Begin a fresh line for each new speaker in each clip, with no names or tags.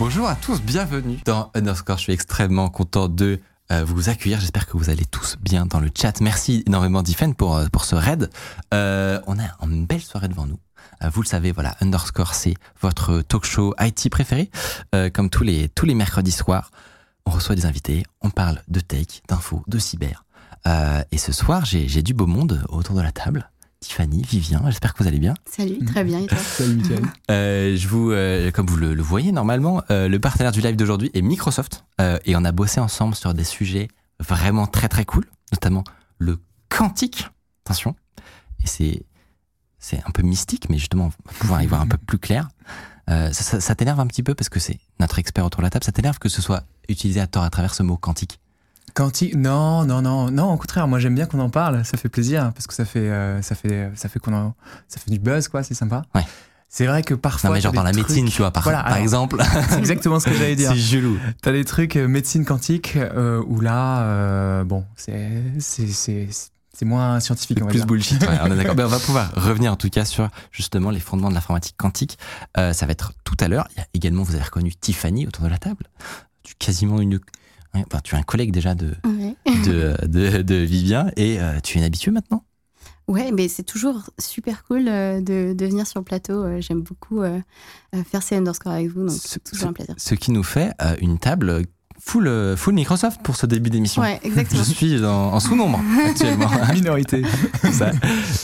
Bonjour à tous, bienvenue dans Underscore. Je suis extrêmement content de euh, vous accueillir. J'espère que vous allez tous bien dans le chat. Merci énormément Diffen pour, euh, pour ce raid. Euh, on a une belle soirée devant nous. Euh, vous le savez, voilà, Underscore, c'est votre talk show IT préféré. Euh, comme tous les, tous les mercredis soirs, on reçoit des invités, on parle de tech, d'info, de cyber. Euh, et ce soir, j'ai du beau monde autour de la table. Tiffany, Vivien, j'espère que vous allez bien.
Salut, très bien. Et toi
Salut Mickaël.
Euh, je vous, euh, comme vous le, le voyez normalement, euh, le partenaire du live d'aujourd'hui est Microsoft euh, et on a bossé ensemble sur des sujets vraiment très très cool, notamment le quantique. Attention, et c'est c'est un peu mystique, mais justement on va pouvoir y voir un peu plus clair. Euh, ça ça- ça t'énerve un petit peu parce que c'est notre expert autour de la table. Ça t'énerve que ce soit utilisé à tort à travers ce mot quantique?
Quantique Non, non, non, non. Au contraire, moi j'aime bien qu'on en parle. Ça fait plaisir parce que ça fait, euh, ça fait, ça fait qu'on en- ça fait du buzz, quoi. C'est sympa.
Ouais.
C'est vrai que parfois.
Non mais genre dans la médecine, tu vois, par,
Voilà,
par
alors,
exemple.
C'est exactement ce que j'allais dire.
c'est gelou.
T'as des trucs euh, médecine quantique euh, où là, euh, bon, c'est, c'est, c'est, c'est moins scientifique, on va
plus
dire.
bullshit. ouais, on est d'accord. Ben, on va pouvoir revenir en tout cas sur justement les fondements de l'informatique quantique. Ça va être tout à l'heure. Il y a également, vous avez reconnu Tiffany autour de la table. Quasiment une, enfin, tu es un collègue déjà de
Ouais.
de, de, de Vivien et euh, tu es une habituée maintenant?
Ouais, mais c'est toujours super cool euh, de, de venir sur le plateau. Euh, J'aime beaucoup euh, faire ces underscores avec vous, donc
Ce-
c'est toujours un plaisir.
Ce qui nous fait euh, une table full full Microsoft pour ce début d'émission.
Ouais, exactement.
Je suis en, en sous-nombre actuellement.
Minorité.
Ça.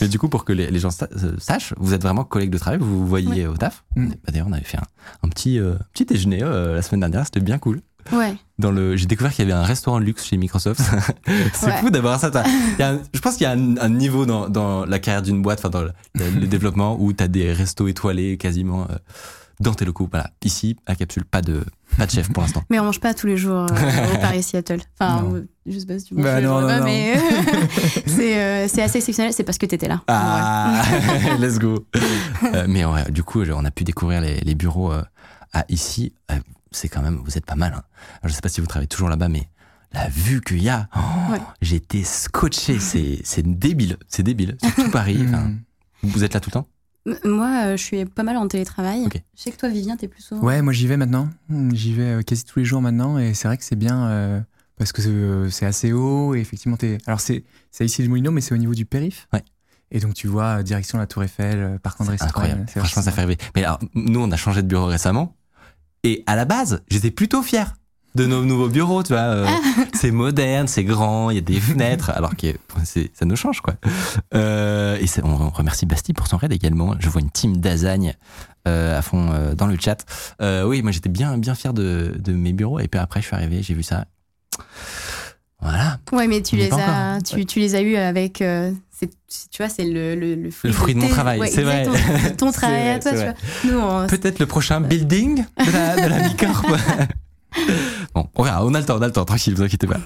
Mais du coup, pour que les, les gens sa- sachent, vous êtes vraiment collègues de travail, vous vous voyez au taf? Bah, D'ailleurs, on avait fait un, un petit, euh, petit déjeuner euh, la semaine dernière, c'était bien cool.
Ouais,
Dans le, j'ai découvert qu'il y avait un restaurant de luxe chez Microsoft. c'est
Ouais.
fou d'avoir ça. T'as- il y a un- je pense qu'il y a un, un niveau dans, dans la carrière d'une boîte, enfin dans le, développement, où tu as des restos étoilés quasiment euh, dans tes locaux. Voilà. Ici, à Capsule, pas de, pas de chef pour l'instant.
mais on mange pas tous les jours euh, au Paris Seattle. Enfin,
Non.
euh, juste parce que tu manges
Bah non, non, non.
mais c'est euh, c'est assez exceptionnel. C'est parce que t'étais là.
Ah, let's go. Euh, mais ouais, du coup, on a pu découvrir les, les bureaux euh, à ici. C'est quand même, vous êtes pas mal. hein. Alors, je sais pas si vous travaillez toujours là-bas, mais la vue qu'il y a, oh,
Ouais.
j'étais scotché. C'est, c'est débile. C'est débile. C'est tout Paris. Enfin, vous êtes là tout le temps?
Moi, euh, je suis pas mal en télétravail. Je sais que toi, Vivien, t'es plus souvent.
Ouais, moi j'y vais maintenant. J'y vais euh, quasi tous les jours maintenant et c'est vrai que c'est bien euh, parce que c'est- assez haut et effectivement t'es. Alors c'est c'est ici le Moulineau mais c'est au niveau du périph.
Ouais.
Et donc tu vois direction la Tour Eiffel, Parc André
C'est incroyable. Franchement, ça fait rêver. Mais alors, nous, on a changé de bureau récemment. Et à la base, j'étais plutôt fier de nos nouveaux bureaux, tu vois. euh, c'est moderne, c'est grand, il y a des fenêtres, alors que ça nous change, quoi. Euh, et on, on remercie Bastille pour son raid également. Je vois une team d'Azagne euh, à fond dans le chat. Oui, moi, j'étais bien, bien fier de, de mes bureaux. Et puis après, je suis arrivé, j'ai vu ça. Voilà.
Ouais, mais tu
On
les as, tu, tu les as eu avec. C'est- tu vois, c'est le, le, le fruit,
Le fruit de mon travail,
ouais,
c'est vrai.
ton travail
vrai,
à toi, tu vois.
Peut-être le prochain building de la, de la Bicorp. bon, on verra, on a le temps, on a le temps, tranquille, vous inquiétez pas.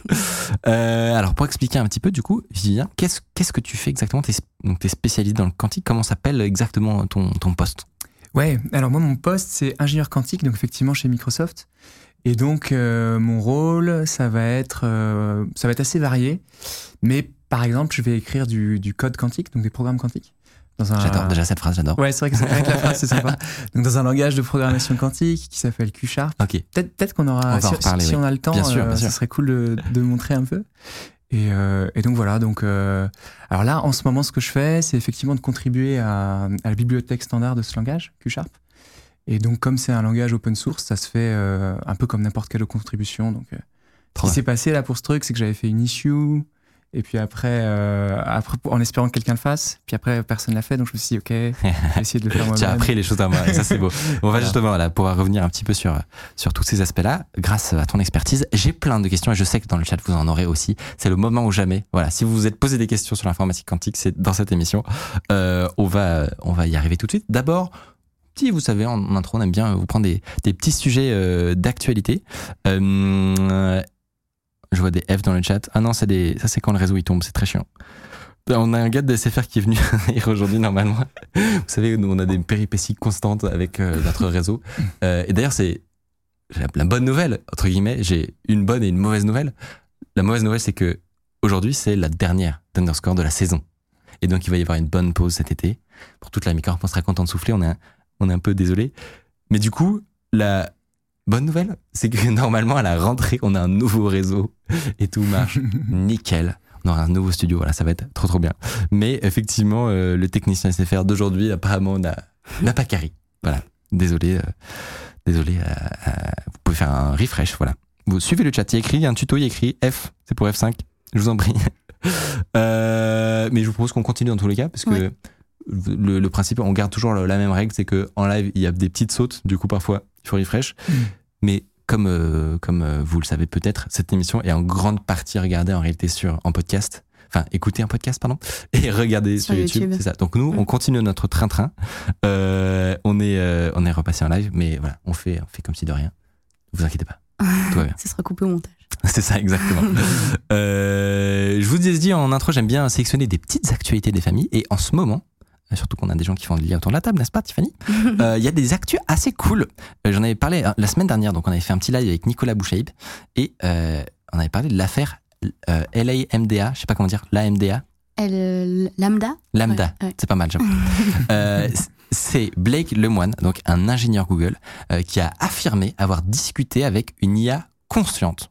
Euh, alors, pour expliquer un petit peu, du coup, Vivien, qu'est-ce qu'est-ce que tu fais exactement? T'es es spécialiste dans le quantique, comment s'appelle exactement ton, ton poste?
Ouais, alors moi mon poste c'est ingénieur quantique, donc effectivement chez Microsoft. Et donc euh, mon rôle, ça va être, euh, ça va être assez varié. Mais par exemple, je vais écrire du, du code quantique, donc des programmes quantiques.
J'adore déjà cette phrase, j'adore.
Ouais, c'est vrai que c'est vrai que la phrase c'est sympa. Donc dans un langage de programmation quantique qui s'appelle Q Sharp.
Ok,
Peut-être qu'on aura,
On
si,
reparler,
si
oui.
on a le temps,
Bien sûr, bien
euh,
sûr.
ce serait cool de, de montrer un peu. Et, euh, et donc voilà, donc euh, alors là en ce moment ce que je fais, c'est effectivement de contribuer à, à la bibliothèque standard de ce langage, Q Sharp. Et donc comme c'est un langage open source, ça se fait un peu comme n'importe quelle contribution. Donc ce qui s'est passé là pour ce truc, c'est que j'avais fait une issue Et puis après, euh, après en espérant que quelqu'un le fasse. Puis après, personne l'a fait. Donc je me suis dit, OK, essayer de le faire
Tu as
moi-même.
appris les choses à moi, et ça c'est beau. On va
Voilà.
justement là, pouvoir revenir un petit peu sur, sur tous ces aspects-là, grâce à ton expertise. J'ai plein de questions et je sais que dans le chat vous en aurez aussi. C'est le moment ou jamais. Voilà, si vous vous êtes posé des questions sur l'informatique quantique, c'est dans cette émission. Euh, on, va, on va y arriver tout de suite. D'abord, petit, vous savez, en, en intro, on aime bien vous prendre des, des petits sujets euh, d'actualité. Euh, je vois des F dans le chat. Ah non, c'est des, ça c'est quand le réseau il tombe, c'est très chiant. On a un gars de SFR qui est venu hier aujourd'hui normalement. Vous savez, nous on a des péripéties constantes avec euh, notre réseau. Euh, et d'ailleurs, c'est la, bonne nouvelle entre guillemets. J'ai une bonne et une mauvaise nouvelle. La mauvaise nouvelle, c'est que aujourd'hui c'est la dernière d'Underscore de la saison. Et donc il va y avoir une bonne pause cet été. Pour toute la micro, on sera content de souffler. On est, on est un peu désolé. Mais du coup, la bonne nouvelle, c'est que normalement à la rentrée, on a un nouveau réseau et tout marche nickel. On aura un nouveau studio, voilà, ça va être trop trop bien. Mais effectivement, euh, le technicien SFR d'aujourd'hui, apparemment, n'a pas carré. Voilà, désolé, euh, désolé. euh, vous pouvez faire un refresh, voilà. Vous suivez le chat, il y a écrit, il y a un tuto, il y a écrit F, c'est pour F5. Je vous en prie. Euh, mais je vous propose qu'on continue dans tous les cas, parce que
Ouais.
le, le principe, on garde toujours la même règle, c'est que en live, il y a des petites sautes, du coup parfois, faut refresh.
Mm.
Mais comme, euh, comme euh, vous le savez peut-être, cette émission est en grande partie regardée en réalité sur, en podcast. Enfin, écouter un podcast, pardon, et regarder sur,
Sur
YouTube.
YouTube.
C'est ça. Donc nous, on continue notre train-train. Euh, on est, euh, on est repassé en live, mais voilà, on fait, on fait comme si de rien. Vous inquiétez pas, tout va bien.
Ça sera coupé au montage.
C'est ça, exactement. Euh, je vous ai dit en intro, j'aime bien sélectionner des petites actualités des familles. Et en ce moment, surtout qu'on a des gens qui font de l'IA autour de la table, n'est-ce pas, Tiffany? Euh, Il y a des actus assez cool. Euh, J'en avais parlé euh, la semaine dernière, donc on avait fait un petit live avec Nicolas Bouchaïb. Et euh, on avait parlé de l'affaire LAMDA, je sais pas comment dire, l'AMDA.
Lambda?
Lambda,
Ouais, ouais.
c'est pas mal, j'avoue. Euh, c'est Blake Lemoine, donc un ingénieur Google, euh, qui a affirmé avoir discuté avec une IA consciente.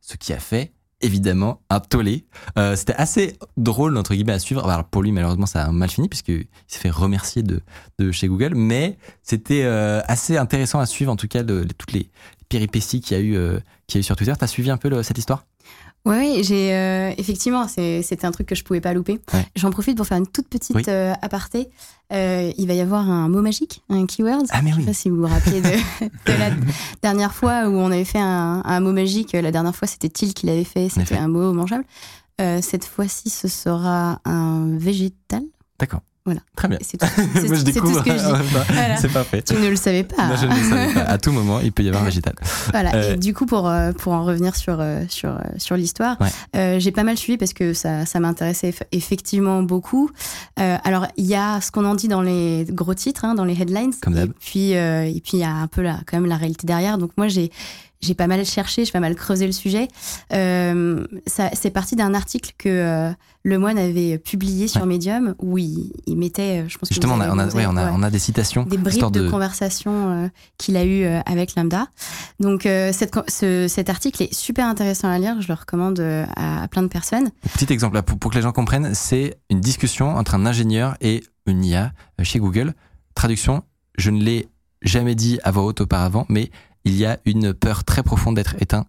Ce qui a fait évidemment un tollé. Euh, C'était assez drôle entre guillemets à suivre. Alors, pour lui, malheureusement, ça a mal fini puisqu'il s'est fait remercier de, de chez Google, mais c'était euh, assez intéressant à suivre en tout cas de, toutes les péripéties qu'il y a eu, euh, qu'il a eu sur Twitter. T'as suivi un peu cette histoire?
Oui, j'ai euh, effectivement, c'est- c'était un truc que je pouvais pas louper.
Ouais.
J'en profite pour faire une toute petite
Oui.
euh, aparté. Euh, il va y avoir un mot magique, un keyword.
Ah, mais
Je
oui.
sais pas si vous vous rappelez de, de la dernière fois où on avait fait un, un mot magique. La dernière fois, c'était Till qui l'avait fait. C'était un mot mangeable. Euh, cette fois-ci, ce sera un végétal.
D'accord.
Voilà.
Très bien.
C'est tout, c'est-
Moi, je
c'est tout
découvre.
ce que je dis. Voilà.
C'est parfait.
Tu ne le savais pas.
Moi, je ne le savais pas. À tout moment, il peut y avoir un.
Voilà.
Euh,
Et du coup, pour, euh, pour en revenir sur, euh, sur, euh, sur l'histoire,
Ouais.
euh, j'ai pas mal suivi parce que ça, ça m'intéressait eff- effectivement beaucoup. Euh, alors, il y a ce qu'on en dit dans les gros titres, hein, dans les headlines.
Comme d'hab.
Et puis, euh, et puis il y a un peu la, quand même la réalité derrière. Donc, moi, j'ai. J'ai pas mal cherché, j'ai pas mal creusé le sujet. Euh, c'est parti d'un article que euh, Le Moine avait publié sur
Ouais.
Medium où il, il mettait, euh, je pense que
Justement, on a, on, a,
vous
ouais,
avez-
on, a,
ouais
on a des citations.
des bribes de, conversation euh, qu'il a eu euh, avec Lambda. Donc cette, co- ce- cet article est super intéressant à lire, je le recommande à, à plein de personnes.
Petit exemple, là, pour, pour que les gens comprennent, c'est une discussion entre un ingénieur et une IA chez Google. Traduction, je ne l'ai jamais dit à voix haute auparavant, mais il y a une peur très profonde d'être éteint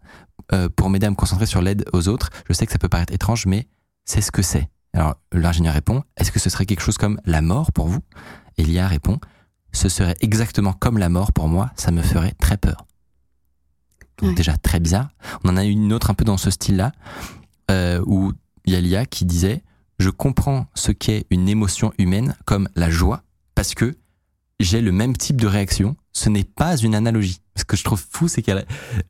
euh, pour m'aider à me concentrer sur l'aide aux autres. Je sais que ça peut paraître étrange, mais c'est ce que c'est. Alors l'ingénieur répond, est-ce que ce serait quelque chose comme la mort pour vous? Et l'IA répond, ce serait exactement comme la mort pour moi, ça me ferait très peur. Donc
Ouais.
déjà très bizarre. On en a eu une autre un peu dans ce style-là, euh, où il y a l'IA qui disait, je comprends ce qu'est une émotion humaine comme la joie, parce que j'ai le même type de réaction. Ce n'est pas une analogie. Ce que je trouve fou, c'est qu'elle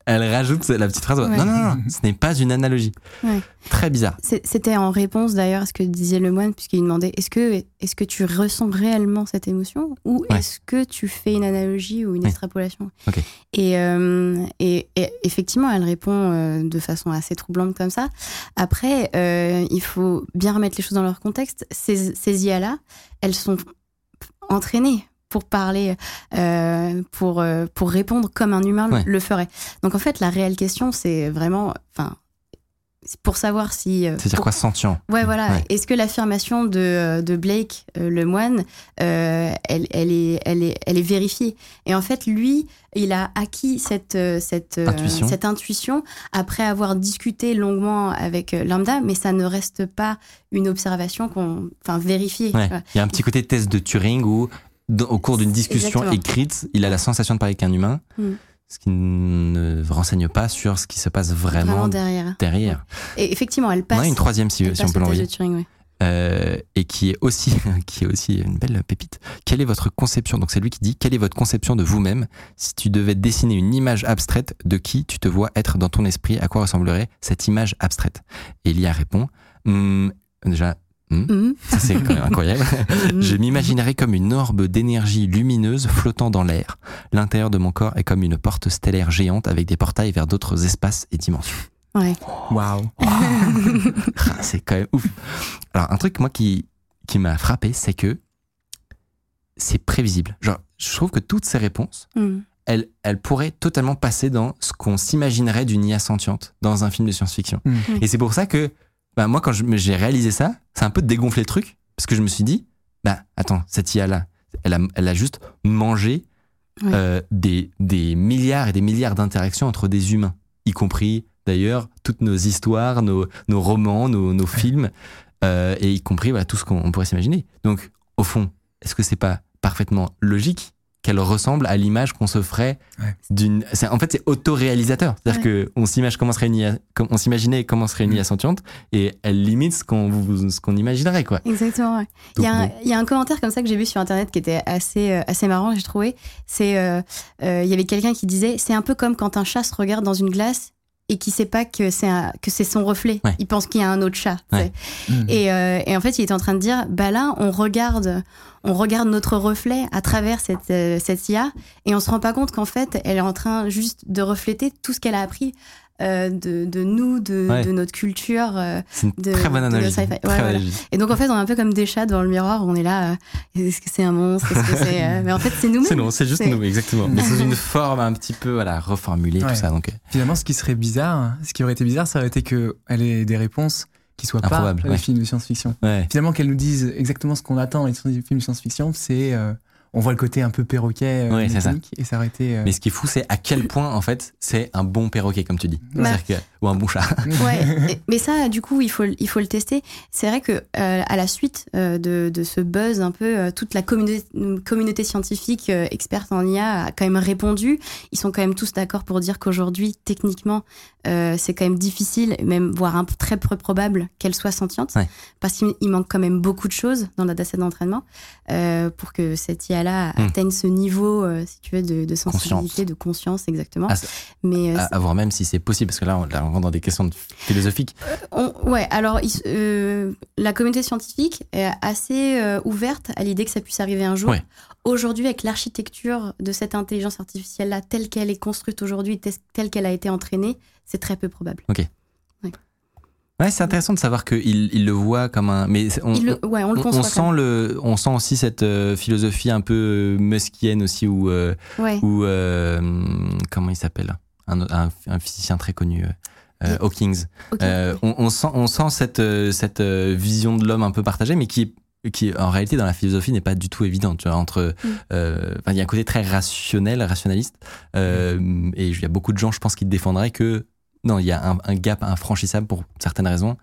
elle rajoute la petite phrase.
Ouais.
Non, non, non, ce n'est pas une analogie.
Ouais.
Très bizarre.
C'était en réponse d'ailleurs à ce que disait le moine, puisqu'il demandait est-ce que, est que tu ressens réellement cette émotion ou
Ouais.
est-ce que tu fais une analogie ou une extrapolation? Et, euh, et, et effectivement, elle répond euh, de façon assez troublante comme ça. Après, euh, il faut bien remettre les choses dans leur contexte. Ces, ces IA-là, elles sont entraînées pour parler, euh, pour, euh, pour répondre comme un humain
Ouais.
le ferait. Donc en fait, la réelle question, c'est vraiment, enfin, pour savoir si. euh,
C'est-à-dire
pour-
quoi sentient
Ouais, voilà.
Ouais.
Est-ce que l'affirmation de, de Blake, euh, le moine, euh, elle, elle, est, elle, est, elle est vérifiée? Et en fait, lui, il a acquis cette, cette,
Intuition.
cette intuition après avoir discuté longuement avec Lambda, mais ça ne reste pas une observation qu'on, enfin, vérifiée.
Ouais. Il y a un petit côté test de Turing où, au cours d'une discussion
Exactement.
écrite, il a la sensation de parler avec un humain,
Mm.
ce qui ne renseigne pas sur ce qui se passe vraiment,
Vraiment derrière.
derrière.
Et effectivement, elle
On
passe.
a une troisième si, on peut l'envoyer. Euh, et qui est aussi qui est aussi une belle pépite. Quelle est votre conception? Donc c'est lui qui dit quelle est votre conception de vous-même? Si tu devais dessiner une image abstraite de qui tu te vois être dans ton esprit, à quoi ressemblerait cette image abstraite? Et Lia répond Hmm, déjà Ça c'est quand même incroyable.
Mhm.
Je m'imaginerais comme une orbe d'énergie lumineuse flottant dans l'air. L'intérieur de mon corps est comme une porte stellaire géante avec des portails vers d'autres espaces et dimensions.
Ouais.
Waouh.
Ah, c'est quand même ouf. Alors, un truc, moi, qui, qui m'a frappé, c'est que c'est prévisible. Genre, je trouve que toutes ces réponses, elles, elles pourraient totalement passer dans ce qu'on s'imaginerait d'une IA sentiente dans un film de science-fiction. Et c'est pour ça que, bah, moi, quand j'ai réalisé ça, c'est un peu dégonflé le truc, parce que je me suis dit, bah, attends, cette IA-là, elle a, elle a juste mangé
Ouais.
euh, des, des milliards et des milliards d'interactions entre des humains, y compris d'ailleurs toutes nos histoires, nos, nos romans, nos, nos films, euh, et y compris voilà, tout ce qu'on on pourrait s'imaginer. Donc, au fond, est-ce que c'est pas parfaitement logique qu'elle ressemble à l'image qu'on se ferait
Ouais.
d'une. c'est- En fait, c'est autoréalisateur. C'est-à-dire que on s'imagine comment comment serait une IA sentiente, et elle limite ce qu'on qu'on imaginerait, quoi.
Exactement, ouais. Il
Donc,
y, a un,
bon.
il y a un commentaire comme ça que j'ai vu sur internet qui était assez, euh, assez marrant, j'ai trouvé. C'est, euh, euh, il y avait quelqu'un qui disait, c'est un peu comme quand un chat se regarde dans une glace et qui sait pas que c'est un- que c'est son reflet.
Ouais.
Il pense qu'il y a un autre chat.
Ouais.
Mm.
Et, euh, et en fait, il était en train de dire, bah là, on regarde, on regarde notre reflet à travers cette, euh, cette IA et on se rend pas compte qu'en fait, elle est en train juste de refléter tout ce qu'elle a appris euh, de, de nous, de,
Ouais.
de notre culture. euh.
C'est une
de-
très bonne
de
analogie. Très
Ouais, voilà. Et donc en fait, on est un peu comme des chats devant le miroir on est là. euh, est-ce que c'est un monstre Est-ce que c'est euh, Mais en fait, c'est nous-mêmes.
C'est non, c'est juste nous, exactement. Mais sous une forme un petit peu, voilà, reformulée, tout
Ouais.
ça. Donc, euh,
Finalement, ce qui serait bizarre, ce qui aurait été bizarre, ça aurait été qu'elle ait des réponses qui soient
Improbables,
pas
ouais.
des films de science-fiction.
ouais.
Finalement, qu'elle nous dise exactement ce qu'on attend des films de science-fiction, c'est. On voit le côté un peu perroquet euh,
Ouais, c'est ça.
mécanique, et été. euh,
Mais ce qui est fou, c'est à quel point, en fait, c'est un bon perroquet, comme tu dis.
Bah.
C'est-à-dire que- ou un bon chat.
Ouais, mais ça, du coup, il faut, le- il faut le tester. C'est vrai que euh, à la suite euh, de, de ce buzz, un peu, euh, toute la communauté, communauté scientifique experte en IA a quand même répondu. Ils sont quand même tous d'accord pour dire qu'aujourd'hui, techniquement, c'est quand même difficile, même voire un très peu probable qu'elle soit sentiente,
Ouais.
parce qu'il il manque quand même beaucoup de choses dans la dataset d'entraînement pour que cette IA-là
Hmm.
atteigne ce niveau, si tu veux, de, de sensibilité, de conscience, exactement.
Ah, c'est-
mais
À, à voir même si c'est possible, parce que là, on, là, on rentre dans des questions philosophiques.
On- ouais, alors euh, la communauté scientifique est assez euh, ouverte à l'idée que ça puisse arriver un jour.
Ouais.
Aujourd'hui, avec l'architecture de cette intelligence artificielle-là, telle qu'elle est construite aujourd'hui, telle qu'elle a été entraînée, c'est très peu probable.
Ouais, c'est intéressant de savoir qu'il il le voit comme un. Mais on,
Il le- ouais, on le
on- sent le, on sent aussi cette euh, philosophie un peu euh, muskienne aussi, euh, où euh, comment il s'appelle? Un, un, un physicien très connu, euh, euh, Hawkins. Euh, on, on sent, on sent cette, euh, cette euh, vision de l'homme un peu partagée, mais qui, qui en réalité dans la philosophie n'est pas du tout évidente. Tu vois, entre,
Mm.
euh, il y a un côté très rationnel, rationaliste, euh, et il y a beaucoup de gens, je pense, qui défendraient que non, il y a un, un gap infranchissable pour certaines raisons,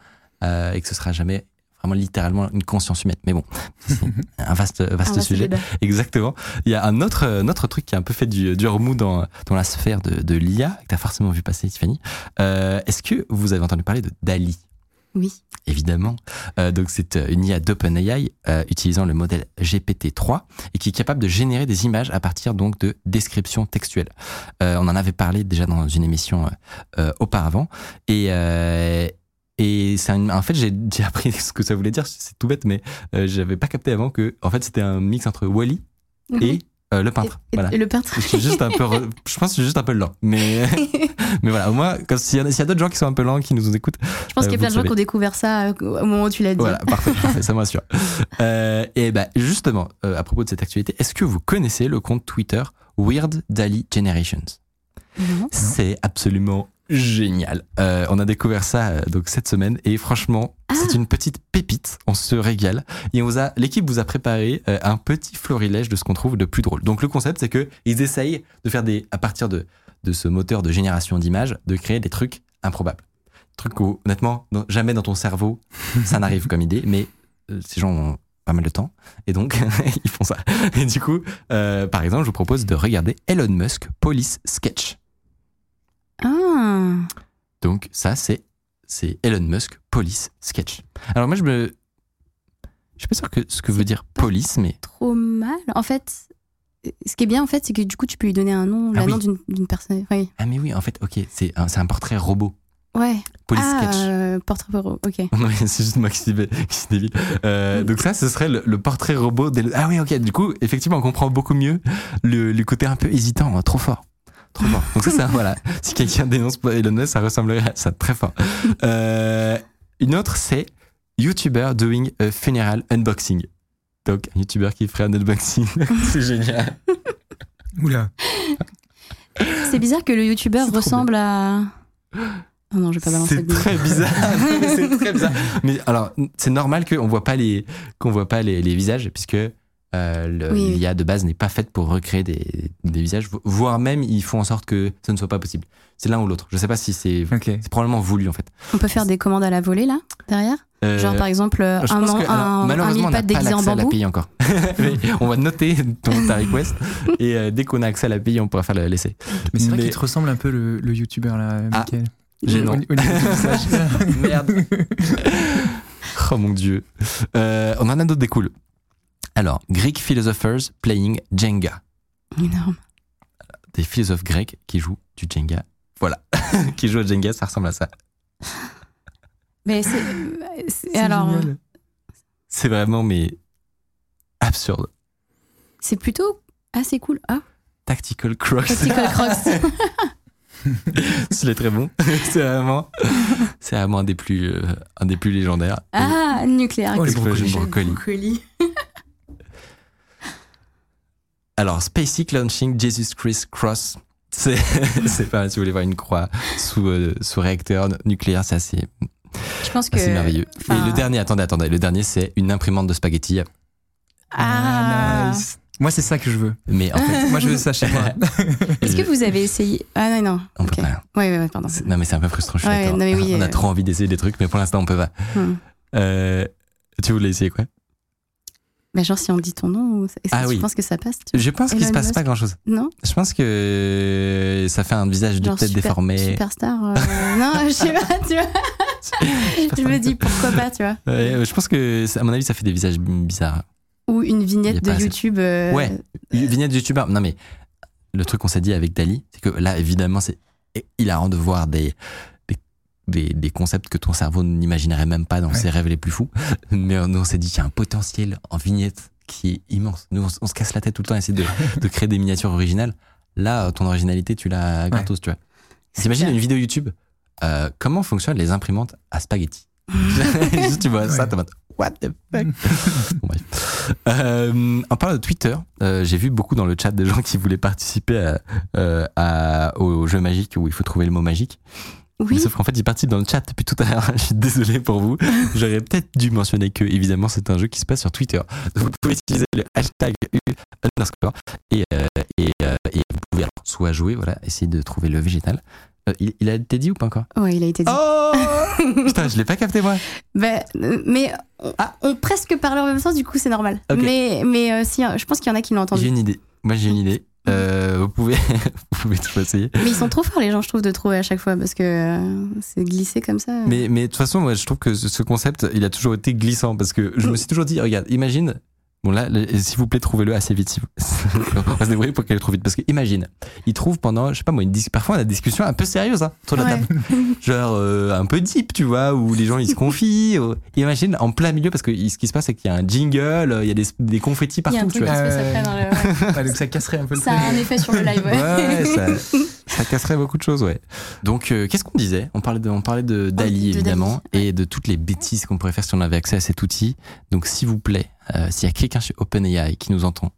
et que ce sera jamais vraiment littéralement une conscience humaine. Mais bon, un vaste, vaste
Un vaste
sujet.
débat.
Exactement. Il y a un autre, un autre truc qui a un peu fait du, du remous dans, dans la sphère de, de l'IA, que tu as forcément vu passer, Tiffany. Euh, Est-ce que vous avez entendu parler de DALI?
Oui.
Évidemment. Euh, donc c'est euh, une IA d'OpenAI euh, utilisant le modèle GPT-3 et qui est capable de générer des images à partir donc de descriptions textuelles. On en avait parlé déjà dans une émission auparavant et et en fait j'ai appris ce que ça voulait dire. C'est tout bête, mais euh, j'avais pas capté avant que en fait c'était un mix entre Wally et euh, le peintre.
Et-
voilà.
et le peintre.
Je suis juste un peu, re- je pense que je suis juste un peu lent, mais mais voilà. Au moins, s'il y a, d'autres gens qui sont un peu lents, qui nous écoutent,
Je pense qu'il y
Euh,
a plein de gens qui ont découvert ça euh, au moment où tu l'as dit.
voilà, parfait, parfait, ça me rassure. Euh, et ben justement, euh, à propos de cette actualité, est-ce que vous connaissez le compte Twitter Weird Dali Generations? C'est absolument génial. Euh, on a découvert ça euh, donc cette semaine et franchement,
Ah.
c'est une petite pépite. On se régale et on vous a l'équipe vous a préparé euh, un petit florilège de ce qu'on trouve de plus drôle. Donc le concept c'est que ils essayent de faire des à partir de de ce moteur de génération d'images de créer des trucs improbables. Trucs où honnêtement jamais dans ton cerveau ça n'arrive comme idée, mais euh, ces gens ont pas mal de temps et donc ils font ça. Et du coup, euh, par exemple, je vous propose de regarder Elon Musk Police Sketch.
Ah,
Donc ça, c'est c'est Elon Musk Police Sketch. Alors moi, je me, je suis pas sûr que ce que veut dire police, mais
trop mal. En fait, ce qui est bien, en fait, c'est que du coup, tu peux lui donner un nom,
Ah
le
oui.
nom d'une personne. Oui.
ah mais oui, en fait, ok, c'est un, un portrait robot.
Ouais.
Police
ah,
Sketch.
euh, portrait robot, ok.
Non, c'est juste moi qui suis débile. Euh, donc ça, ce serait le, le portrait robot. d'Elon- Ah oui, ok. Du coup, effectivement, on comprend beaucoup mieux le, le côté un peu hésitant, hein, trop fort. Trop fort. Donc ça, c'est voilà. Si quelqu'un dénonce Elon Musk, ça ressemblerait à ça, très fort. Euh, une autre, c'est YouTuber doing a funeral unboxing. Donc, un YouTuber qui ferait un unboxing. c'est génial.
Oula.
C'est bizarre que le
trop
ressemble à. Oh non, je vais pas balancer
C'est très bizarre. Mais c'est très bizarre. Mais alors, c'est normal qu'on voit pas les qu'on voit pas les, les visages puisque euh, le-
Oui, oui.
l'IA de base n'est pas faite pour recréer des, des visages, vo- voire même ils font en sorte que ça ne soit pas possible. C'est l'un ou l'autre. Je sais pas si c'est
Ok.
c'est probablement voulu en fait.
On peut faire des commandes à la volée, là, derrière?
Euh,
Genre, par exemple, un,
que, alors,
un, un
malheureusement, on
mille-pattes
pas
déguisé en
l'accès à
bambou.
l'API encore. On va noter ton, ta request et euh, dès qu'on a accès à l'API, on pourra faire le- l'essai.
Mais c'est vrai
Mais-
qu'il te ressemble un peu le, le youtubeur là,
Ah. Gênant.
Du visage.
Merde. oh mon dieu. Euh, on en a d'autres des cool. Alors, Greek philosophers playing Jenga.
Énorme.
Des philosophes grecs qui jouent du Jenga. Voilà. qui jouent au Jenga, ça ressemble à ça.
Mais c'est. Alors.
C'est vraiment, mais absurde.
c'est plutôt assez cool. Ah,
Tactical Crocs.
Tactical Crocs.
C'est très bon. c'est vraiment, c'est vraiment un des plus, euh, un des plus légendaires.
Ah, nucléaire.
Oh, les
Explosion
brocolis.
Alors, SpaceX launching Jesus Christ Cross. C'est, c'est pas mal si vous voulez voir une croix sous, euh, sous réacteur nucléaire, c'est assez,
Je pense que.
assez merveilleux.
enfin-
Et le dernier, attendez, attendez, le dernier, c'est une imprimante de spaghettis.
Ah.
nice. Moi, c'est ça que je veux.
Mais en fait,
Moi, je veux ça chez moi.
Est-ce que vous avez essayé? Ah non, non.
on
ok.
peut pas.
Ouais, ouais, ouais, pardon.
C'est- Non, mais c'est un peu frustrant, je suis
Ouais,
d'accord.
non, mais oui,
on a
euh.
trop envie d'essayer des trucs, mais pour l'instant, on peut pas.
Hmm.
Euh, tu voulais essayer quoi?
Bah, genre, si on dit ton nom, est-ce que
Ah
tu penses que ça passe
Je pense qu'il se
Elon
passe
Musk.
pas grand chose.
Non
Je pense que ça fait un visage de tête déformé.
Superstar. euh, non, je sais pas, tu vois. je me dis pourquoi pas, tu vois.
Ouais, je pense que, à mon avis, ça fait des visages bizarres.
Ou une vignette de. YouTube. euh,
Ouais. Vignette de youtubeur. Non, mais le truc qu'on s'est dit avec Dali, c'est que là, évidemment, c'est hilarant de voir des, des, des, concepts que ton cerveau n'imaginerait même pas dans
Ouais.
ses rêves les plus fous. Mais on s'est dit qu'il y a un potentiel en vignette qui est immense. Nous, on, se casse la tête tout le temps à essayer de, de créer des miniatures originales. Là, ton originalité, tu l'as gratos, tu vois. T'imagines une vidéo YouTube euh, Comment fonctionnent les imprimantes à spaghetti? Juste, tu vois ça,
Ouais.
t'es en mode, What the fuck? Bon, bref. Euh, en parlant de Twitter, euh, j'ai vu beaucoup dans le chat des gens qui voulaient participer à, euh, à- au jeu magique où il faut trouver le mot magique.
Oui.
Sauf qu'en fait, ils participent dans le chat depuis tout à l'heure. Je suis désolé pour vous. J'aurais peut-être dû mentionner que, évidemment, c'est un jeu qui se passe sur Twitter. Donc, vous pouvez utiliser le hashtag U underscore et, euh, et, euh, et vous pouvez alors soit jouer, voilà, essayer de trouver le végétal. Euh, il, il a été dit ou pas encore?
Ouais, il a été dit.
Oh Putain, je l'ai pas capté moi.
Bah, euh, mais on, on presque parle en même sens, du coup, c'est normal. Mais, mais si, je pense qu'il y en a qui l'ont
J'ai
entendu.
une idée. Moi, j'ai une idée. Euh, vous pouvez, vous pouvez toujours essayer.
Mais ils sont trop forts, les gens, je trouve, de trouver à chaque fois, parce que euh, c'est glissé comme ça.
Mais, mais de toute façon, moi, je trouve que ce ce concept, il a toujours été glissant parce que je me suis toujours dit, regarde, imagine. Bon là, le- s'il vous plaît, trouvez-le assez vite. s'il vous- on va se débrouiller pour qu'elle le trouve vite. Parce que imagine, il trouve pendant, je sais pas moi, une dis- parfois on a des discussions un peu sérieuses hein, sur la
Ouais.
table. Genre euh, un peu deep, tu vois, où les gens ils se confient. imagine en plein milieu, parce que ce qui se passe, c'est qu'il y a un jingle, euh, il y a des, des confettis
Il y a un
partout, tu
qui
vois.
se passe après dans le. ouais.
Ouais, donc ça casserait un peu le
Ça a un effet sur le live, ouais.
Ouais, ça, ça casserait beaucoup de choses, ouais. Donc, euh, qu'est-ce qu'on disait On parlait de, on parlait de Dali,
de
évidemment,
Dali,
et de toutes les bêtises qu'on pourrait faire si on avait accès à cet outil. Donc, s'il vous plaît, euh, s'il y a quelqu'un chez OpenAI qui nous entend,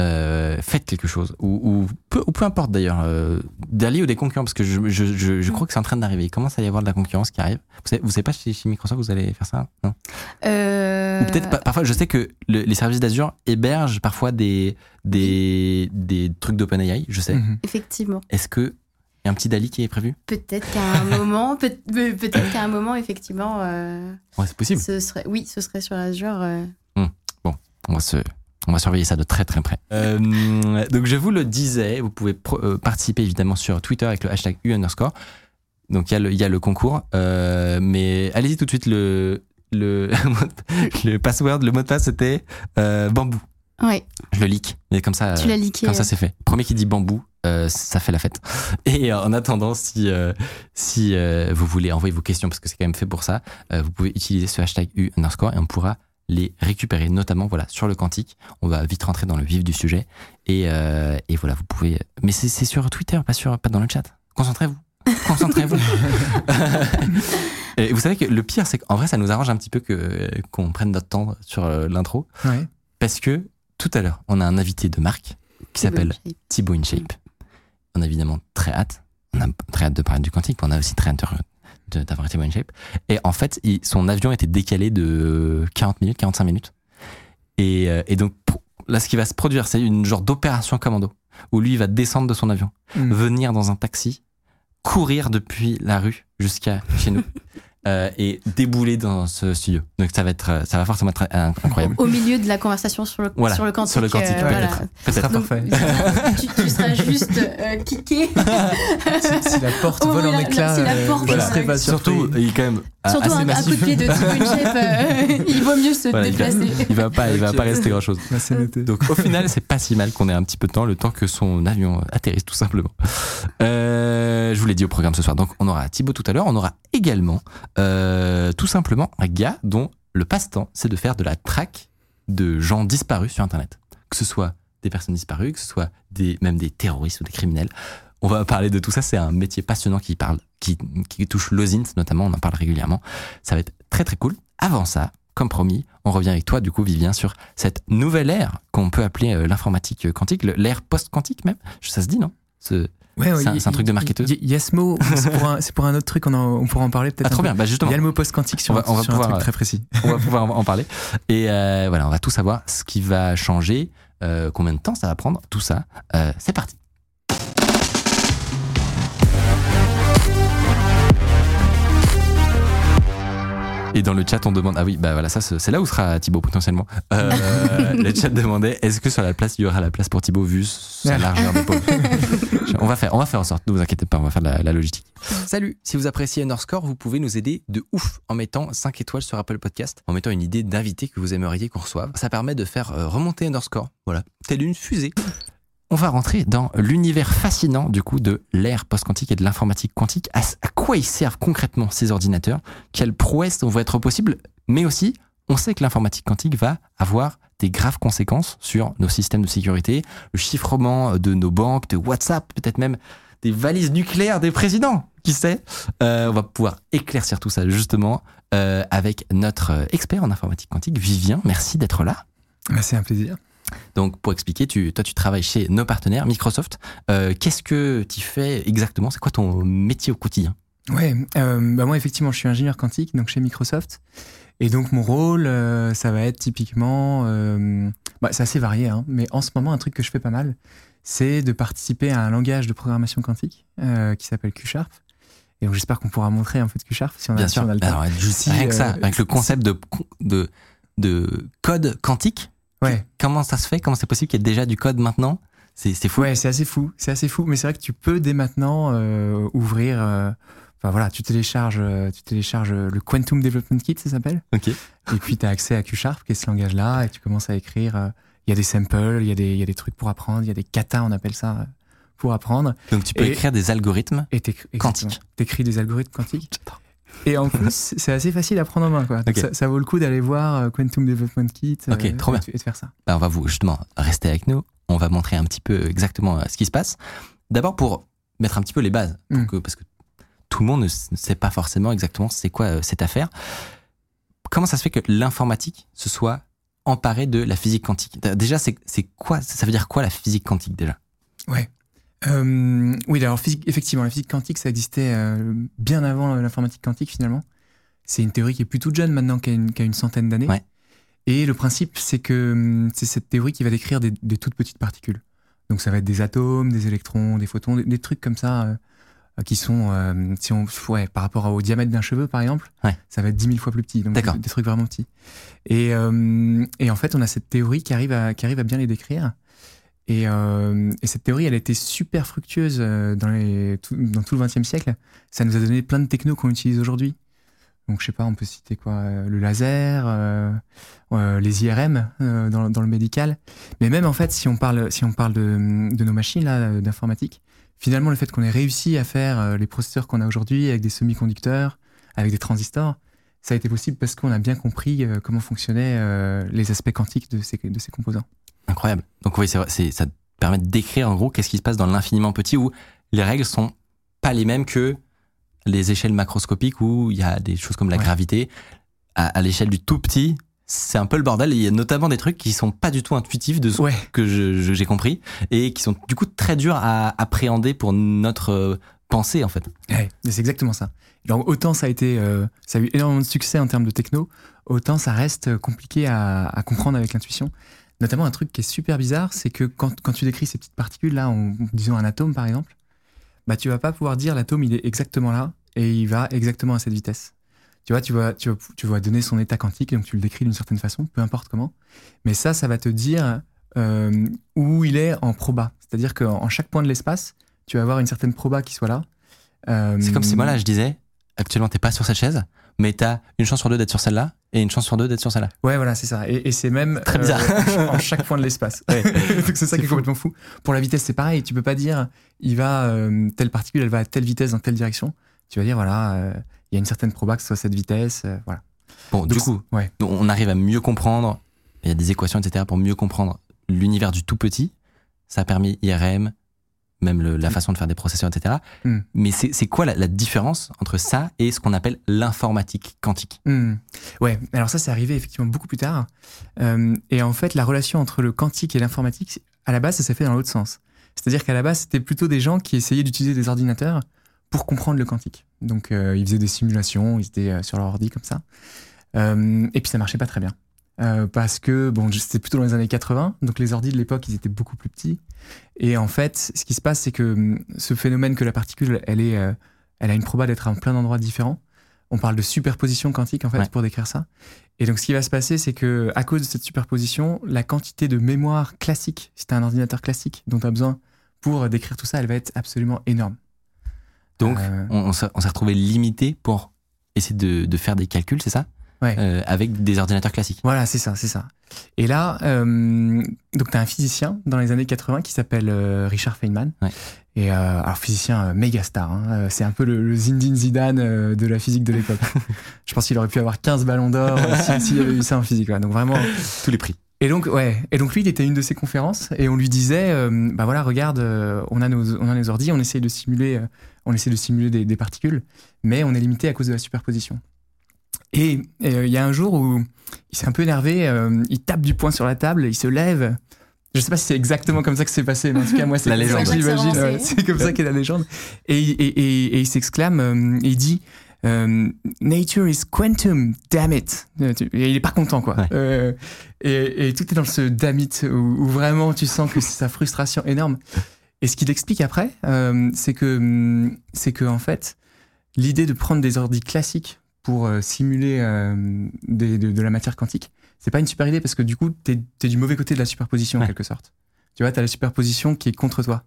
euh, faites quelque chose. Ou, ou, peu, ou peu importe d'ailleurs, euh, ou des concurrents, parce que je, je, je, je crois que c'est en train d'arriver. Il commence à y avoir de la concurrence qui arrive. Vous savez, vous savez pas chez, chez Microsoft, vous allez faire ça Non?
Euh,
Ou peut-être pas- parfois, je sais que le- les services d'Azure hébergent parfois des, des, des trucs d'OpenAI, je sais.
Mhm.
Effectivement.
Est-ce que y a un petit DALI qui est prévu?
Peut-être qu'à un moment, peut- peut- peut-être qu'à un moment, effectivement, euh,
Ouais, c'est possible.
ce serait, oui, ce serait sur Azure. euh,
On va, se, on va surveiller ça de très très près. Euh, donc je vous le disais, vous pouvez pro- euh, participer évidemment sur Twitter avec le hashtag U underscore. Donc il y, a le- il y a le concours, euh, mais allez-y tout de suite, le, le, le password, le mot de passe c'était euh, bambou.
Ouais,
Je le leak, mais comme ça,
tu l'as leaké.
comme ça c'est fait. Premier qui dit bambou, euh, ça fait la fête. Et en attendant, si, euh, si euh, vous voulez envoyer vos questions, parce que c'est quand même fait pour ça, euh, vous pouvez utiliser ce hashtag U underscore et on pourra les récupérer, notamment voilà sur le quantique. On va vite rentrer dans le vif du sujet. Et, euh, et voilà, vous pouvez. Mais c'est c'est sur Twitter, pas, sur, pas dans le chat. Concentrez-vous. Concentrez-vous. et vous savez que le pire, c'est qu'en vrai, ça nous arrange un petit peu que qu'on prenne notre temps sur euh, l'intro.
Ouais.
Parce que tout à l'heure, on a un invité de marque qui s'appelle Thibaut InShape. On a évidemment très hâte. On a très hâte de parler du quantique, mais on a aussi très hâte d'avoir Thibaut InShape. Et en fait, il- son avion était décalé de 40 minutes, 45 minutes. Et, euh, et donc, là, ce qui va se produire, c'est une genre d'opération commando, où lui, il va descendre de son avion,
Mhm.
venir dans un taxi, courir depuis la rue jusqu'à chez nous. euh, et débouler dans ce studio. Donc ça va être, euh, ça va forcément être incroyable.
Au milieu de la conversation sur le,
Voilà,
sur le quantique.
sur le quantique,
euh,
peut-être.
voilà.
Peut-être.
parfait.
Tu, tu seras juste euh, kické.
si, si la porte
Oh,
vole en
la- la-
éclats,
si la
euh,
porte
je
vole en
serai pas surpris.
Surtout, il est quand même
Surtout
assez
un, un coup de pied de Shape, euh, il vaut mieux se
Voilà, il, va,
déplacer.
il va pas, il va pas rester grand chose.
Noté.
Donc au final, c'est pas si mal qu'on ait un petit peu de temps, le temps que son avion atterrisse tout simplement. Euh, je vous l'ai dit au programme ce soir. Donc on aura Thibaut tout à l'heure, on aura également euh, tout simplement un gars dont le passe-temps c'est de faire de la traque de gens disparus sur Internet, que ce soit des personnes disparues, que ce soit des, même des terroristes ou des criminels. On va parler de tout ça. C'est un métier passionnant qui parle, qui, qui touche l'OSINT notamment. On en parle régulièrement. Ça va être très très cool. Avant ça, comme promis, on revient avec toi, du coup, Vivien, sur cette nouvelle ère qu'on peut appeler euh, l'informatique quantique, l'ère post-quantique même. Ça se dit, non? Ce-
Ouais, ouais,
C'est un- truc de
y-
marketeuse.
y- Yes-mo, c'est pour, un- c'est pour un autre truc, on, en- on pourra en parler peut-être.
Ah, trop bien. Bah,
Il
justement,
y a le mot post-quantique sur,
On va- on va
sur un
pouvoir,
truc
euh,
très précis.
on va pouvoir en en parler. Et euh, voilà, on va tout savoir ce qui va changer, euh, combien de temps ça va prendre, tout ça. Euh, c'est parti. Et dans le chat, on demande ah oui, bah voilà, ça c'est là où sera Thibaut potentiellement. Euh, le chat demandait est-ce que sur la place il y aura la place pour Thibaut vu sa largeur de paume On va faire, on va faire en sorte. Ne vous inquiétez pas, on va faire la, la logistique. Salut, si vous appréciez Underscore, vous pouvez nous aider de ouf en mettant 5 étoiles sur Apple Podcast, en mettant une idée d'invité que vous aimeriez qu'on reçoive. Ça permet de faire euh, remonter Underscore, voilà, telle une fusée. On va rentrer dans l'univers fascinant du coup de l'ère post-quantique et de l'informatique quantique. À, quoi ils servent concrètement ces ordinateurs? Quelles prouesses vont être possibles? Mais aussi, on sait que l'informatique quantique va avoir des graves conséquences sur nos systèmes de sécurité, le chiffrement de nos banques, de WhatsApp, peut-être même des valises nucléaires des présidents, qui sait? Euh, On va pouvoir éclaircir tout ça justement euh, avec notre euh, expert en informatique quantique, Vivien. Merci d'être là.
C'est un plaisir.
Donc, pour expliquer, tu, toi, tu travailles chez nos partenaires, Microsoft. Euh, Qu'est-ce que tu fais exactement? C'est quoi ton métier au quotidien?
Ouais, euh, bah moi effectivement, je suis ingénieur quantique donc chez Microsoft. Et donc mon rôle, euh, ça va être typiquement, euh, bah, c'est assez varié, hein, mais en ce moment, un truc que je fais pas mal, c'est de participer à un langage de programmation quantique qui s'appelle Q-Sharp. Et donc j'espère qu'on pourra montrer un peu de Q-Sharp si on a,
Bien
si
sûr.
on a le temps.
Alors, juste rien que ça, avec le concept de, de, de code quantique,
Ouais.
comment ça se fait? Comment c'est possible qu'il y ait déjà du code maintenant? C'est fou.
Ouais, c'est assez fou, c'est assez fou. Mais c'est vrai que tu peux dès maintenant euh, ouvrir. euh, Enfin voilà, tu télécharges, euh, tu télécharges euh, le Quantum Development Kit, ça s'appelle.
Ok.
Et puis tu as accès à Q-Sharp, qui est ce langage-là, et tu commences à écrire. euh, Il y a des samples, il y, a des- il y a des trucs pour apprendre, il y a des katas, on appelle ça, pour apprendre.
Donc, tu peux
Et-
écrire des algorithmes.
Et t'écris-
Quantique.
exactement. T'écris des algorithmes quantiques. Et en plus, c'est assez facile à prendre en main. Quoi. Donc
Ok.
ça, ça vaut le coup d'aller voir euh, Quantum Development Kit
Ok,
euh,
trop
et,
bien.
de- et de faire ça.
Bah, on va vous justement rester avec nous. On va montrer un petit peu exactement euh, ce qui se passe. D'abord pour mettre un petit peu les bases, pour
Mm.
parce que tout le monde ne sait pas forcément exactement c'est quoi cette affaire. Comment ça se fait que l'informatique ce soit emparé de la physique quantique? Déjà, c'est quoi Ça veut dire quoi la physique quantique déjà?
Ouais. Euh, oui, alors physique, effectivement, la physique quantique, ça existait euh, bien avant l'informatique quantique finalement. C'est une théorie qui est plus toute jeune maintenant, qui a une, qui a une centaine d'années.
Ouais.
Et le principe, c'est que hum, c'est cette théorie qui va décrire des, des toutes petites particules. Donc ça va être des atomes, des électrons, des photons, des, des trucs comme ça euh, qui sont, euh, si on, ouais, par rapport au diamètre d'un cheveu par exemple,
Ouais.
ça va être 10 000 fois plus petit. Donc
D'accord.
des, des trucs vraiment petits. Et, euh, et en fait, on a cette théorie qui arrive à, qui arrive à bien les décrire. Et, euh, et cette théorie, elle a été super fructueuse euh, dans, tout, le XXe siècle. Ça nous a donné plein de technos qu'on utilise aujourd'hui. Donc, je sais pas, on peut citer quoi euh, Le laser, les IRM dans, le médical. Mais même en fait, si on parle, de, nos machines d'informatique, finalement, le fait qu'on ait réussi à faire les processeurs qu'on a aujourd'hui avec des semi-conducteurs, avec des transistors, ça a été possible parce qu'on a bien compris comment fonctionnaient les aspects quantiques de ces composants.
Incroyable. Donc oui, c'est ça permet de décrire en gros qu'est-ce qui se passe dans l'infiniment petit où les règles sont pas les mêmes que les échelles macroscopiques où il y a des choses comme la
Ouais.
gravité. À, à l'échelle du tout petit, c'est un peu le bordel. Il y a notamment des trucs qui sont pas du tout intuitifs de ce
Ouais.
que j'ai compris et qui sont du coup très durs à appréhender pour notre euh, pensée en fait.
Ouais, c'est exactement ça. Autant ça a été, euh, ça a eu énormément de succès en termes de techno, autant ça reste euh, compliqué à, à comprendre avec l'intuition. Notamment un truc qui est super bizarre, c'est que quand, tu décris ces petites particules là, en disant un atome par exemple, bah tu vas pas pouvoir dire l'atome il est exactement là et il va exactement à cette vitesse. Tu vois, tu vas, tu vas, tu vas donner son état quantique, donc tu le décris d'une certaine façon, peu importe comment. Mais ça, ça va te dire euh, où il est en proba. C'est-à-dire qu'en en chaque point de l'espace, tu vas avoir une certaine proba qui soit là. Euh,
C'est comme si moi là je disais actuellement t'es pas sur cette chaise, mais t'as une chance sur deux d'être sur celle-là et une chance sur deux d'être sur celle-là.
Ouais, voilà, c'est ça. Et, et c'est même
Très bizarre.
euh, en chaque point de l'espace.
Ouais.
Donc c'est ça qui est complètement fou. Pour la vitesse, c'est pareil. Tu peux pas dire, il va euh, telle particule, elle va à telle vitesse dans telle direction. Tu vas dire, voilà, euh, il y a une certaine proba que ce soit cette vitesse. euh, voilà.
Bon, du coup,
ouais.
on arrive à mieux comprendre. Il y a des équations, etc., pour mieux comprendre l'univers du tout petit. Ça a permis IRM, même le- la
Mm.
façon de faire des processeurs, etc.
Mm.
Mais c'est quoi la, la différence entre ça et ce qu'on appelle l'informatique quantique?
Hmm. Ouais, alors ça, c'est arrivé effectivement beaucoup plus tard. Euh, et en fait, la relation entre le quantique et l'informatique, à la base, ça s'est fait dans l'autre sens. C'est-à-dire qu'à la base, c'était plutôt des gens qui essayaient d'utiliser des ordinateurs pour comprendre le quantique. Donc, euh, ils faisaient des simulations, ils étaient euh, sur leur ordi comme ça. Euh, et puis, ça marchait pas très bien. Euh, parce que, bon, c'était plutôt dans les années 80, donc les ordis de l'époque, ils étaient beaucoup plus petits. Et en fait, ce qui se passe, c'est que hum, ce phénomène que la particule, elle, est, euh, elle a une proba d'être à plein d'endroits différents. On parle de superposition quantique, en fait,
Ouais.
pour décrire ça. Et donc, ce qui va se passer, c'est que à cause de cette superposition, la quantité de mémoire classique, si tu un ordinateur classique dont tu as besoin pour décrire tout ça, elle va être absolument énorme.
Donc,
Euh,
on, s'est on s'est retrouvé limité pour essayer de, de faire des calculs, c'est ça?
Ouais.
Euh, Avec des ordinateurs classiques.
Voilà, c'est ça, c'est ça. Et là, euh, donc tu as un physicien dans les années 80 qui s'appelle euh, Richard Feynman.
Ouais.
Et euh, alors physicien euh, méga star, hein. C'est un peu le, le Zidane de la physique de l'époque. Je pense qu'il aurait pu avoir 15 ballons d'or si- s'il y avait eu ça en physique. ouais. Donc vraiment.
Tous les prix.
Et donc ouais, et donc lui il était à une de ses conférences et on lui disait euh, bah voilà regarde euh, on a nos on a nos ordi, on essaye de simuler euh, on essaie de simuler des, des particules, mais on est limité à cause de la superposition. Et euh, il y a un jour où il s'est un peu énervé, euh, il tape du poing sur la table, il se lève. Je sais pas si c'est exactement comme ça que c'est passé, mais en tout cas moi c'est
La
comme ça
légende.
j'imagine.
C'est
ouais, C'est comme ça qu'est la légende. Et, il- et, et, et il s'exclame, euh, il dit euh, Nature is quantum, damn it. Et il est pas content quoi.
Ouais.
Euh, et, et tout est dans ce damn it où, où vraiment tu sens que c'est sa frustration énorme. Et ce qu'il explique après, euh, c'est que hum, c'est que en fait l'idée de prendre des ordis classiques pour euh, simuler euh, des- de, de la matière quantique, c'est pas une super idée parce que du coup, t'es es du mauvais côté de la superposition en quelque sorte. Tu vois, t'as la superposition qui est contre toi.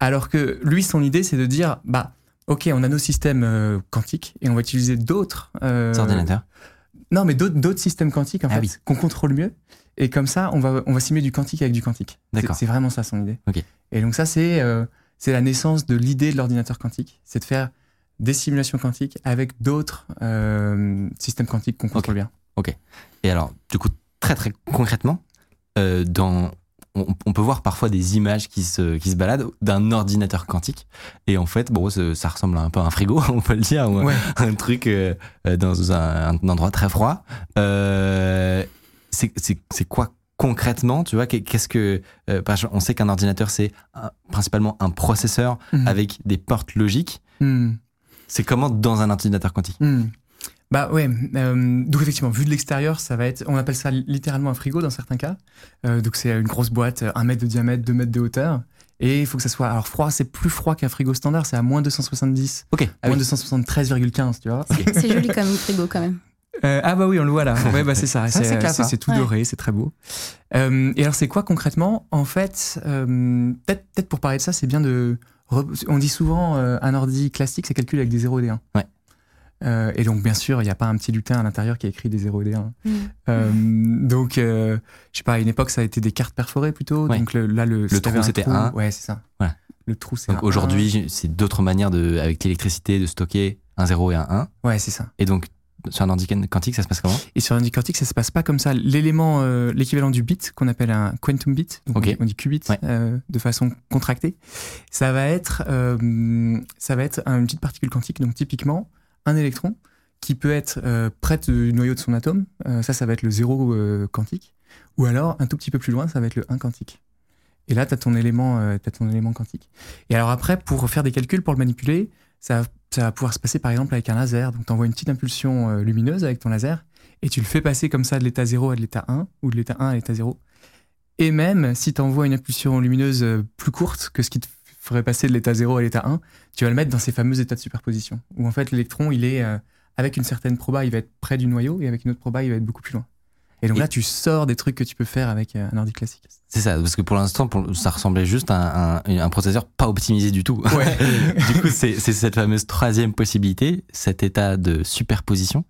Alors que lui, son idée, c'est de dire, bah, ok, on a nos systèmes euh, quantiques et on va utiliser d'autres euh,
Des ordinateurs.
non, mais d'autres systèmes quantiques en
Ah
fait
oui.
qu'on contrôle mieux. Et comme ça, on va on va simuler du quantique avec du quantique.
D'accord.
C'est vraiment ça son idée.
Ok.
Et donc ça, c'est euh, c'est la naissance de l'idée de l'ordinateur quantique, c'est de faire des simulations quantiques avec d'autres euh, systèmes quantiques qu'on contrôle bien.
Et alors, du coup, très très concrètement, euh, dans, on, on peut voir parfois des images qui se, qui se baladent d'un ordinateur quantique. Et en fait, bon, ça, ressemble un peu à un frigo, on peut le dire, ou
Ouais.
un truc euh, dans un, un endroit très froid. C'est quoi concrètement, tu vois qu'est- Qu'est-ce que euh, on sait qu'un ordinateur c'est principalement un processeur
Mhm.
avec des portes logiques.
Hmm.
C'est comment dans un ordinateur quantique
Hmm. Bah ouais, euh, donc effectivement, vu de l'extérieur, ça va être, on appelle ça littéralement un frigo dans certains cas. Euh, donc c'est une grosse boîte, un mètre de diamètre, deux mètres de hauteur. Et il faut que ça soit, alors froid, c'est plus froid qu'un frigo standard, c'est à moins 270,
Ok. Ah
moins
oui.
273,15, tu vois.
C'est joli comme frigo quand même.
Euh, ah bah oui, on le voit là. Ouais, bah c'est ça.
Ça,
c'est
hein.
tout
Ouais.
doré, c'est très beau. Euh, et alors c'est quoi concrètement? En fait, euh, peut-être peut-être pour parler de ça, c'est bien de. On dit souvent euh, un ordi classique, c'est calculé avec des 0 et des 1.
Ouais.
Euh, et donc bien sûr, il n'y a pas un petit lutin à l'intérieur qui a écrit des 0 et des 1.
Mm.
Euh, donc, euh, je sais pas, à une époque, ça a été des cartes perforées plutôt.
Ouais.
Donc le- là, le, si
trou, c'était
trou-
un.
Ouais, c'est ça.
Voilà.
Le trou, c'est
Donc
un
aujourd'hui, c'est d'autres manières de, avec l'électricité de stocker un 0 et un 1.
un. Ouais, c'est ça.
Et donc, sur un ordi quantique, ça se passe comment
Et sur un ordi quantique, ça se passe pas comme ça. L'élément, euh, l'équivalent du bit, qu'on appelle un quantum bit, donc on, dit, on dit qubit
Ouais.
euh, de façon contractée, ça va être, euh, ça va être une petite particule quantique. Donc typiquement, un électron qui peut être euh, près du noyau de son atome, ça, ça va être le zéro euh, quantique, ou alors un tout petit peu plus loin, ça va être le 1 quantique. Et là, tu as ton élément, t'as ton élément quantique. Et alors après, pour faire des calculs, pour le manipuler, ça, ça va pouvoir se passer par exemple avec un laser. Donc tu envoies une petite impulsion euh, lumineuse avec ton laser et tu le fais passer comme ça de l'état 0 à de l'état 1 ou de l'état 1 à l'état 0. Et même si tu envoies une impulsion lumineuse euh, plus courte que ce qui te ferait passer de l'état 0 à l'état 1, tu vas le mettre dans ces fameux états de superposition où en fait l'électron, il est euh, avec une certaine proba, il va être près du noyau et avec une autre proba, il va être beaucoup plus loin. Et donc
Et-
là, tu sors des trucs que tu peux faire avec euh, un ordi classique.
C'est ça, parce que pour l'instant, ça ressemblait juste à un, processeur pas optimisé du tout.
Ouais.
du coup, c'est cette fameuse troisième possibilité, cet état de superposition.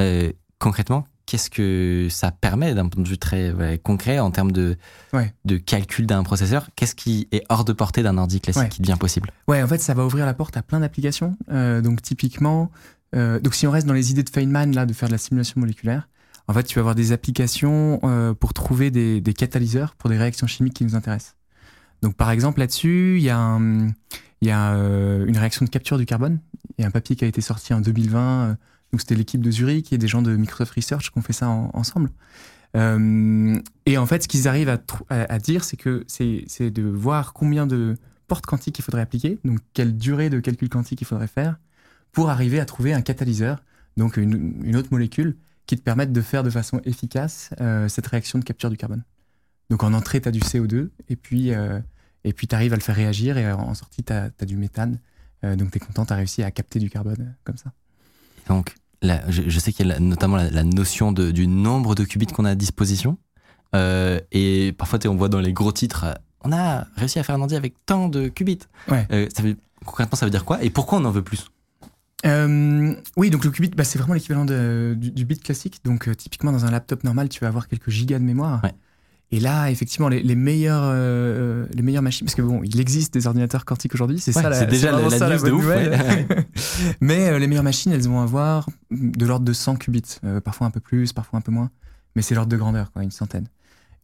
Euh, concrètement, qu'est-ce que ça permet d'un point de vue très concret en termes de,
Ouais.
de calcul d'un processeur? Qu'est-ce qui est hors de portée d'un ordi classique
Ouais.
qui devient possible?
Ouais, en fait, ça va ouvrir la porte à plein d'applications. Euh, donc, typiquement, euh, donc si on reste dans les idées de Feynman, là, de faire de la simulation moléculaire, en fait, tu vas avoir des applications euh, pour trouver des, catalyseurs pour des réactions chimiques qui nous intéressent. Donc, par exemple, là-dessus, il y a, euh, une réaction de capture du carbone. Il y a un papier qui a été sorti en 2020. euh, donc, c'était l'équipe de Zurich et des gens de Microsoft Research qui ont fait ça en- ensemble. Et en fait, ce qu'ils arrivent à, dire, c'est que c'est de voir combien de portes quantiques il faudrait appliquer, donc quelle durée de calcul quantique il faudrait faire pour arriver à trouver un catalyseur, donc une autre molécule qui te permette de faire de façon efficace euh, cette réaction de capture du carbone. Donc en entrée, tu as du CO2 et puis euh, tu arrives à le faire réagir et en sortie, tu as, du méthane. Euh, donc tu es content, tu as réussi à capter du carbone euh, comme ça.
Donc, là, je, je sais qu'il y a la- notamment la, la notion de, du nombre de qubits qu'on a à disposition. Et parfois, on voit dans les gros titres, on a réussi à faire un ordi avec tant de qubits.
Ouais.
Ça veut, concrètement, ça veut dire quoi? Et pourquoi on en veut plus?
Euh, oui, donc le qubit, bah, c'est vraiment l'équivalent du, du bit classique. Donc euh, typiquement dans un laptop normal, tu vas avoir quelques gigas de mémoire.
Ouais.
Et là, effectivement, les, les meilleures, euh, les meilleures machines, parce que bon, il existe des ordinateurs quantiques aujourd'hui, c'est
Ouais,
ça, la-
c'est déjà la- la
ça
news de ouf, ouais.
Mais les meilleures machines, elles vont avoir de l'ordre de 100 qubits, parfois un peu plus, parfois un peu moins, mais c'est l'ordre de grandeur, quoi, une centaine.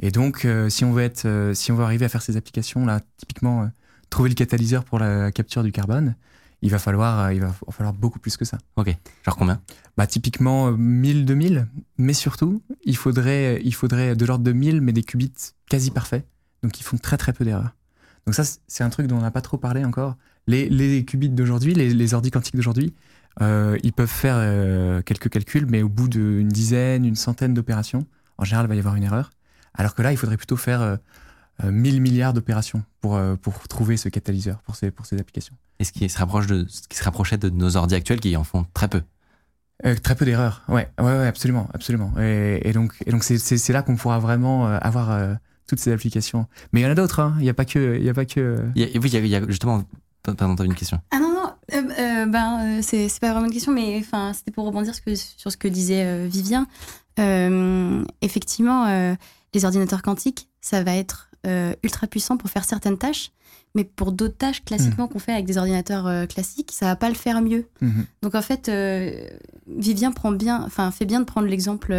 Et donc, si on veut être, si on veut arriver à faire ces applications là, typiquement trouver le catalyseur pour la capture du carbone, il va falloir, euh, il va falloir beaucoup plus que ça.
Ok. Genre combien?
Bah, typiquement euh, 1000, 2000, mais surtout, il faudrait, il faudrait de l'ordre de 1000, mais des qubits quasi parfaits, donc ils font très très peu d'erreurs. Donc ça, c'est- un truc dont on n'a pas trop parlé encore. Les, les qubits d'aujourd'hui, les, les ordi quantiques d'aujourd'hui, euh, ils peuvent faire euh, quelques calculs, mais au bout d'une dizaine, une centaine d'opérations, en général, il va y avoir une erreur. Alors que là, il faudrait plutôt faire euh, euh, 1000 milliards d'opérations pour, euh, pour trouver ce catalyseur pour ces, pour ces applications.
Et ce qui se rapproche de ce qui se rapprochait de nos ordi actuels qui en font très peu.
Euh, très peu d'erreurs, ouais, ouais, ouais, absolument, absolument. Et, et donc, et donc c'est, c'est, c'est là qu'on pourra vraiment euh, avoir euh, toutes ces applications. Mais il y en a d'autres, hein. Il n'y a pas que, il y a pas que. euh,
Il y a- oui, il y a, il y a justement. Pardon, t'avais une question.
Ah non, non, euh, euh, ben, euh, c'est c'est pas vraiment une question, mais enfin, c'était pour rebondir ce que- sur ce que disait euh, Vivien. Euh, effectivement, euh, les ordinateurs quantiques, ça va être euh, ultra puissant pour faire certaines tâches, mais pour d'autres tâches classiquement qu'on fait avec des ordinateurs euh, classiques, ça va pas le faire mieux.
mhm.
Donc en fait, euh, Vivien prend bien, enfin fait bien de prendre l'exemple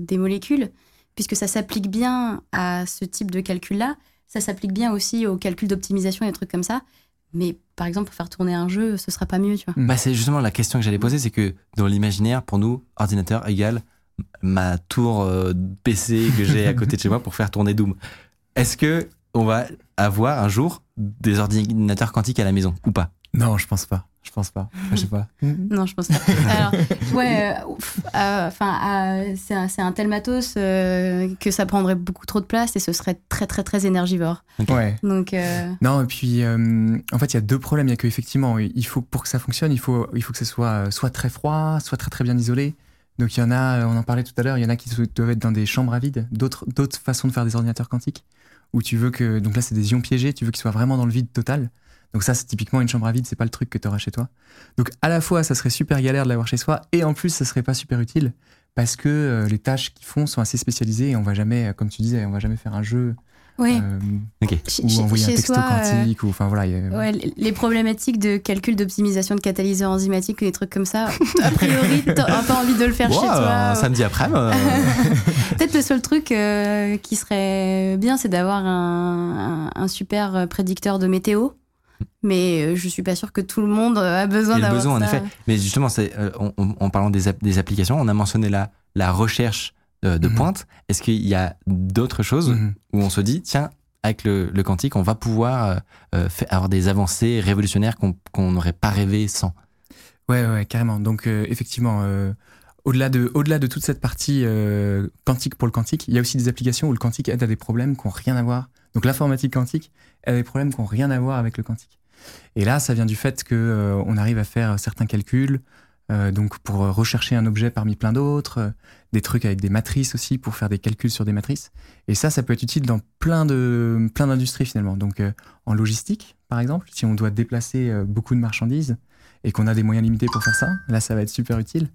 des molécules, puisque ça s'applique bien à ce type de calcul-là. Ça s'applique bien aussi au calcul d'optimisation et des trucs comme ça. Mais par exemple, pour faire tourner un jeu, ce sera pas mieux, tu vois.
Mm.
Bah, c'est justement la question que j'allais poser, c'est que dans l'imaginaire, pour nous, ordinateur égale ma tour euh, PC que j'ai à côté de chez moi pour faire tourner Doom. Est-ce que on va avoir un jour des ordinateurs quantiques à la maison ou pas?
Non, je pense pas. Je pense pas. Je sais pas.
Non, je pense pas. Alors, ouais, euh, euh, enfin, euh, c'est un, tel matos euh, que ça prendrait beaucoup trop de place et ce serait très, très, très énergivore.
Ouais.
Donc, euh,
Non, et puis euh, en fait, il y a deux problèmes. Il y a que effectivement, il faut pour que ça fonctionne, il faut il faut que ce soit soit très froid, soit très très bien isolé. Donc il y en a, on en parlait tout à l'heure, il y en a qui doivent être dans des chambres à vide. D'autres d'autres façons de faire des ordinateurs quantiques où tu veux que donc là c'est des ions piégés, tu veux qu'ils soient vraiment dans le vide total. Donc ça c'est typiquement une chambre à vide, c'est pas le truc que tu auras chez toi. Donc à la fois ça serait super galère de l'avoir chez soi et en plus ça serait pas super utile parce que euh, les tâches qu'ils font sont assez spécialisées et on va jamais, comme tu disais, on va jamais faire un jeu
oui.
euh,
Chez-
ou envoyer un texto
soi, euh,
quantique ou enfin voilà. a-
Ouais, les problématiques de calcul d'optimisation de catalyseurs enzymatiques ou des trucs comme ça, a priori, t'as pas envie de le faire
Wow,
chez toi.
un samedi après euh,
Peut-être le seul truc euh, qui serait bien, c'est d'avoir un, un- un super prédicteur de météo. Mais euh, je suis pas sûre que tout le monde a besoin
Il y a le
d'avoir
besoin, en
ça.
effet. Mais justement, c'est, euh, en, parlant des, app- des applications, on a mentionné la, la recherche euh, de
Mhm.
pointe. Est-ce qu'il y a d'autres choses
Mhm.
où on se dit, tiens, avec le, le quantique, on va pouvoir euh, euh, faire, avoir des avancées révolutionnaires qu'on qu'on n'aurait pas rêvé sans?
Ouais, ouais, carrément. Donc, euh, effectivement, euh, au-delà de, au-delà de toute cette partie quantique pour le quantique, il y a aussi des applications où le quantique aide à des problèmes qui n'ont rien à voir. Donc, l'informatique quantique à des problèmes qui n'ont rien à voir avec le quantique. Et là, ça vient du fait que euh, on arrive à faire certains calculs, euh, donc pour euh, rechercher un objet parmi plein d'autres, euh, des trucs avec des matrices aussi pour faire des calculs sur des matrices. Et ça, ça peut être utile dans plein de, plein d'industries finalement. Donc, en logistique, par exemple, si on doit déplacer beaucoup de marchandises et qu'on a des moyens limités pour faire ça, là, ça va être super utile.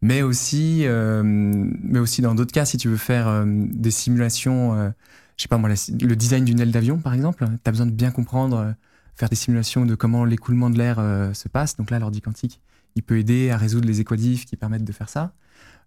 Mais aussi, mais aussi dans d'autres cas, si tu veux faire des simulations, je sais pas moi, le design d'une aile d'avion, par exemple, tu as besoin de bien comprendre, faire des simulations de comment l'écoulement de l'air se passe. Donc là, l'ordi quantique, il peut aider à résoudre les équadifs qui permettent de faire ça.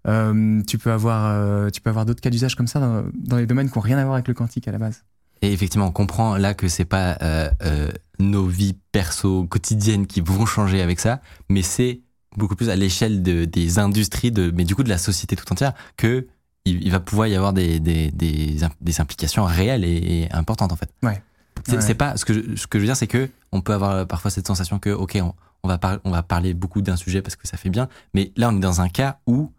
Euh, tu peux avoir, euh, tu peux avoir d'autres cas d'usage comme ça dans, dans les domaines qui n'ont rien à voir avec le quantique à la base.
Et effectivement, on comprend là que c'est pas euh, nos vies perso quotidiennes qui vont changer avec ça, mais c'est beaucoup plus à l'échelle de, des industries, de, mais du coup de la société tout entière, que il, il va pouvoir y avoir des, des, des, im- des implications réelles et, et importantes en fait.
Ouais.
C'est
Ouais.
pas ce que je, ce que je veux dire, c'est que on peut avoir parfois cette sensation que ok, on, on va par- on va parler beaucoup d'un sujet parce que ça fait bien, mais là on est dans un cas où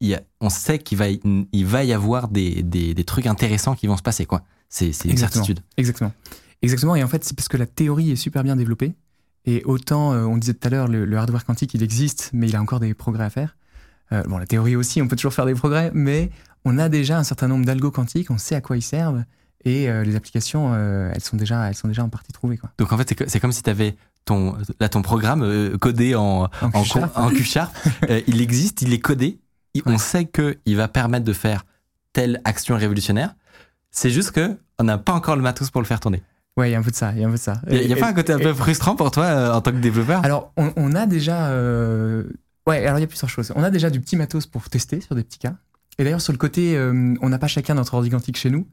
il y a, on sait qu'il va, y- il va y avoir des, des, des trucs intéressants qui vont se passer quoi. C'est une certitude.
Exactement. Exactement. Et en fait, c'est parce que la théorie est super bien développée. Et autant, euh, on disait tout à l'heure, le, le hardware quantique, il existe, mais il a encore des progrès à faire. Euh, bon, la théorie aussi, on peut toujours faire des progrès, mais on a déjà un certain nombre d'algos quantiques, on sait à quoi ils servent, et euh, les applications, elles, sont déjà, elles sont déjà en partie trouvées. Quoi.
Donc en fait, c'est comme si tu avais ton, là, ton programme euh, codé en,
En
en,
Q-Sharp.
en Q-Sharp. Euh, il existe, il est codé. Il- On sait qu'il va permettre de faire telle action révolutionnaire. C'est juste que on n'a pas encore le matos pour le faire tourner.
Ouais, il y a un peu de ça. Il y a un peu de ça.
Il n'y a,
Et-
pas un côté un
et-
peu frustrant pour toi euh, en tant que développeur?
Alors, on, on a déjà. Ouais, alors il y a plusieurs choses. On a déjà du petit matos pour tester sur des petits cas. Et d'ailleurs, sur le côté, on n'a pas chacun notre ordi quantique chez nous.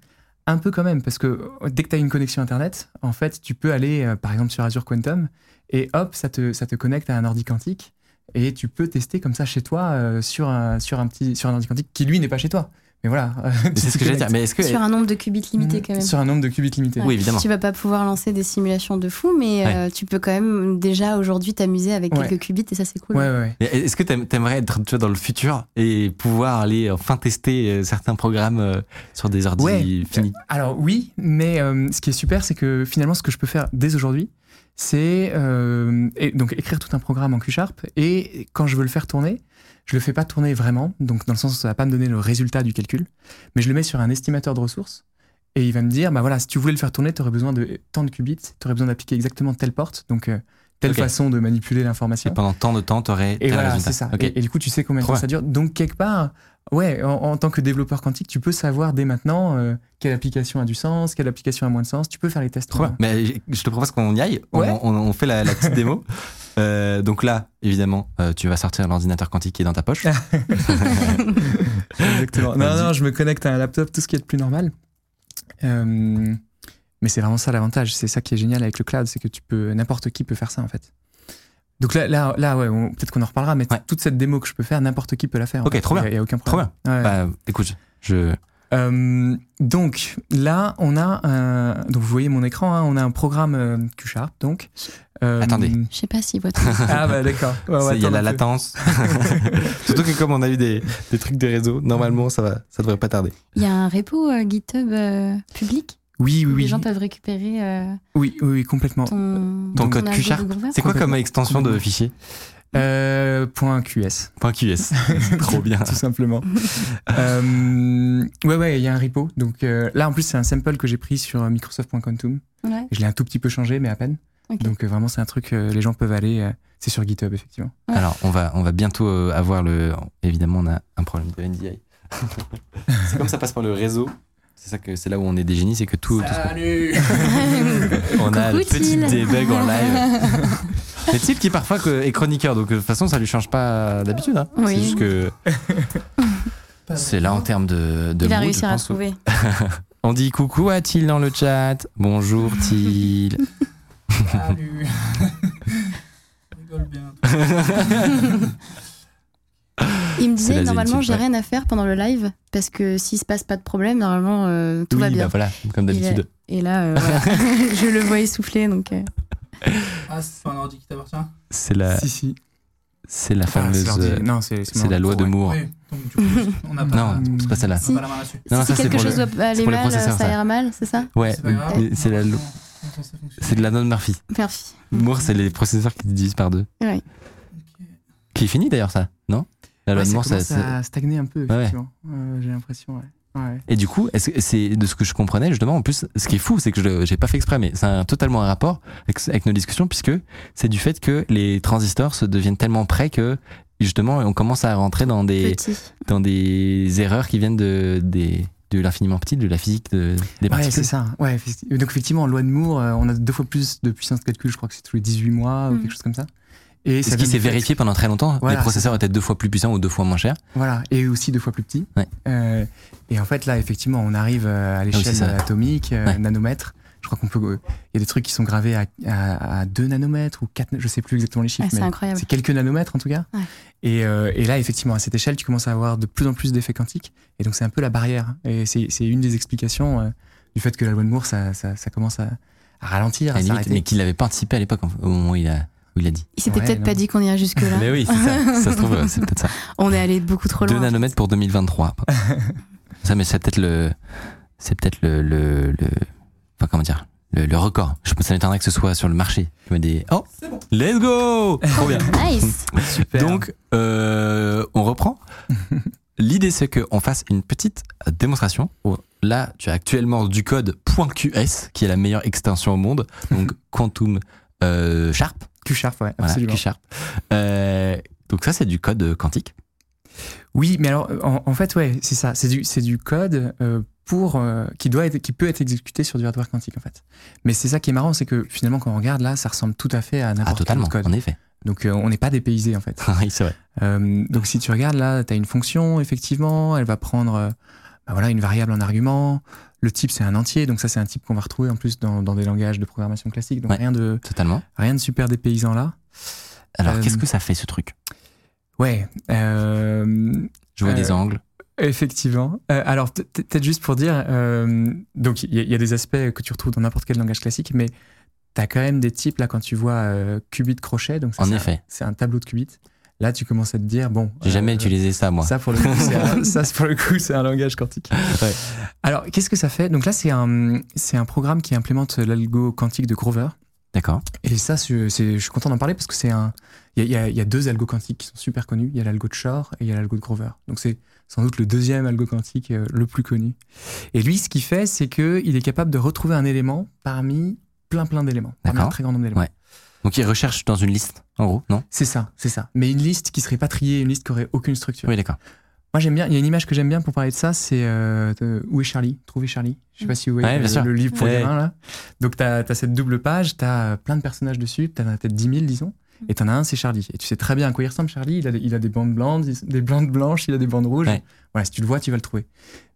Un peu quand même, parce que euh, dès que tu as une connexion Internet, en fait, tu peux aller, euh, par exemple, sur Azure Quantum, et hop, ça te, connecte à un ordi quantique, et tu peux tester comme ça chez toi euh, sur, un, sur, un petit, sur un ordi quantique qui, lui, n'est pas chez toi. Mais voilà.
C'est ce que j'allais dire.
connectes.
Mais est-ce que
Sur un nombre de qubits limité quand même.
Sur un nombre de qubits limité.
Oui, évidemment.
Tu vas pas pouvoir lancer des simulations de fou, mais euh, tu peux quand même déjà aujourd'hui t'amuser avec
Ouais.
quelques qubits et ça c'est cool.
Ouais, ouais, ouais.
Mais Est-ce que t'aim- t'aimerais être tu vois, dans le futur et pouvoir aller enfin tester euh, certains programmes euh, sur des ordi
Ouais.
finis?
Alors oui, mais euh, ce qui est super, c'est que finalement, ce que je peux faire dès aujourd'hui, c'est euh, donc écrire tout un programme en Q-Sharp et quand je veux le faire tourner, je le fais pas tourner vraiment, donc dans le sens où ça va pas me donner le résultat du calcul, mais je le mets sur un estimateur de ressources et il va me dire, bah voilà, si tu voulais le faire tourner, tu aurais besoin de tant de qubits, tu aurais besoin d'appliquer exactement telle porte, donc euh, telle façon de manipuler
Et
l'information.
pendant tant de temps, tu aurais
Et voilà, c'est ça. Et, et du coup, tu sais combien de temps ça dure. Donc, quelque part, ouais, en, en tant que développeur quantique, tu peux savoir dès maintenant euh, quelle application a du sens, quelle application a moins de sens. Tu peux faire les tests.
Trop bien. Mais je- te propose qu'on y aille. On-
Ouais.
On, on fait la, la petite démo. Euh, donc là, évidemment, euh, tu vas sortir l'ordinateur quantique qui est dans ta poche.
Exactement. non, non, je me connecte à un laptop, tout ce qui est de plus normal. Mais c'est vraiment ça l'avantage. C'est ça qui est génial avec le cloud, c'est que tu peux, n'importe qui peut faire ça en fait. Donc là, là, là ouais, on- peut-être qu'on en reparlera, mais
Ouais.
toute cette démo que je peux faire, n'importe qui peut la faire.
Ok,
fait.
trop bien.
Il n'y a, aucun
Trop
problème. Ouais.
Bah, écoute, je.
Euh, donc là, on a un, donc vous voyez mon écran, hein, on a un programme euh, Q-Sharp, donc. Euh,
Attendez.
Je sais pas si votre.
Ah bah d'accord. Ouais,
Il y a la latence. Surtout que comme on a eu des, des trucs de réseau, normalement ça va, ça devrait pas tarder.
Il y a un repo euh, GitHub euh, public?
Oui, oui, oui.
les gens peuvent récupérer euh,
Oui, oui, oui, complètement.
ton,
Ton code Q-Sharp. C'est quoi comme extension de fichier
Euh, point QS,
Point .qs. Trop bien.
tout simplement. euh, ouais, ouais, il y a un repo. Donc euh, là, en plus, c'est un sample que j'ai pris sur Microsoft.quantum.
Ouais,
Je l'ai un tout petit peu changé, mais à peine. Donc euh, vraiment, c'est un truc, euh, les gens peuvent aller. euh, c'est sur GitHub, effectivement.
Ouais.
Alors on va, on va bientôt euh, avoir le. Évidemment, on a un problème de NDI. c'est comme ça passe par le réseau. C'est ça que c'est là où on est des génies, c'est que tout. tout on a le petit debug en live. Mais Thiel qui parfois est chroniqueur, donc de toute façon ça lui change pas d'habitude. hein.
Oui.
C'est juste que c'est là en termes de, de
Il a réussi à trouver.
On dit coucou à Thiel dans le chat. Bonjour Thiel.
Salut. Je rigole bien.
Il me disait normalement j'ai rien à faire pendant le live parce que s'il se passe pas de problème normalement euh, tout
oui,
va bien.
bah voilà, comme d'habitude.
Et là euh, voilà. je le vois essouffler donc. euh,
Ah, c'est pas un ordi qui t'appartient?
C'est la,
Si, si.
c'est la
Ah,
fameuse.
non, c'est
la loi de. Moore.
Oui, donc du coup, on n'a pas,
Non, c'est pas celle-là. Non,
si
ça,
quelque chose
le-
doit aller mal,
processeurs,
ça
ça.
ira mal, c'est ça?
Ouais,
C'est
la,
fonctionne?
c'est de la non Murphy.
Merci.
Moore, c'est les processeurs qui se divisent par deux.
Ouais.
Qui est fini d'ailleurs, ça, loi
Ouais,
de
ça
Moore, ça- ça-
à stagner un peu,
Ouais, ouais.
Euh, J'ai l'impression, ouais. Ouais.
Et du coup, c'est de ce que je comprenais justement En plus, ce qui est fou, c'est que je j'ai pas fait exprès, mais c'est un- totalement un rapport avec, avec nos discussions, puisque c'est du fait que les transistors se deviennent tellement près que justement, on commence à rentrer dans des
Petit.
dans des erreurs qui viennent de des de l'infiniment petit, de la physique de, des
Ouais,
particules.
c'est ça. Ouais, donc effectivement, en loi de Moore, euh, on a deux fois plus de puissance de calcul, je crois que c'est tous les 18 mois ou
Mm.
quelque chose comme ça. Et
ce qui s'est vérifié pendant très longtemps.
Voilà,
les processeurs étaient deux fois plus puissants ou deux fois moins chers.
Voilà, et aussi deux fois plus petit.
Ouais.
Euh, et en fait, là, effectivement, on arrive euh, à l'échelle
c'est ça.
atomique, euh,
Ouais.
nanomètre. Je crois qu'on peut. euh, Il y a des trucs qui sont gravés à, à, à 2 nanomètres ou 4, je sais plus exactement les chiffres,
Ah, c'est
mais
incroyable.
c'est quelques nanomètres en tout cas.
Ouais.
Et, euh, et là, effectivement, à cette échelle, tu commences à avoir de plus en plus d'effets quantiques. Et donc, c'est un peu la barrière. Et c'est une des explications euh, du fait que la loi de Moore, ça, ça, ça commence à, à ralentir,
À limite, mais qu'il l'avait pas anticipé à l'époque, au moment où il a où il a dit.
Il s'était
Ouais,
peut-être pas dit qu'on irait jusque là.
Mais oui, c'est ça. ça se trouve, c'est peut-être ça.
On est allé beaucoup trop
2
loin.
nanomètres pour 2023. ça, mais c'est peut-être le, c'est peut-être le, le, le- enfin comment dire, le, le record. Je ça m'étonnerait que ce soit sur le marché. Je me dis, oh,
C'est bon.
let's go, trop bien.
Nice.
Super.
Donc, euh, on reprend. L'idée, c'est qu'on fasse une petite démonstration. où Là, tu as actuellement du code .qs, qui est la meilleure extension au monde. Donc, Quantum euh, Sharp.
Q-Sharp, ouais, absolument.
Euh, donc, ça, c'est du code quantique.
Oui, mais alors, en, en fait, ouais, c'est ça. C'est du, du code euh, pour, euh, qui, doit être, qui peut être exécuté sur du hardware quantique, en fait. Mais c'est ça qui est marrant, c'est que finalement, quand on regarde là, ça ressemble tout à fait à
Ah,
n'importe quel
totalement,
autre code.
en effet.
Donc, euh, on n'est pas dépaysé, en fait.
oui, c'est vrai.
Euh, donc, si tu regardes là, tu as une fonction, effectivement, elle va prendre euh, bah voilà, une variable en argument. Le type, c'est un entier, donc ça, c'est un type qu'on va retrouver en plus dans, dans des langages de programmation classiques. Donc,
Ouais.
rien, de,
Totalement.
rien de super dépaysant là.
Alors,
Euh,
qu'est-ce que ça fait, ce truc?
Ouais. Euh,
Je vois
euh,
des angles.
Effectivement. Alors, peut- peut-être juste pour dire, donc il y, a- il y a des aspects que tu retrouves dans n'importe quel langage classique, mais tu as quand même des types, là, quand tu vois qubit crochet, donc ça,
En
c'est un-
effet.
c'est un tableau de qubits. Là, tu commences à te dire, bon.
J'ai jamais
euh,
utilisé ça, moi.
Ça, pour le coup, c'est un, langage quantique.
Ouais.
Alors, qu'est-ce que ça fait? Donc là, c'est un, c'est un programme qui implémente l'algo quantique de Grover.
D'accord.
Et ça, c'est- je suis content d'en parler parce que c'est un. Il y y a- il y a deux algos quantiques qui sont super connus. Il y a l'algo de Shor et il y a l'algo de Grover. Donc c'est sans doute le deuxième algo quantique euh, le plus connu. Et lui, ce qu'il fait, c'est qu'il est capable de retrouver un élément parmi plein plein d'éléments. Parmi un très grand nombre d'éléments.
Ouais. Donc, il recherche dans une liste, en gros, non?
C'est ça, c'est ça. Mais une liste qui serait pas triée, une liste qui aurait aucune structure.
Oui, d'accord.
Moi, j'aime bien. Il y a une image que j'aime bien pour parler de ça. C'est euh, Où est Charlie? Trouver Charlie. Je sais pas si vous voyez
Ouais,
le, livre pour
Ouais.
gamins là. Donc tu as, cette double page, tu as plein de personnages dessus, tu as peut-être 10 000 disons. Et tu en as un, c'est Charlie. Et tu sais très bien à quoi il ressemble, Charlie. Il a, des- il a des bandes blanches, des bandes blanches, il a des bandes rouges.
Ouais.
Voilà, si tu le vois, tu vas le trouver.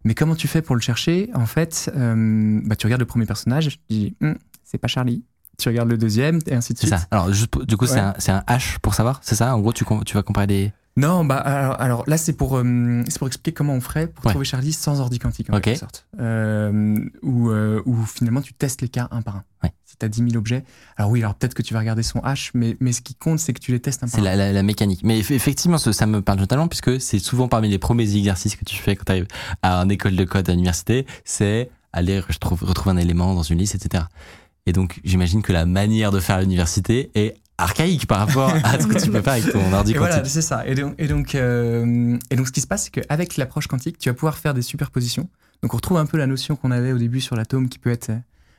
Mais comment tu fais pour le chercher? En fait, euh, bah, tu regardes le premier personnage, tu dis, Hum, c'est pas Charlie. Tu regardes le deuxième, et ainsi de
C'est
suite.
ça. Alors, juste du coup, c'est
Ouais.
un, c'est un H pour savoir, c'est ça? En gros, tu, vas comparer des.
Non, bah alors, alors là c'est pour euh, c'est pour expliquer comment on ferait pour
Ouais.
trouver Charlie sans ordi quantique en quelque sorte. Euh, où, euh, où finalement tu testes les cas un par un.
Ouais.
Si tu as 10 000 objets, alors oui, alors peut-être que tu vas regarder son H, mais, mais ce qui compte c'est que tu les testes un
C'est
par un.
la- la mécanique. Mais eff- effectivement, ce- ça me parle totalement puisque c'est souvent parmi les premiers exercices que tu fais quand tu arrives à une école de code à l'université, c'est aller retrouver, retrouver un élément dans une liste, etc. Et donc, j'imagine que la manière de faire l'université est archaïque par rapport à ce que tu peux faire avec ton ordi
Et voilà,
quantique.
c'est ça. Et donc, et, donc, euh, et donc ce qui se passe, c'est qu'avec l'approche quantique, tu vas pouvoir faire des superpositions. Donc on retrouve un peu la notion qu'on avait au début sur l'atome qui peut être euh,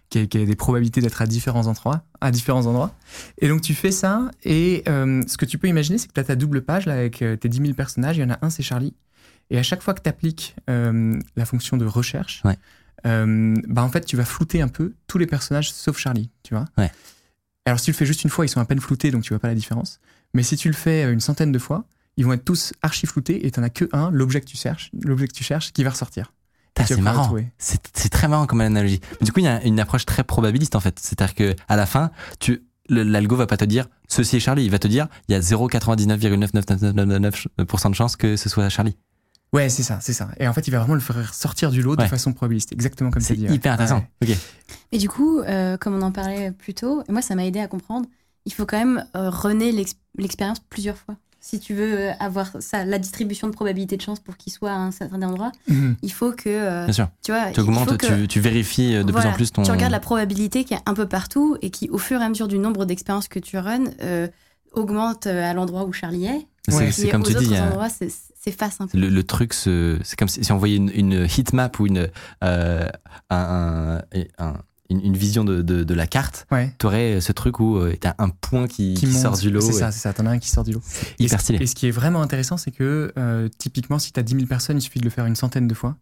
qui a, qui a des probabilités d'être à différents endroits, à différents endroits. Et donc tu fais ça, et euh, ce que tu peux imaginer, c'est que tu as ta double page là, avec tes 10 000 personnages, il y en a un, c'est Charlie. Et à chaque fois que tu appliques la fonction de recherche,
Ouais.
Euh, bah en fait, tu vas flouter un peu tous les personnages sauf Charlie, tu vois.
Ouais.
Alors si tu le fais juste une fois, ils sont à peine floutés, donc tu vois pas la différence. Mais si tu le fais euh, une centaine de fois, ils vont être tous archi floutés et tu as que un, l'objet que tu cherches, l'objet que tu cherches, qui va ressortir.
C'est marrant. C'est très marrant comme analogie. Mais du coup, il y a une approche très probabiliste en fait. C'est-à-dire que à la fin, tu l'algo va pas te dire ceci est Charlie. Il va te dire il y a 0,99,99999% de chances que ce soit Charlie.
Ouais, c'est ça, c'est ça. Et en fait, il va vraiment le faire sortir du lot
Ouais.
de façon probabiliste, exactement comme tu
C'est
dit. ouais.
hyper intéressant.
Ouais.
Ok.
Et du coup, euh, comme on en parlait plus tôt, et moi ça m'a aidé à comprendre, il faut quand même euh, runner l'ex- l'expérience plusieurs fois. Si tu veux euh, avoir ça, la distribution de probabilité de chance pour qu'il soit à un certain endroit,
Mhm.
il faut que, euh,
Bien sûr.
tu vois,
Tu augmentes,
que-
tu, tu vérifies de plus en plus ton.
Tu regardes la probabilité qui est un peu partout et qui, au fur et à mesure du nombre d'expériences que tu runs, euh, augmente à l'endroit où Charlie est.
C'est
Ouais.
c'est
Et
comme tu dis, a-
s'efface un peu.
le, le truc, c'est comme si, si on voyait une, une heatmap ou une, euh, un- un- un- une, une vision de, de, de la carte.
Ouais.
Tu aurais ce truc où tu as un point qui, sort du lot.
C'est
et-
ça, c'est ça. T'en as un qui sort du lot. Et
Hyper
ce-
stylé.
Et ce qui est vraiment intéressant, c'est que euh, typiquement, si tu as 10 000 personnes, il suffit de le faire une centaine de fois.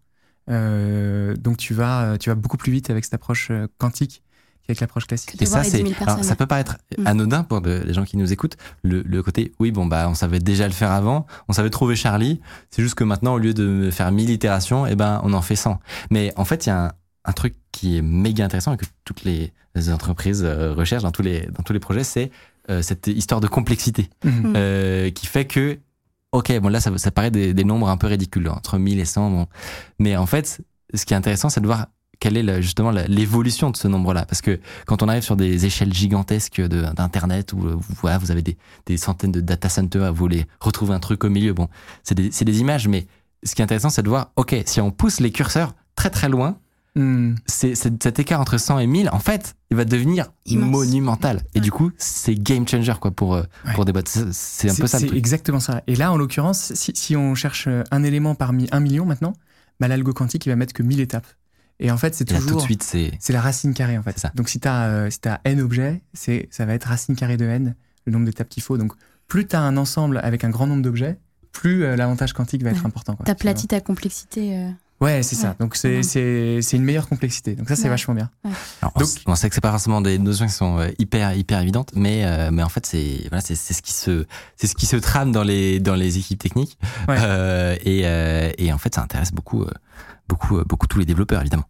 Euh, donc tu vas, tu vas beaucoup plus vite avec cette approche euh, quantique qu'avec l'approche classique.
Et ça, c'est.
10 000
Alors,
personnes.
ça peut paraître
Mm.
anodin pour de- les gens qui nous écoutent. Le, le côté, oui, bon, bah, on savait déjà le faire avant. On savait trouver Charlie. C'est juste que maintenant, au lieu de faire 1000 itérations, eh ben, on en fait 100. Mais en fait, il y a un, un truc qui est méga intéressant et que toutes les entreprises euh, recherchent dans tous les, dans tous les projets, c'est euh, cette histoire de complexité
Mhm.
Mm.
euh, qui fait que, ok, bon là, ça, ça paraît des, des nombres un peu ridicules, entre 1000 et 100, bon. Mais en fait, ce qui est intéressant, c'est de voir quelle est la- justement l'évolution de ce nombre-là? Parce que quand on arrive sur des échelles gigantesques d'Internet, où euh, vous, voilà, vous avez des, des centaines de data centers, vous voulez retrouver un truc au milieu, bon, c'est des, images, mais ce qui est intéressant, c'est de voir, ok, si on pousse les curseurs très très loin, c'est- cet écart entre 100 et 1000, en fait, il va devenir
Immense.
monumental. Et
Ouais.
du coup, c'est game changer quoi, pour, euh,
Ouais.
pour des boîtes. C'est, un peu ça
C'est exactement ça. Et là, en l'occurrence, si, si on cherche un élément parmi un million maintenant, bah, l'algo quantique, il va mettre que 1000 étapes. Et en fait, c'est
là, tout de
toujours.
suite, c'est.
C'est la racine carrée en fait.
Ça.
Donc si tu as, si as n objets, c'est, ça va être racine carrée de n, le nombre d'étapes qu'il faut. Donc plus tu as un ensemble avec un grand nombre d'objets, plus euh, l'avantage quantique va être
Ouais.
important. quoi,
T'aplatis ta complexité. euh.
Ouais, c'est ça. Donc c'est, c'est, c'est une meilleure complexité. Donc ça, c'est
Ouais.
vachement bien.
Alors,
Donc-
on, sait que c'est pas forcément des notions qui sont euh, hyper hyper évidentes, mais euh, mais en fait c'est voilà c'est c'est ce qui se c'est ce qui se trame dans les dans les équipes techniques
Ouais.
Euh, et euh, et en fait ça intéresse beaucoup euh, beaucoup euh, beaucoup tous les développeurs évidemment.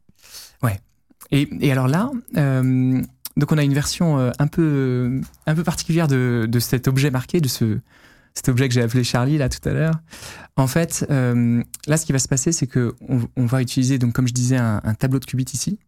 Et, et alors là, euh, donc on a une version euh, un peu, un peu particulière de, de cet objet marqué, de ce, cet objet que j'ai appelé Charlie là tout à l'heure. En fait, euh, là, ce qui va se passer, c'est que on, on va utiliser, donc comme je disais, un, un tableau de qubits ici.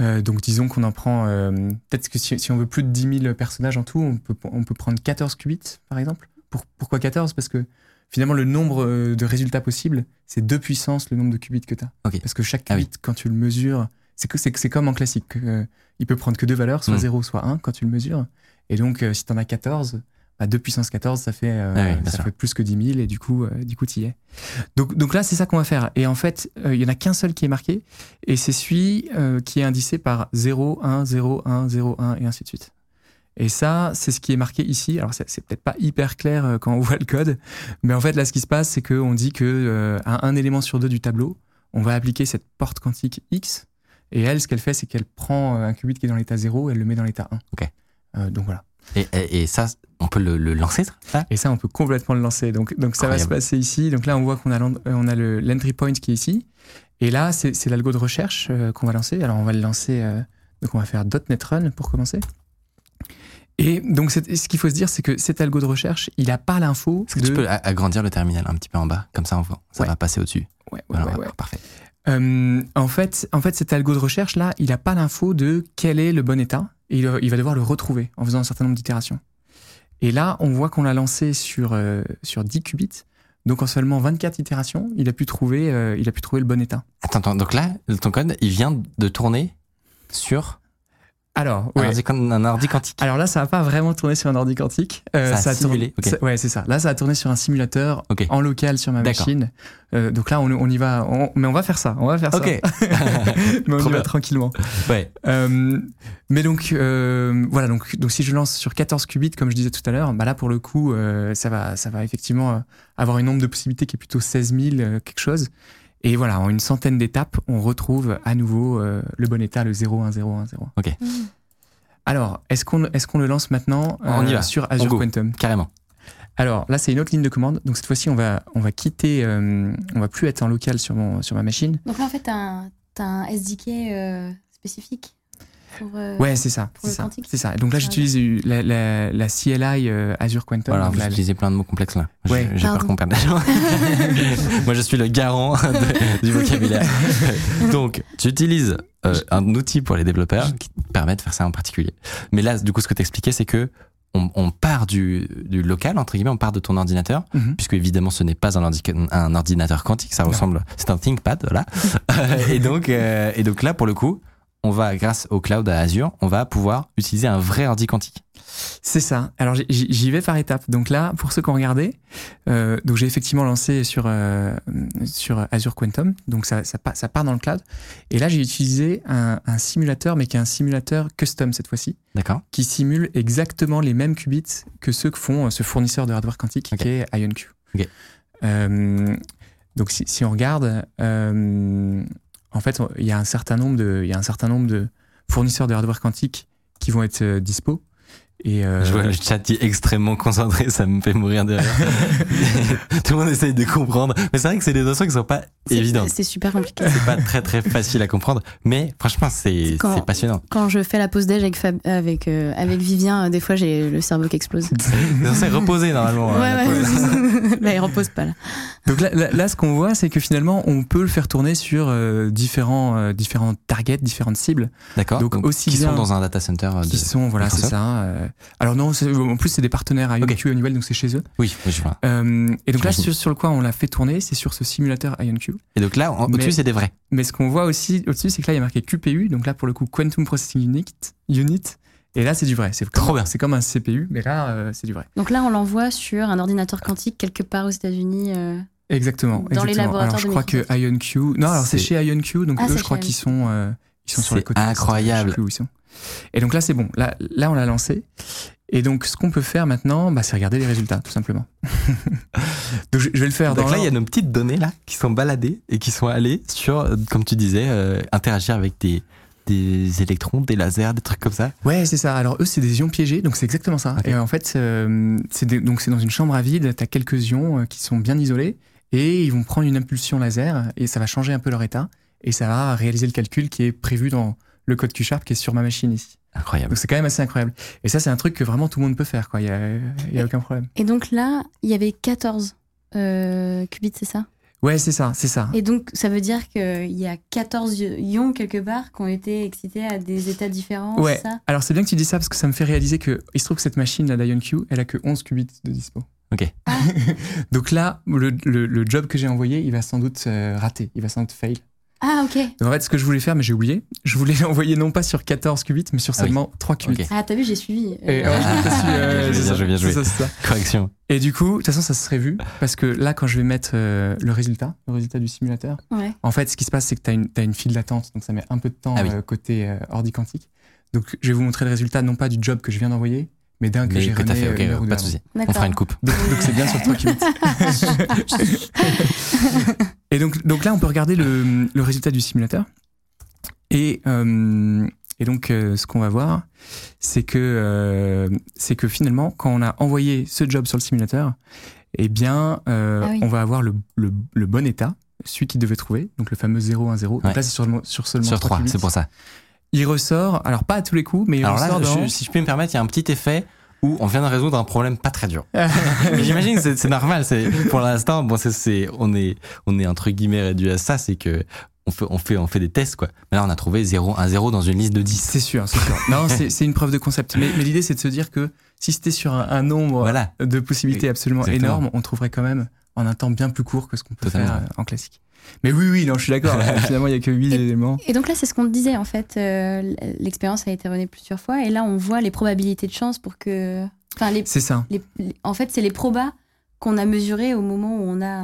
Euh, donc disons qu'on en prend, euh, peut-être que si, si on veut plus de 10 000 personnages en tout, on peut, on peut prendre 14 qubits par exemple. Pour, pourquoi 14 Parce que finalement le nombre de résultats possibles, c'est 2 puissance le nombre de qubits que tu as.
Ok.
Parce que chaque
Ah oui.
qubit, quand tu le mesures, c'est que c'est c'est comme en classique. euh, il peut prendre que deux valeurs, soit
Mm.
0, soit 1 quand tu le mesures. Et donc, euh, si tu en as 14, bah, 2 puissance 14, ça fait, euh,
Ah oui, bien
ça
sûr.
fait plus que 10 000 et du coup, euh, du coup, tu y es. Donc, donc là, c'est ça qu'on va faire. Et en fait, euh, il y en a qu'un seul qui est marqué et c'est celui euh, qui est indicé par 0, 1, 0, 1, 0, 1 et ainsi de suite. Et ça, c'est ce qui est marqué ici. Alors, c'est c'est peut-être pas hyper clair quand on voit le code, mais en fait, là, ce qui se passe, c'est qu'on dit que à un élément sur deux du tableau, on va appliquer cette porte quantique X. Et elle, ce qu'elle fait, c'est qu'elle prend euh, un qubit qui est dans l'état 0 et elle le met dans l'état 1.
Ok.
Euh, donc voilà.
Et, et, et ça on peut le, le lancer ça?
Et ça, on peut complètement le lancer. Donc, donc ça va se passer ici. Donc là, on voit qu'on a, euh, on a le- l'entry point qui est ici. Et là, c'est l'algo de recherche euh, qu'on va lancer. Alors, on va le lancer. euh, donc, on va faire .NET Run pour commencer. Et donc, ce qu'il faut se dire, c'est que cet algo de recherche, il n'a pas l'info.
Est-ce que
de-
tu peux agrandir le terminal un petit peu en bas? Comme ça, on voit, ça
Ouais.
va passer au-dessus.
Ouais, ouais,
Voilà,
ouais,
ouais,
ouais.
Parfait.
Euh, en, fait, en fait, cet algo de recherche là, il n'a pas l'info de quel est le bon état et il, il va devoir le retrouver en faisant un certain nombre d'itérations. Et là, on voit qu'on l'a lancé sur, euh, sur 10 qubits. Donc en seulement 24 itérations, il a pu trouver, euh, il a pu trouver le bon état.
Attends, attends, donc là, ton code, il vient de tourner sur
Alors,
ordi, un ordi quantique.
Alors là, ça n'a pas vraiment tourné sur un ordi quantique. Euh,
Ça a
tourné-
simulé,
ça- ouais, c'est ça. Là, ça a tourné sur un simulateur
Ok.
en local sur ma machine. Euh, donc là, on, on y va. on- mais on va faire ça. On va faire
Ok.
ça. mais on
Trop
y va tranquillement.
ouais.
Euh, mais donc, euh, voilà, donc, donc si je lance sur 14 qubits, comme je disais tout à l'heure, bah là, pour le coup, euh, ça, va, ça va effectivement avoir une nombre de possibilités qui est plutôt 16 000, euh, quelque chose. Et voilà, en une centaine d'étapes, on retrouve à nouveau euh, le bon état, le 0, 1, 0, 1, 0.
Mm.
Alors, est-ce qu'on est qu'on le lance maintenant euh,
On y va.
sur
On
Azure
go.
Quantum?
Carrément.
Alors là, c'est une autre ligne de commande. Donc cette fois-ci, on va, on va quitter, euh, on va plus être en local sur, mon, sur ma machine.
Donc là, en fait, t'as un, t'as un SDK euh, spécifique? Pour, euh,
Ouais, c'est ça, c'est ça, ça. Donc là,
Ah,
j'utilise la, la, la CLI euh, Azure Quantum.
Voilà, vous
là,
utilisez plein de mots complexes là.
Ouais.
J'ai peur qu'on perde des gens. Moi, je suis le garant de- du vocabulaire. Donc, tu utilises euh, un outil pour les développeurs qui te permet de faire ça en particulier. Mais là, du coup, ce que tu expliquais, c'est que on, on part du, du local, entre guillemets, on part de ton ordinateur,
Mhm.
puisque évidemment, ce n'est pas un, ordi- un ordinateur quantique, ça ressemble, c'est un ThinkPad, voilà. et, donc, euh, et donc là, pour le coup, on va, grâce au cloud à Azure, on va pouvoir utiliser un vrai ordi quantique.
C'est ça. Alors j'y- vais par étapes. Donc là, pour ceux qui ont regardé, euh, donc j'ai effectivement lancé sur euh, sur Azure Quantum. Donc ça, ça, part, ça part dans le cloud. Et là, j'ai utilisé un, un simulateur, mais qui est un simulateur custom cette fois-ci,
D'accord
qui simule exactement les mêmes qubits que ceux que font euh, ce fournisseur de hardware quantique qui est IonQ.
Ok.
Euh, donc si, si on regarde, euh, en fait, il y a un certain nombre de, certain nombre de fournisseurs de hardware quantique qui vont être euh, dispo. Et euh,
Je vois le chat qui est extrêmement concentré, ça me fait mourir de rire. Tout le monde essaye de comprendre. Mais c'est vrai que c'est des notions qui sont pas évidentes.
C'est super compliqué.
C'est pas très très facile à comprendre. Mais franchement, c'est passionnant.
Quand je fais la pause déj avec, Fab- avec, euh, avec Vivien, euh, des fois, j'ai le cerveau qui explose.
C'est reposer normalement.
Ouais,
hein, pause.
ouais. Là, il repose pas, là.
Donc là, là, là, ce qu'on voit, c'est que finalement, on peut le faire tourner sur euh, différents, euh, différents targets, différentes cibles,
D'accord.
Donc,
Donc,
aussi
qui
bien-
sont dans un data center. euh,
qui
de-
sont, voilà, c'est ça. Euh. alors non, en plus, c'est des partenaires à
Ok.
IonQ et Honeywell, donc c'est chez eux.
Oui, oui, je vois.
Euh, et donc là, sur, sur le quoi on l'a fait tourner, c'est sur ce simulateur IonQ.
Et donc là, au-dessus, c'est des vrais.
Mais ce qu'on voit aussi au-dessus, c'est que là, il y a marqué QPU, donc là, pour le coup, Quantum Processing Unit. Unit et là, c'est du vrai. C'est comme-
Trop bien.
C'est comme un CPU, mais là, euh, c'est du vrai.
Donc là, on l'envoie sur un ordinateur quantique quelque part aux États-Unis. euh.
Exactement.
Dans les laboratoires
Alors, je
de
crois que. IonQ. Non, alors c'est chez IonQ, donc
Ah,
eux, je crois qu'ils sont, euh, ils sont sur les
C'est
côtés.
incroyable.
Je sais plus où ils sont. Et donc là, c'est bon. Là, là, on l'a lancé. Et donc, ce qu'on peut faire maintenant, bah, c'est regarder les résultats, tout simplement. donc, je, vais le faire dans
Donc là, il y a nos petites données là qui sont baladées et qui sont allées sur, euh, comme tu disais, euh, interagir avec des, des électrons, des lasers, des trucs comme ça.
Ouais, c'est ça. Alors, eux, c'est des ions piégés, donc c'est exactement ça. Et en fait, euh, c'est donc c'est dans une chambre à vide, tu as quelques ions qui sont bien isolés et ils vont prendre une impulsion laser et ça va changer un peu leur état et ça va réaliser le calcul qui est prévu dans le code Q-Sharp qui est sur ma machine ici.
Incroyable.
Donc c'est quand même assez incroyable. Et ça, c'est un truc que vraiment tout le monde peut faire, quoi. Il y a, il y a aucun problème.
Et donc là, il y avait 14 euh, qubits, c'est ça?
Ouais, c'est ça, c'est ça.
Et donc, ça veut dire qu'il y a 14 ions quelque part qui ont été excités à des états différents,
Ouais.
c'est ça?
Alors c'est bien que tu dis ça parce que ça me fait réaliser que il se trouve que cette machine là d'IonQ, elle a que 11 qubits de dispo.
Ok.
Donc là, le, le- le job que j'ai envoyé, il va sans doute euh, rater, il va sans doute fail.
Ah, ok.
Donc en fait, ce que je voulais faire, mais j'ai oublié, je voulais l'envoyer non pas sur 14 qubits, mais sur
Ah oui.
seulement 3 qubits.
Ah, t'as vu, j'ai suivi.
Et
Euh,
je
Bien
c'est ça,
joué, bien joué.
c'est ça.
Correction.
Et du coup, de toute façon, ça se serait vu parce que là, quand je vais mettre euh, le résultat, le résultat du simulateur,
ouais.
En fait, ce qui se passe, c'est que tu as, une t'as une file d'attente, donc ça met un peu de temps
Ah oui.
euh, côté euh, ordi quantique. Donc, je vais vous montrer le résultat, non pas du job que je viens d'envoyer, mais d'un que j'ai runné,
fait,
euh,
ok,
une heure ou
pas de souci. On fera une coupe.
Donc, donc c'est bien sur 3 qubits. Et donc, donc là, on peut regarder le, le résultat du simulateur. Et, euh, et donc, euh, ce qu'on va voir, c'est que, euh, c'est que finalement, quand on a envoyé ce job sur le simulateur, eh bien, euh,
Ah oui.
on va avoir le, le, le bon état, celui qu'il devait trouver, donc le fameux 010. Donc
Ouais.
là, c'est sur, sur seulement
Sur
3
3,
qubits.
c'est pour ça.
Il ressort, alors pas à tous les coups, mais il
Alors là,
ressort dans...
je- si je peux me permettre, il y a un petit effet où on vient de résoudre un problème pas très dur. J'imagine que c'est- c'est normal. C'est pour l'instant, bon, c'est- c'est on est on est entre guillemets réduit à ça, c'est que on fait on fait on fait des tests quoi. Mais là, on a trouvé 0 un 0 dans une liste de 10.
C'est sûr, c'est sûr. Non, c'est c'est une preuve de concept. Mais, mais l'idée, c'est de se dire que si c'était sur un, un nombre
Voilà.
de possibilités absolument
Exactement.
énormes, on trouverait quand même en un temps bien plus court que ce qu'on peut
Totalement.
faire euh, en classique. Mais oui, oui, non, je suis d'accord. Finalement, il y a que 8
Et-
éléments.
Et donc là, c'est ce qu'on te disait en fait. euh, L'expérience a été menée plusieurs fois et là, on voit les probabilités de chance pour que. Enfin, les,
C'est ça.
les- les- en fait, c'est les probas qu'on a mesurés au moment où on a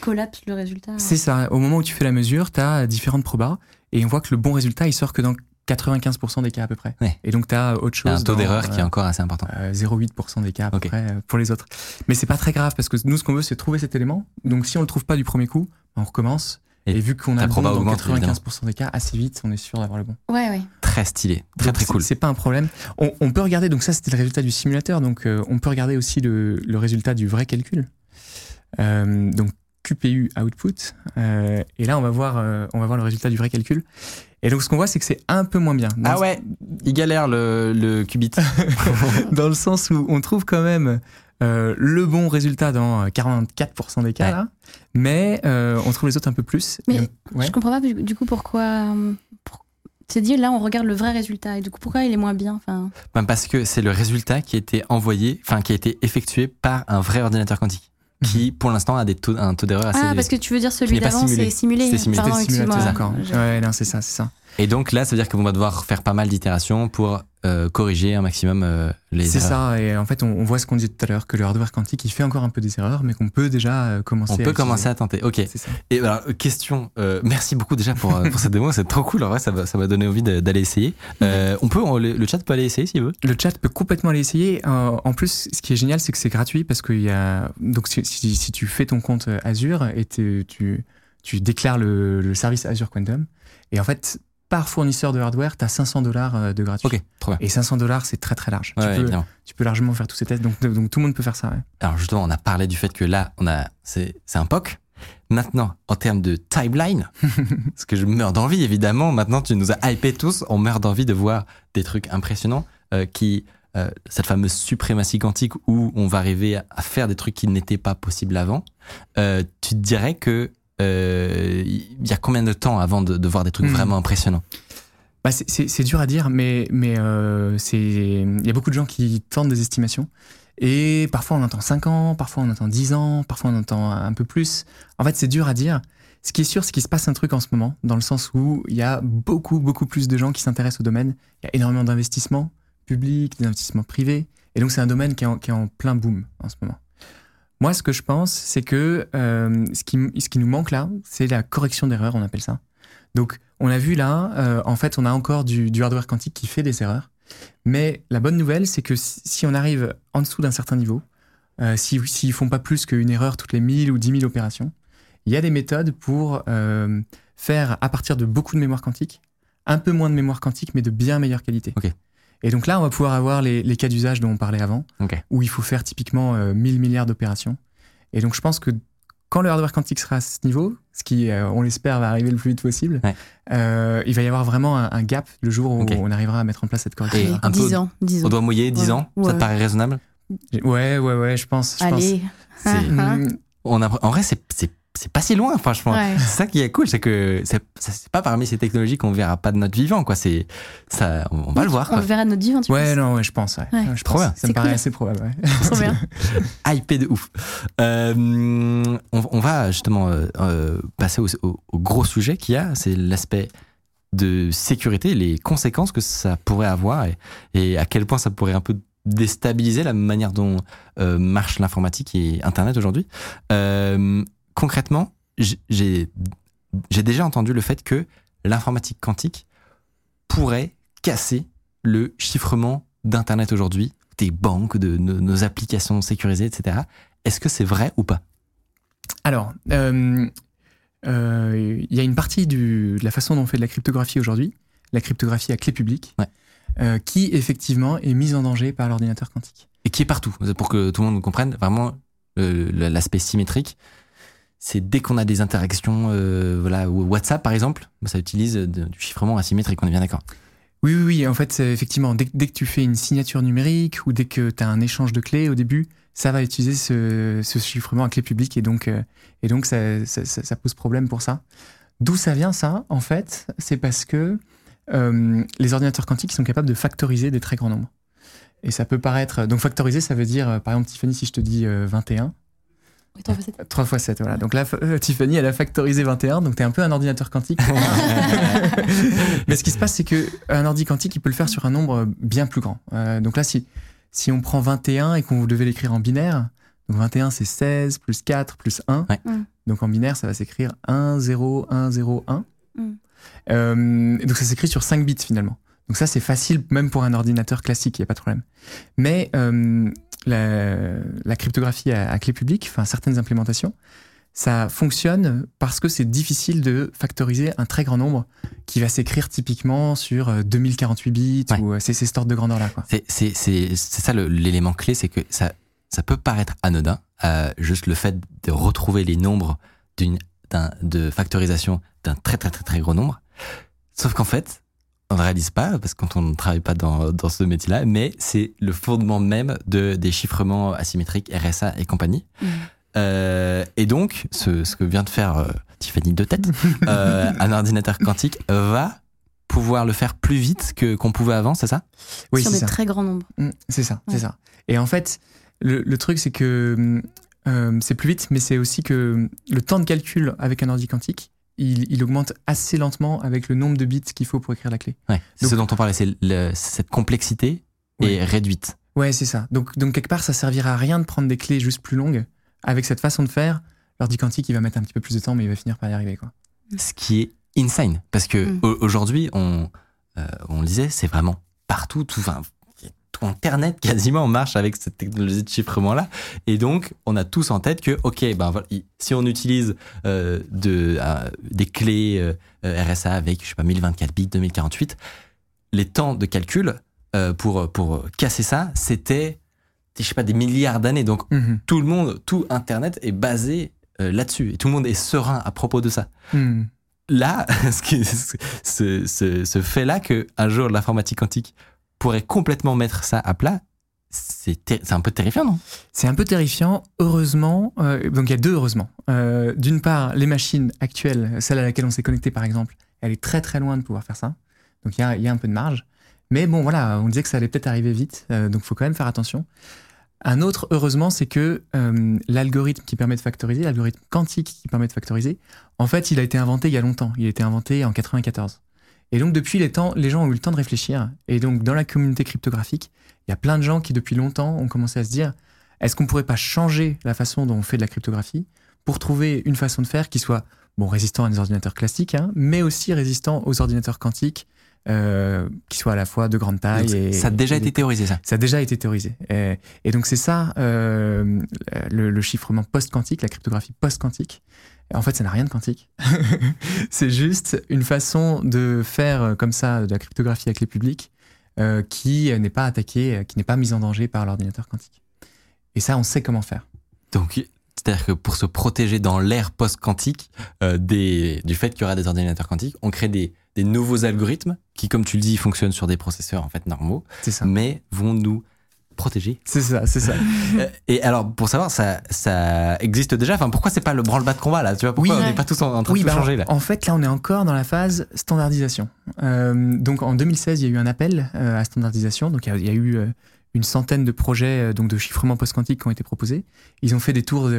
collapse le résultat.
C'est ça. Au moment où tu fais la mesure, tu as différentes probas et on voit que le bon résultat, il sort que dans 95% des cas à peu près.
Ouais.
Et donc, tu as autre chose.
un taux d'erreur qui est
euh,
encore assez important.
euh, 0,8% des cas à peu près euh, pour les autres. Mais c'est pas très grave parce que nous, ce qu'on veut, c'est trouver cet élément. Donc, si on le trouve pas du premier coup, on recommence.
Et
Et, vu qu'on a bon dans
augmente,
95% des cas, assez vite, on est sûr d'avoir le bon.
Ouais, ouais.
Très stylé, très
Donc,
très
c'est-
cool.
C'est pas un problème. On, on peut regarder, donc ça c'était le résultat du simulateur, donc euh, on peut regarder aussi le, le résultat du vrai calcul. Euh, donc QPU output. Euh, et là on va, voir, euh, on va voir le résultat du vrai calcul. Et donc ce qu'on voit c'est que c'est un peu moins bien. Dans
Ah ouais, il galère le, le qubit.
Dans le sens où on trouve quand même euh, le bon résultat dans 44% des cas
Ouais.
là, mais euh, on trouve les autres un peu plus.
Mais
Et donc- ouais.
Je comprends pas du coup pourquoi. euh, pour- C'est dit là, on regarde le vrai résultat et du coup, pourquoi il est moins bien enfin,
Ben, parce que c'est le résultat qui a été envoyé, enfin qui a été effectué par un vrai ordinateur quantique, qui pour l'instant a des taux, un taux d'erreur assez
Ah, parce que tu veux dire celui d'avant,
simulé.
c'est simulé.
C'était simulé.
Excuse-moi.
encore.
Je-
Ouais, non, c'est ça, c'est ça.
Et donc là, ça veut dire qu'on va devoir faire pas mal d'itérations pour euh, corriger un maximum euh, les
C'est
erreurs.
ça, et en fait, on, on voit ce qu'on disait tout à l'heure, que le hardware quantique, il fait encore un peu des erreurs, mais qu'on peut déjà euh, commencer
On
à
peut commencer à tenter. Ok.
C'est ça.
Et alors, question. euh, merci beaucoup déjà pour, pour cette démo. C'est trop cool. En vrai, ça va- ça m'a donné envie d'aller essayer. On peut, on- le, le chat peut aller essayer s'il veut.
Le chat peut complètement aller essayer. En plus, ce qui est génial, c'est que c'est gratuit parce qu'il y a. Donc, si, si- si tu fais ton compte Azure et tu, tu, tu déclares le, le service Azure Quantum, et en fait, par fournisseur de hardware, tu as 500 dollars de gratuit.
Ok, trop bien.
Et 500 dollars, c'est très très large.
Ouais,
tu, peux,
évidemment.
tu peux largement faire tous ces tests. Donc, donc tout le monde peut faire ça. ouais.
Alors justement, on a parlé du fait que là, on a, c'est, un POC. Maintenant, en termes de timeline, parce que je meurs d'envie, évidemment. Maintenant, tu nous as hypé tous. On meurt d'envie de voir des trucs impressionnants euh, qui, euh, cette fameuse suprématie quantique où on va arriver à- faire des trucs qui n'étaient pas possibles avant. Euh, tu te dirais que euh, il y a combien de temps avant de, de voir des trucs
Hmm.
vraiment impressionnants?
Bah, c'est- dur à dire, mais mais euh, il y a beaucoup de gens qui tentent des estimations. Et parfois on entend 5 ans, parfois on entend 10 ans, parfois on entend un peu plus. En fait, c'est dur à dire. Ce qui est sûr, c'est qu'il se passe un truc en ce moment, dans le sens où il y a beaucoup, beaucoup plus de gens qui s'intéressent au domaine. Il y a énormément d'investissements publics, d'investissements privés. Et donc, c'est un domaine qui est, en, qui est en plein boom en ce moment. Moi, ce que je pense, c'est que euh, ce, qui, nous manque là, c'est la correction d'erreurs, on appelle ça. Donc, on a vu là, euh, en fait, on a encore du, hardware quantique qui fait des erreurs. Mais la bonne nouvelle, c'est que si, on arrive en dessous d'un certain niveau, euh, s'ils si, ne font pas plus qu'une erreur toutes les 1000 ou 10 000 opérations, il y a des méthodes pour faire, à partir de beaucoup de mémoire quantique, un peu moins de mémoire quantique, mais de bien meilleure qualité. Et donc là, on va pouvoir avoir les, les cas d'usage dont on parlait avant, où il faut faire typiquement euh, 1000 milliards d'opérations. Et donc je pense que quand le hardware quantique sera à ce niveau, ce qui, euh, on l'espère, va arriver le plus vite possible,
Ouais.
euh, il va y avoir vraiment un, un gap le jour où on arrivera à mettre en place cette correction.
Un peu-
10 ans, 10
On
ans.
doit mouiller 10
Ouais.
ans Ça te paraît raisonnable?
Ouais, ouais, ouais, je pense. Je
Allez.
C'est-
pense.
On a, En vrai, c'est, c'est, pas si loin, franchement.
Ouais.
C'est ça qui est cool, c'est que c'est, pas parmi ces technologies qu'on verra pas de notre vivant, quoi. C'est, ça, on va le voir,
On
quoi.
le verra de notre vivant, tu
Ouais,
penses
non, ouais, je pense. Ouais.
Ouais.
Ouais, je
Trop
pense.
bien.
Ça
C'est
me paraît assez probable. Ouais.
Trop bien.
hypé de ouf. Euh, on, on va justement euh, euh, passer au, au- au gros sujet qu'il y a, c'est l'aspect de sécurité, les conséquences que ça pourrait avoir et, et à quel point ça pourrait un peu déstabiliser la manière dont euh, marche l'informatique et Internet aujourd'hui. Euh, concrètement, j'ai déjà entendu le fait que l'informatique quantique pourrait casser le chiffrement d'Internet aujourd'hui, des banques, de nos, nos applications sécurisées, etc. Est-ce que c'est vrai ou pas?
Alors, euh, euh, il y a une partie du- de la façon dont on fait de la cryptographie aujourd'hui, la cryptographie à clé publique,
Ouais.
euh, qui effectivement est mise en danger par l'ordinateur quantique.
Et qui est partout, pour que tout le monde comprenne, vraiment l'aspect symétrique. C'est dès qu'on a des interactions, euh, voilà, WhatsApp par exemple, ça utilise de- du chiffrement asymétrique, on est bien d'accord.
Oui, oui, oui. En fait, effectivement, dès, que tu fais une signature numérique ou dès que tu as un échange de clés au début, ça va utiliser ce, chiffrement à clé publique et donc, euh, et donc ça, pose problème pour ça. D'où ça vient ça En fait, c'est parce que euh, les ordinateurs quantiques sont capables de factoriser des très grands nombres. Et ça peut paraître. Donc, factoriser, ça veut dire, euh, par exemple, Tiffany, si je te dis euh, 21,
Oui, toi, c'est-
3 x 7, voilà. Donc là, euh, Tiffany, elle a factorisé 21, donc tu es un peu un ordinateur quantique. Mais ce qui se passe, c'est que un ordi quantique, il peut le faire sur un nombre bien plus grand. Euh, donc là, si, si on prend 21 et qu'on devait l'écrire en binaire, donc 21, c'est 16 plus 4 plus 1.
Ouais.
Mm.
Donc en binaire, ça va s'écrire 1, 0, 1, 0, 1.
Mm.
Euh, donc ça s'écrit sur 5 bits finalement. Donc ça, c'est facile même pour un ordinateur classique, il n'y a pas de problème. Mais euh, la, la cryptographie à, à clé publique, enfin certaines implémentations, ça fonctionne parce que c'est difficile de factoriser un très grand nombre qui va s'écrire typiquement sur euh, 2048 bits
Ouais.
ou euh, c'est c'est cet ordre de grandeur-là.
C'est ça l'élément clé, c'est que ça, ça peut paraître anodin, euh, juste le fait de retrouver les nombres d'une d'un- de factorisation d'un très très très très gros nombre. Sauf qu'en fait, on ne réalise pas, parce que quand on ne travaille pas dans, dans ce métier-là, mais c'est le fondement même de, des chiffrements asymétriques, RSA et compagnie.
Mm.
Euh, et donc, ce, ce que vient de faire euh, Tiffany de tête, euh, un ordinateur quantique va pouvoir le faire plus vite que qu'on pouvait avant, c'est ça?
Oui,
sur
c'est
des
ça.
très grands nombres.
Mm, C'est ça, c'est ça. Et en fait, le, le truc, c'est que euh, c'est plus vite, mais c'est aussi que le temps de calcul avec un ordi quantique, il, il augmente assez lentement avec le nombre de bits qu'il faut pour écrire la clé.
Ouais, c'est
Donc-
ce dont on parlait, c'est cette complexité est réduite.
Ouais, c'est ça. Donc, donc quelque part, ça servira à rien de prendre des clés juste plus longues. Avec cette façon de faire, l'ordi quantique, il va mettre un petit peu plus de temps, mais il va finir par y arriver. Quoi.
Ce qui est insane. Parce que
Mm.
au- aujourd'hui, on, euh, on le disait, c'est vraiment partout, tout, enfin, tout Internet quasiment marche avec cette technologie de chiffrement-là. Et donc, on a tous en tête que, OK, ben voilà, si on utilise euh, de, euh, des clés euh, RSA avec, je sais pas, 1024 bits, 2048, les temps de calcul pour, pour casser ça, c'était, je sais pas, des milliards d'années. Donc,
Mhm.
tout le monde, tout Internet est basé là-dessus. Et tout le monde est serein à propos de ça.
Mhm.
Là, ce, ce, ce- fait-là que un jour l'informatique quantique pourrait complètement mettre ça à plat, c'est un peu terrifiant, non?
C'est un peu terrifiant. Heureusement, euh, donc il y a deux heureusement. Euh, D'une part, les machines actuelles, celle à laquelle on s'est connecté par exemple, elle est très très loin de pouvoir faire ça. Donc il y a, un peu de marge. Mais bon, voilà, on disait que ça allait peut-être arriver vite, euh, donc il faut quand même faire attention. Un autre, heureusement, c'est que l'algorithme qui permet de factoriser, l'algorithme quantique qui permet de factoriser, en fait, il a été inventé il y a longtemps. Il a été inventé en 94. Et donc, depuis les temps, les gens ont eu le temps de réfléchir. Et donc, dans la communauté cryptographique, il y a plein de gens qui, depuis longtemps, ont commencé à se dire est-ce qu'on pourrait pas changer la façon dont on fait de la cryptographie pour trouver une façon de faire qui soit bon, résistant à des ordinateurs classiques, hein, mais aussi résistant aux ordinateurs quantiques, euh, qui soient à la fois de grande taille
Donc,
et.
Ça a déjà
et
été théorisé, ça.
ça a déjà été théorisé. Et, et donc c'est ça, euh, le, le chiffrement post-quantique, la cryptographie post-quantique. En fait, ça n'a rien de quantique. c'est juste une façon de faire euh, comme ça de la cryptographie à clé publique euh, qui n'est pas attaquée, euh, qui n'est pas mise en danger par l'ordinateur quantique. Et ça, on sait comment faire.
Donc, c'est-à-dire que pour se protéger dans l'ère post-quantique euh, du fait qu'il y aura des ordinateurs quantiques, on crée des, des nouveaux algorithmes qui, comme tu le dis, fonctionnent sur des processeurs en fait normaux,
ça.
mais vont nous protéger.
C'est ça, c'est ça.
Euh, Et alors, pour savoir, ça, ça existe déjà. Enfin, pourquoi c'est pas le branle-bas de combat là Tu vois, pourquoi
Oui.
on n'est pas tous en, en train de tout
bah,
changer là?
En fait, là, on est encore dans la phase standardisation. Euh, donc, en 2016, il y a eu un appel euh, à standardisation. Donc, il y a- il y, a eu euh, une centaine de projets donc de chiffrement post-quantique qui ont été proposés. Ils ont fait des tours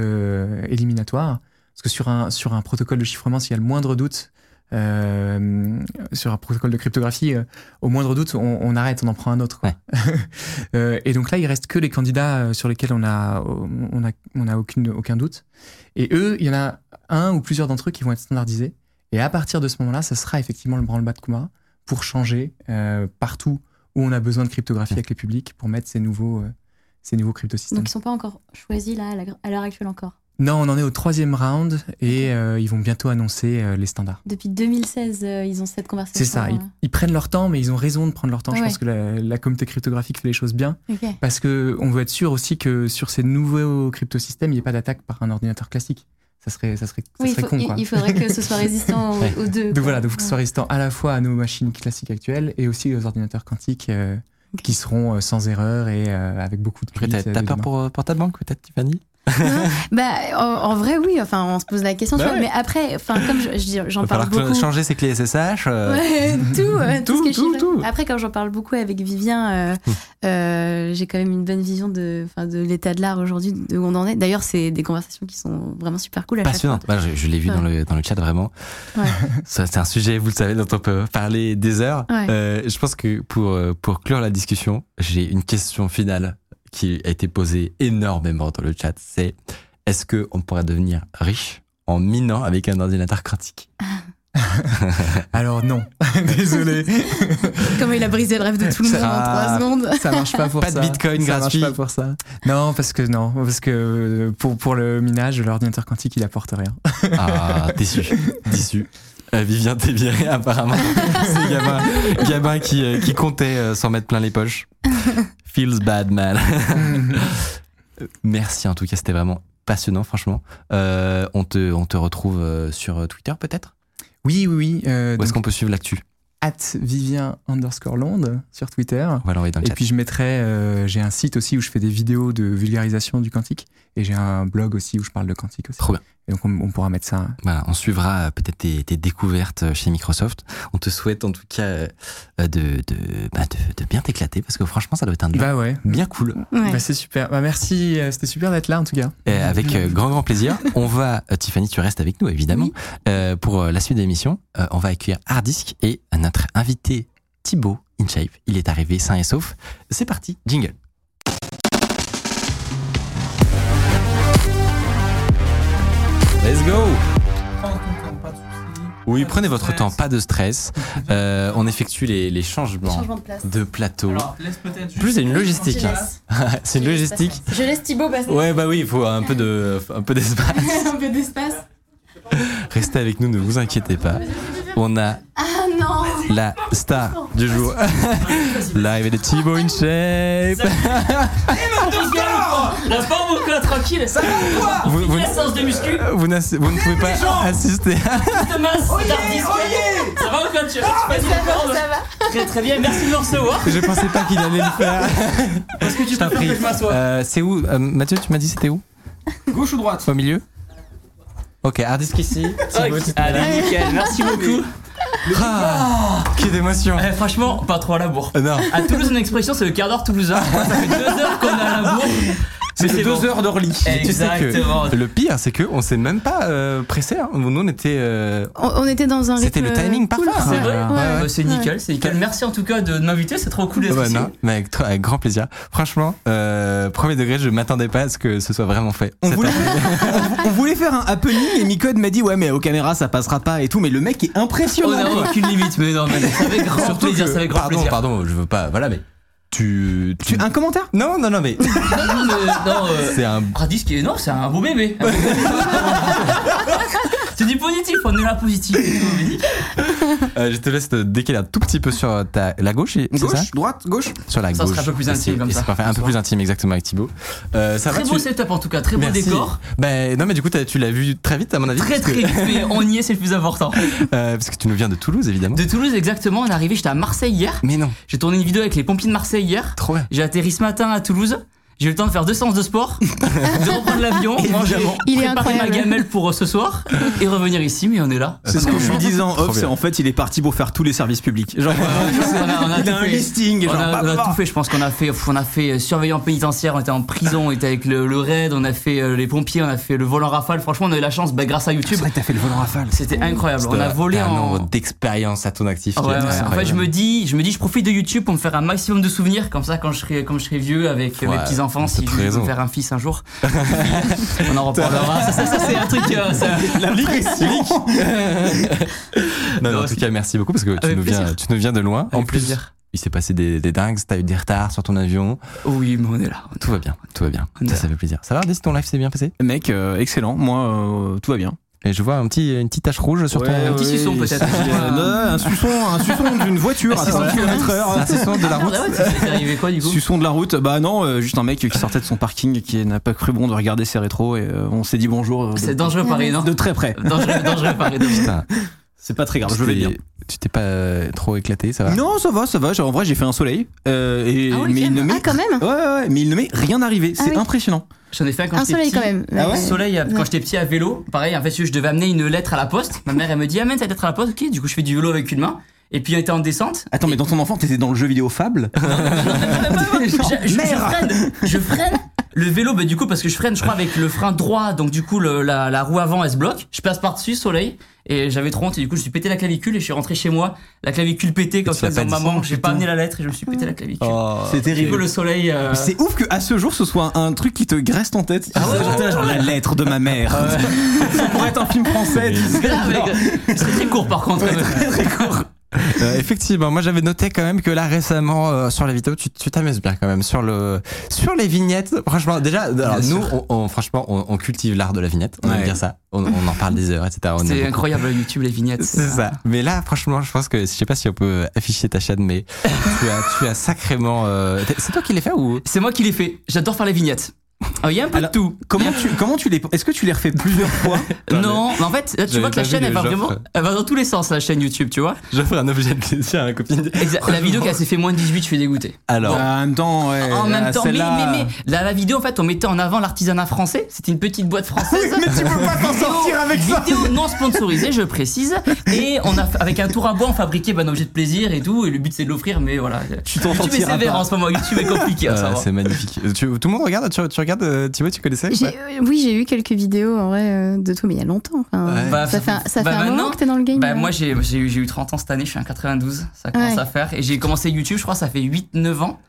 éliminatoires. Parce que sur un, sur un protocole de chiffrement, s'il y a le moindre doute, euh, sur un protocole de cryptographie, euh, au moindre doute, on, on arrête, on en prend un autre. quoi. Euh, et donc là, il reste que les candidats sur lesquels on a, on a, on a aucune, aucun doute. Et eux, il y en a un ou plusieurs d'entre eux qui vont être standardisés. Et à partir de ce moment-là, ça sera effectivement le branle-bas de combat pour changer euh, partout où on a besoin de cryptographie avec les publics pour mettre ces nouveaux, euh, ces nouveaux cryptosystèmes.
Donc ils sont pas encore choisis là à l'heure actuelle encore?
Non, on en est au troisième round et euh, ils vont bientôt annoncer euh, les standards.
Depuis 2016, euh, ils ont cette conversation.
C'est ça, ils, ils prennent leur temps, mais ils ont raison de prendre leur temps. Je
Ouais.
pense que la, la communauté cryptographique fait les choses bien
ok.
parce que on veut être sûr aussi que sur ces nouveaux cryptosystèmes, il n'y ait pas d'attaque par un ordinateur classique. ça serait, ça serait, ça
Oui, il,
serait
faut-
con,
il-
quoi.
il faudrait que ce soit résistant aux,
Ouais.
aux deux.
Donc
quoi.
voilà, donc faut que ce soit résistant à la fois à nos machines classiques actuelles et aussi aux ordinateurs quantiques euh, qui seront sans erreur et avec beaucoup de
T'as peur pour ta banque, peut-être, Tiffany?
Bah, en, en vrai, oui. Enfin, on se pose la question.
Bah
tu vois,
ouais.
Mais après, enfin, comme je- je j'en
va
parle beaucoup.
changer ses clés SSH. euh,
Ouais, tout, euh, tout,
Tout, tout, tout.
Après, quand j'en parle beaucoup avec Vivien, euh,
Hmm.
euh, j'ai quand même une bonne vision de, l'état de l'art aujourd'hui, de où on en est. D'ailleurs, c'est des conversations qui sont vraiment super cool. À chaque
Passionnante. Bah, je je l'ai vu
Ouais.
dans, le, dans le chat vraiment. C'est un sujet, vous le savez, dont on peut parler des heures. Euh, je pense que pour, pour clore la discussion, j'ai une question finale qui a été posée énormément dans le chat. C'est est-ce qu'on pourrait devenir riche en minant avec un ordinateur quantique
Alors non, désolé.
Comment il a brisé le rêve de tout le monde en
Ah.
trois secondes.
ça marche pas pour
Pas de
ça.
bitcoin
ça marche
gratuit.
pas pour ça. Non, parce que non, parce que euh, pour pour le minage, l'ordinateur quantique, il apporte rien.
Ah, déçu. déçu. Euh, Vivien, t'es viré apparemment. C'est Gabin, Gabin qui, euh, qui comptait euh, s'en mettre plein les poches. Feels bad, man. Merci en tout cas, c'était vraiment passionnant, franchement. Euh, on, te, on te retrouve euh, sur Twitter peut-être?
Oui, oui, oui.
Où est-ce qu'on peut suivre l'actu?
At Vivien underscore Londe sur Twitter.
On va l'envoyer dans le
Et
chat.
puis je mettrai, euh, j'ai un site aussi où je fais des vidéos de vulgarisation du quantique et j'ai un blog aussi où je parle de quantique aussi.
Trop bien.
Et donc on, on pourra mettre ça.
Voilà, on suivra euh, peut-être tes, tes découvertes euh, chez Microsoft. On te souhaite en tout cas euh, de, de, bah, de, de bien t'éclater parce que franchement, ça doit être un
Bah ouais.
bien cool.
Ouais.
Bah c'est super. Bah merci, c'était super d'être là en tout cas.
Et avec grand grand plaisir. On va, Tiffany, tu restes avec nous évidemment.
Oui.
Euh, pour la suite de l'émission, euh, on va accueillir Hardisk et notre invité Thibaut InShape. Il est arrivé sain et sauf. C'est parti, jingle. Go
Prends ton temps, pas de soucis.
Oui, prenez votre temps, pas de stress. Euh, on effectue les, les changements
Changement de place.
de plateau.
Alors, laisse
Plus, c'est une logistique.
Je
hein.
laisse.
C'est une logistique.
Je laisse Thibaut passer.
Ouais, bah oui, il faut un peu de, un peu d'espace.
Un peu d'espace.
Restez avec nous, ne vous inquiétez pas. On a
Ah non.
la star du jour. Live de Thibaut InShape.
La forme ou quoi Tranquille. Ça va
Vous, vous,
séance de muscu.
vous ne pouvez pas assister.
Ça va ou quoi Tu
Ça va
Très très bien, merci de me recevoir.
Je pensais pas qu'il allait le faire.
Est-ce que tu peux faire que je m'assoie.
Euh, c'est où euh, Mathieu, tu m'as dit c'était où?
Gauche ou droite?
Au milieu? Ok, Hardisk ici. Thibaut,
Ok,
tu-
Allez nickel, merci beaucoup
Ah, quelle émotion.
Eh, Franchement, pas trop à la bourre
Euh, non.
À Toulouse, une expression, c'est le quart d'heure toulousain. Ça fait deux heures qu'on est à la bourre. Mais c'est bon.
heures d'Orly. Tu sais
Exactement.
que le pire, c'est que on s'est même pas euh, pressé. Hein. Nous, on était. euh,
on, on était dans un
C'était le timing
cool.
parfait.
C'est vrai
Ouais,
Ouais, ouais.
Bah, C'est nickel, c'est nickel. Merci en tout cas de m'inviter, c'est trop cool d'être
Ouais,
ici.
non, mais avec, avec grand plaisir. Franchement, euh, premier degré, je m'attendais pas à ce que ce soit vraiment fait.
On voulait,
après-
on voulait faire un happening et Micode m'a dit ouais mais aux caméras ça passera pas et tout mais le mec est
On
impressionnant.
Aucune limite, mais non, mais ça avec grand
Surtout
plaisir,
que-
ça avec grand
pardon,
plaisir.
pardon, je veux pas. Voilà, mais tu. tu...
Tu, un commentaire?
Non, non, non, mais
Non, non, mais- non, euh,
c'est un.
Radis qui est non, c'est un beau bébé. Un beau bébé. c'est du positif, on est là positif. et
euh, je te laisse te décaler un tout petit peu sur ta la gauche, c'est ça
Gauche, droite, gauche.
Sur la
Ça
gauche.
sera un peu plus
Et
intime
c'est-
comme
et
ça.
c'est parfait, un peu plus intime exactement avec Thibaut. Euh, ça
Très
va,
beau
tu...
setup en tout cas, très beau décor.
Ben non, mais du coup, tu l'as vu très vite à mon avis.
Très très vite, mais on y est, c'est le plus important.
euh, parce que tu nous viens de Toulouse évidemment.
De Toulouse exactement, on est arrivé, j'étais à Marseille hier.
Mais non,
J'ai tourné une vidéo avec les pompiers de Marseille hier.
trop bien.
J'ai atterri ce matin à Toulouse. J'ai eu le temps de faire deux séances de sport, de reprendre l'avion, manger,
Il est
préparer ma gamelle pour euh, ce soir et revenir ici, mais on est là.
C'est ce que je lui disais en off, en fait il est parti pour faire tous les services publics. Genre,
on a, on a
il a un
fait.
listing.
On
Genre,
a,
bah,
on a
bah,
tout fait, je pense qu'on a fait, on a fait euh, surveillant pénitentiaire, on était en prison, on était avec le, le raid, on a fait euh, les pompiers, on a fait le volant rafale. Franchement, on a eu la chance, bah, grâce à YouTube,
C'est vrai que t'as fait le volant rafale.
c'était incroyable. On a volé
un
en.
nombre d'expériences à ton actif.
En fait, je me dis, je me dis, je profite de YouTube pour me faire un maximum de souvenirs, comme ça, quand je serai, comme je serai vieux avec
Ouais,
mes petits enfants,
t'as
si je veux faire un fils un jour. on en reparlera. Ça, ça, ça, c'est un truc. euh, ça-
Non, non,
Non,
en tout cas, merci beaucoup parce que tu nous, viens, tu nous viens de loin. en plus,
plaisir.
il s'est passé des, des dingues, t'as eu des retards sur ton avion.
Oui, mais on est là.
Tout va bien, tout va bien. Ça, fait plaisir. Ça va, Dis, ton live s'est bien passé?
Mec, euh, excellent. Moi, euh, tout va bien.
Et je vois un petit, une petite tache rouge sur ton.
Un petit suçon, peut-être.
c'est- euh, un suçon, un suçon d'une voiture à 100 km
Un suçon de la route.
Ah ouais, c'est arrivé quoi du coup
Suçon de la route, bah non, euh, juste un mec qui sortait de son parking qui n'a pas cru bon de regarder ses rétros et euh, on s'est dit bonjour. de-
C'est dangereux Paris, non
De très près.
Dangereux, dangereux Paris.
C'est pas très grave,
tu
je vais
t'es-
bien.
Tu t'es pas trop éclaté, ça va
Non, ça va, ça va. En vrai, j'ai fait un soleil. euh, et,
Ah oui,
mais il ne
Ah,
m'est
quand même
ouais, ouais, ouais, mais il ne m'est rien arrivé.
Ah
C'est
oui.
impressionnant.
J'en ai fait un quand j'étais
soleil
petit.
quand même.
Ah ouais
Soleil, euh, quand j'étais petit à vélo, pareil, en fait, je devais amener une lettre à la poste. Ma mère, elle me dit, amène cette lettre à la poste, ok. Du coup, je fais du vélo avec une main. Et puis, on était en descente.
Attends, mais dans ton enfant, t'étais dans le jeu vidéo Fable
je, je- je freine, je freine le vélo, bah, du coup, parce que je freine, je crois, avec le frein droit, donc du coup, le- la, la roue avant, elle se bloque. Je passe par-dessus, soleil, et j'avais trop honte, et du coup, je me suis pété la clavicule, et je suis rentré chez moi, la clavicule pétée,
pas
disant,
dit
maman,
Oh,
j'ai pas amené la lettre, et je me suis pété la clavicule.
C'est
Du coup,
terrible.
le soleil. euh,
C'est ouf que à ce jour ce soit un truc qui te reste en tête.
Ah ouais,
genre, la lettre de ma mère. Ça pourrait être un film français. tu sais.
grave, mec. C'est très court, par contre.
Euh, effectivement, moi j'avais noté quand même que là récemment euh, sur la vidéo, tu tu t'amuses bien quand même sur le sur les vignettes. Franchement, déjà, alors, nous, on, on- franchement, on, on cultive l'art de la vignette. On aime
Ouais.
bien ça. On, on en parle des heures, etc. On aime
C'est
beaucoup.
incroyable, YouTube, les vignettes.
C'est ça. Mais là, franchement, je pense que je sais pas si on peut afficher ta chaîne, mais tu as tu as sacrément. euh, C'est toi qui l'as fait ou?
C'est moi qui l'ai fait. J'adore faire les vignettes. Alors, Il y a un peu
Alors,
de tout.
Comment tu comment tu les est-ce que tu les refais plusieurs fois
Non, mais en fait, là, tu vois que la chaîne, elle va vraiment, elle va dans tous les sens, la chaîne YouTube, tu vois.
J'offre un objet de plaisir à la copine.
Exa- La vidéo qui s'est fait moins de 18, je suis dégoûté.
Alors,
Bah, En même temps, ouais.
en même
euh,
temps, mais, mais, la, la vidéo, en fait, on mettait en avant l'artisanat français. C'était une petite boîte française.
Mais tu peux pas t'en sortir avec ça.
Vidéo non sponsorisée, je précise. Et on a, avec un tour à bois, on fabriquait bah, un objet de plaisir et tout. Et le but, c'est de l'offrir, mais voilà.
Tu t'en
YouTube est
sortiras
sévère en ce moment. YouTube est compliqué
euh, c'est magnifique. Tout le monde regarde tu, tu regardes euh, Thibaut, tu connaissais
J'ai- euh, oui, j'ai eu quelques vidéos en vrai euh, de toi, mais il y a longtemps. enfin,
Ouais.
Bah,
ça fait un, ça
bah,
fait un
maintenant,
moment que t'es dans le game.
Bah, moi, j'ai j'ai eu, j'ai eu 30 ans cette année, je suis en 92, ça commence
Ouais.
à faire. Et j'ai commencé YouTube, je crois, ça fait 8-9 ans.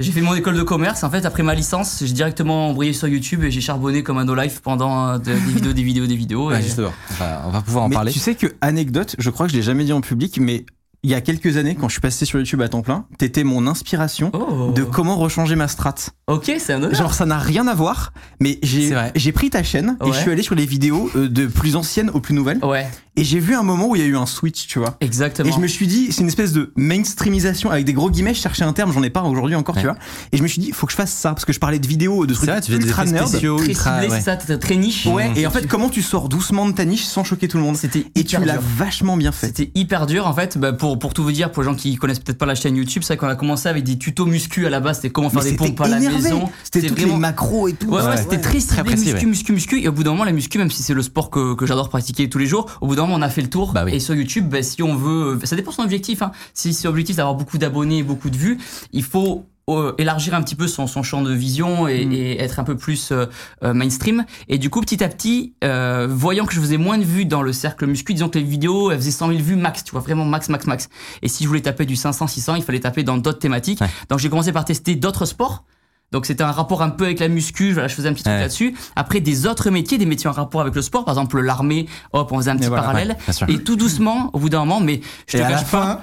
J'ai fait mon école de commerce. En fait, après ma licence, j'ai directement embrayé sur YouTube et j'ai charbonné comme un no-life pendant de- des vidéos, des vidéos, des vidéos.
Ouais,
et-
justement. On va, on va pouvoir en
Mais
parler.
tu sais que anecdote, je crois que je l'ai jamais dit en public, mais il y a quelques années, quand je suis passé sur YouTube à temps plein, t'étais mon inspiration
Oh.
de comment rechanger ma strat.
Ok, c'est un honneur.
Genre ça n'a rien à voir, mais j'ai pris ta chaîne et je suis allé sur les vidéos euh, de plus anciennes aux plus nouvelles
Ouais,
et j'ai vu un moment où il y a eu un switch, tu vois.
exactement.
Et je me suis dit, c'est une espèce de mainstreamisation avec des gros guillemets. Je cherchais un terme, j'en ai pas aujourd'hui encore, tu vois. Et je me suis dit, faut que je fasse ça parce que je parlais de vidéos, de
C'est
trucs
vrai, tu fais des
ultra nerd.
spéciaux,
Très
ultra.
ciblé,
ouais.
ça, très niche.
Ouais. Et en fait, comment tu sors doucement de ta niche sans choquer tout le monde
C'était
Et tu l'as vachement bien fait.
C'était hyper dur en fait. Bah, pour, pour tout vous dire, pour les gens qui connaissent peut-être pas la chaîne YouTube, c'est qu'on a commencé avec des tutos muscu à la base. C'était comment faire
Mais
des
c'était
pompes à la
énervé.
maison.
C'était toutes
vraiment-
les macros et tout.
Ouais, ouais,
Ouais.
c'était très ciblé,
précis,
muscu, muscu, muscu. Et au bout d'un moment, la muscu, même si c'est le sport que, que j'adore pratiquer tous les jours, au bout d'un on a fait le tour.
Bah oui.
Et sur YouTube, bah, si on veut, ça dépend de son objectif. Hein. Si c'est objectif d'avoir beaucoup d'abonnés et beaucoup de vues, il faut euh, élargir un petit peu son, son champ de vision et,
Mm.
et être un peu plus euh, euh, mainstream. Et du coup, petit à petit, euh, voyant que je faisais moins de vues dans le cercle muscu, disons que les vidéos, elles faisaient 100 000 vues max, tu vois, vraiment max, max, max. Et si je voulais taper du 500, 600, il fallait taper dans d'autres thématiques.
Ouais.
Donc j'ai commencé par tester d'autres sports. Donc c'était un rapport un peu avec la muscu, voilà, je faisais un petit truc
Ouais.
là-dessus. Après des autres métiers, des métiers en rapport avec le sport, par exemple l'armée, hop, on faisait un petit
voilà,
parallèle.
Ouais.
Et tout doucement, au bout d'un moment, mais je te
Et à la
cache pas.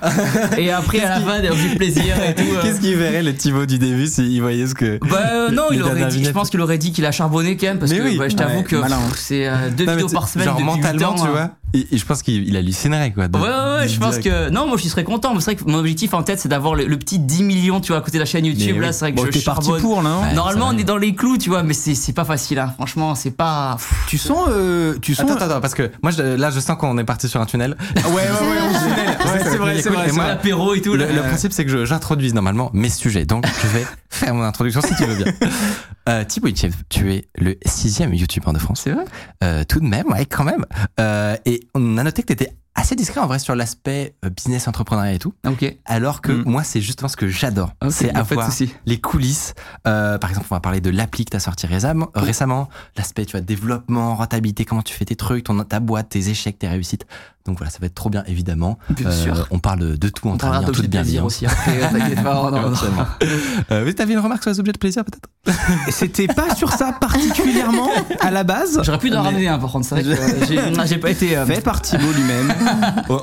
Et après à la fin, de plaisir et tout. euh.
Qu'est-ce qu'il verrait le Thibaut du début s'il voyait ce que.
Bah euh, non, il aurait dit, je pense qu'il aurait dit qu'il a charbonné quand même, parce
Mais
que
oui.
bah, je t'avoue
Ouais,
que pff, c'est euh, deux
Non,
vidéos par semaine
Genre
depuis
mentalement,
ans,
tu
hein.
vois. Et, et je pense qu'il il hallucinerait, quoi. de-
Ouais, ouais, ouais, je pense que. Non, moi je serais content, mais c'est vrai que mon objectif en tête c'est d'avoir le, le petit 10 millions, tu vois, à côté de la chaîne YouTube.
Mais
Là,
oui.
c'est vrai que
Bon,
je
t'es parti
charbonne.
pour là. hein.
Ouais.
Normalement, on est dans les clous, tu vois, mais c'est c'est pas facile, hein. franchement, c'est pas.
Tu sens, euh, tu sens.
Attends, attends, attends, parce que moi, je- là, je sens qu'on est parti sur un tunnel.
Ah ouais, ouais, ouais, on tunnel. Ouais, c'est vrai, c'est vrai.
Et
c'est
moi,
vrai.
L'apéro et tout,
Le,
là.
le principe, c'est que j'introduise normalement mes sujets. Donc, je vais faire mon introduction si tu veux bien. Euh, Thibaut Itchev, tu es le sixième youtubeur de France.
C'est vrai?
Euh, tout de même, ouais, quand même. Euh, et on a noté que tu étais assez discret en vrai sur l'aspect euh, business, entrepreneuriat et tout.
Ok.
Alors que
Mm.
moi, c'est justement ce que j'adore. C'est avoir les coulisses. Euh, par exemple, on va parler de l'appli que tu as sorti récemment. euh, récemment l'aspect, tu vois, développement, rentabilité, comment tu fais tes trucs, ton, ta boîte, tes échecs, tes réussites. Donc voilà, ça va être trop bien, évidemment.
Bien
Euh,
sûr.
On parle de tout en
d'objets
toute
de plaisir aussi euh, t'inquiète pas. non, non.
Euh, mais t'avais une remarque sur les objets de plaisir, peut-être?
C'était pas sur ça particulièrement à la base.
J'aurais pu en ramener un par contre, c'est vrai euh, j'ai- non, pas été. euh,
Fait par Thibaut lui-même.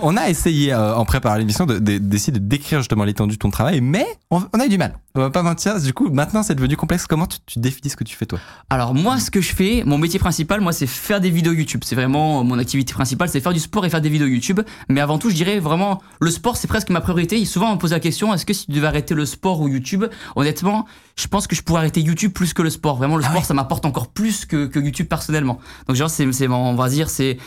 On a essayé, euh, en préparant l'émission, de- de- d'essayer de, décrire justement l'étendue de ton travail, mais on, on a eu du mal. on va pas mentir. Du coup, maintenant, c'est devenu complexe. Comment tu, tu définis ce que tu fais, toi?
Alors moi, ce que je fais, mon métier principal, moi, c'est faire des vidéos YouTube. C'est vraiment mon activité principale, c'est faire du sport et faire des vidéos YouTube. Mais avant tout, je dirais vraiment, le sport, c'est presque ma priorité. Souvent, on me pose la question, est-ce que si tu devais arrêter le sport ou YouTube Honnêtement, je pense que je pourrais arrêter YouTube plus que le sport. Vraiment, le
Ah
sport,
ouais
ça m'apporte encore plus que, que YouTube personnellement. Donc genre, c'est, c'est, on va dire, c'est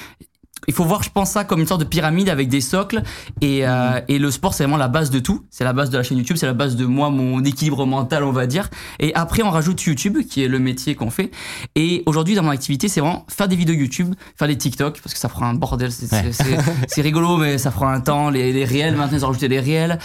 il faut voir, je pense, ça comme une sorte de pyramide avec des socles. Et, euh, et le sport, c'est vraiment la base de tout. C'est la base de la chaîne YouTube, c'est la base de moi, mon équilibre mental, on va dire. Et après, on rajoute YouTube, qui est le métier qu'on fait. Et aujourd'hui, dans mon activité, c'est vraiment faire des vidéos YouTube, faire des TikTok, parce que ça fera un bordel. C'est
Ouais.
rigolo, mais ça fera un temps. Les, les réels, maintenant, ils ont rajouté les réels.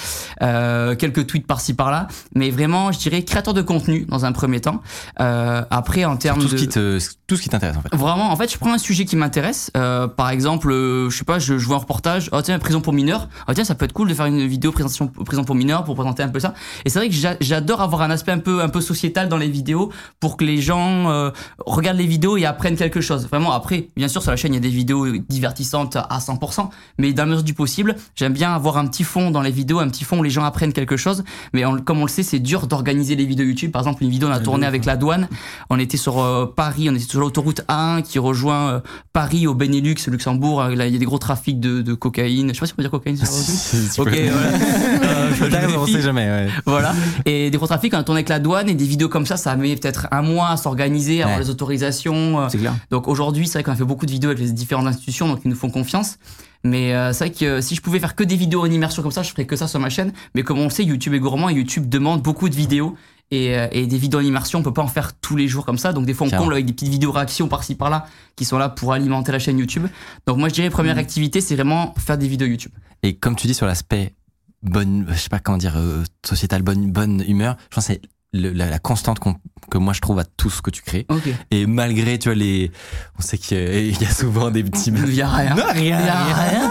Euh, quelques tweets par-ci, par-là. Mais vraiment, je dirais créateur de contenu dans un premier temps. Euh, après, en termes
Tout ce
de...
qui te, tout ce qui t'intéresse, en fait.
Vraiment, en fait, je prends un sujet qui m'intéresse. Euh, par exemple, euh, je sais pas, je, je vois un reportage. Oh tiens, prison pour mineurs. Oh tiens, ça peut être cool de faire une vidéo présentation prison pour mineurs pour présenter un peu ça. Et c'est vrai que j'a- j'adore avoir un aspect un peu un peu sociétal dans les vidéos pour que les gens euh, regardent les vidéos et apprennent quelque chose. Vraiment. Après, bien sûr, sur la chaîne, il y a des vidéos divertissantes à 100%, mais dans la mesure du possible, j'aime bien avoir un petit fond dans les vidéos, un petit fond où les gens apprennent quelque chose. Mais on- comme on le sait, c'est dur d'organiser les vidéos YouTube. Par exemple, une vidéo on a tourné avec la douane. On était sur euh, Paris, on était sur l'autoroute A1 qui rejoint euh, Paris au Benelux, Luxembourg. Euh, il y a des gros trafics de, de cocaïne. Je sais pas si on peut dire cocaïne sur. Ok, voilà. Euh,
on sait jamais, ouais.
Voilà. Et des gros trafics, on a tourné avec la douane et des vidéos comme ça, ça met peut-être un mois à s'organiser, à avoir
Ouais.
les autorisations. euh,
C'est clair.
donc aujourd'hui, c'est vrai qu'on a fait beaucoup de vidéos avec les différentes institutions, donc ils nous font confiance. Mais euh, c'est vrai que euh, si je pouvais faire que des vidéos en immersion comme ça, je ferais que ça sur ma chaîne. Mais comme on le sait, YouTube est gourmand et YouTube demande beaucoup de vidéos. Et, euh, et des vidéos en immersion, on peut pas en faire tous les jours comme ça. Donc des fois, on comble avec des petites vidéos réactions par-ci par-là qui sont là pour alimenter la chaîne YouTube. Donc moi, je dirais première activité, c'est vraiment faire des vidéos YouTube.
Et comme tu dis sur l'aspect bonne, je sais pas comment dire, euh, sociétal, bonne, bonne humeur, je pense que c'est le- la, la constante qu'on- que moi je trouve à tout ce que tu crées. Et malgré, tu vois, les, on sait qu'il y a- il y a souvent des petits.
Il y a rien.
Non, rien,
Il y a rien.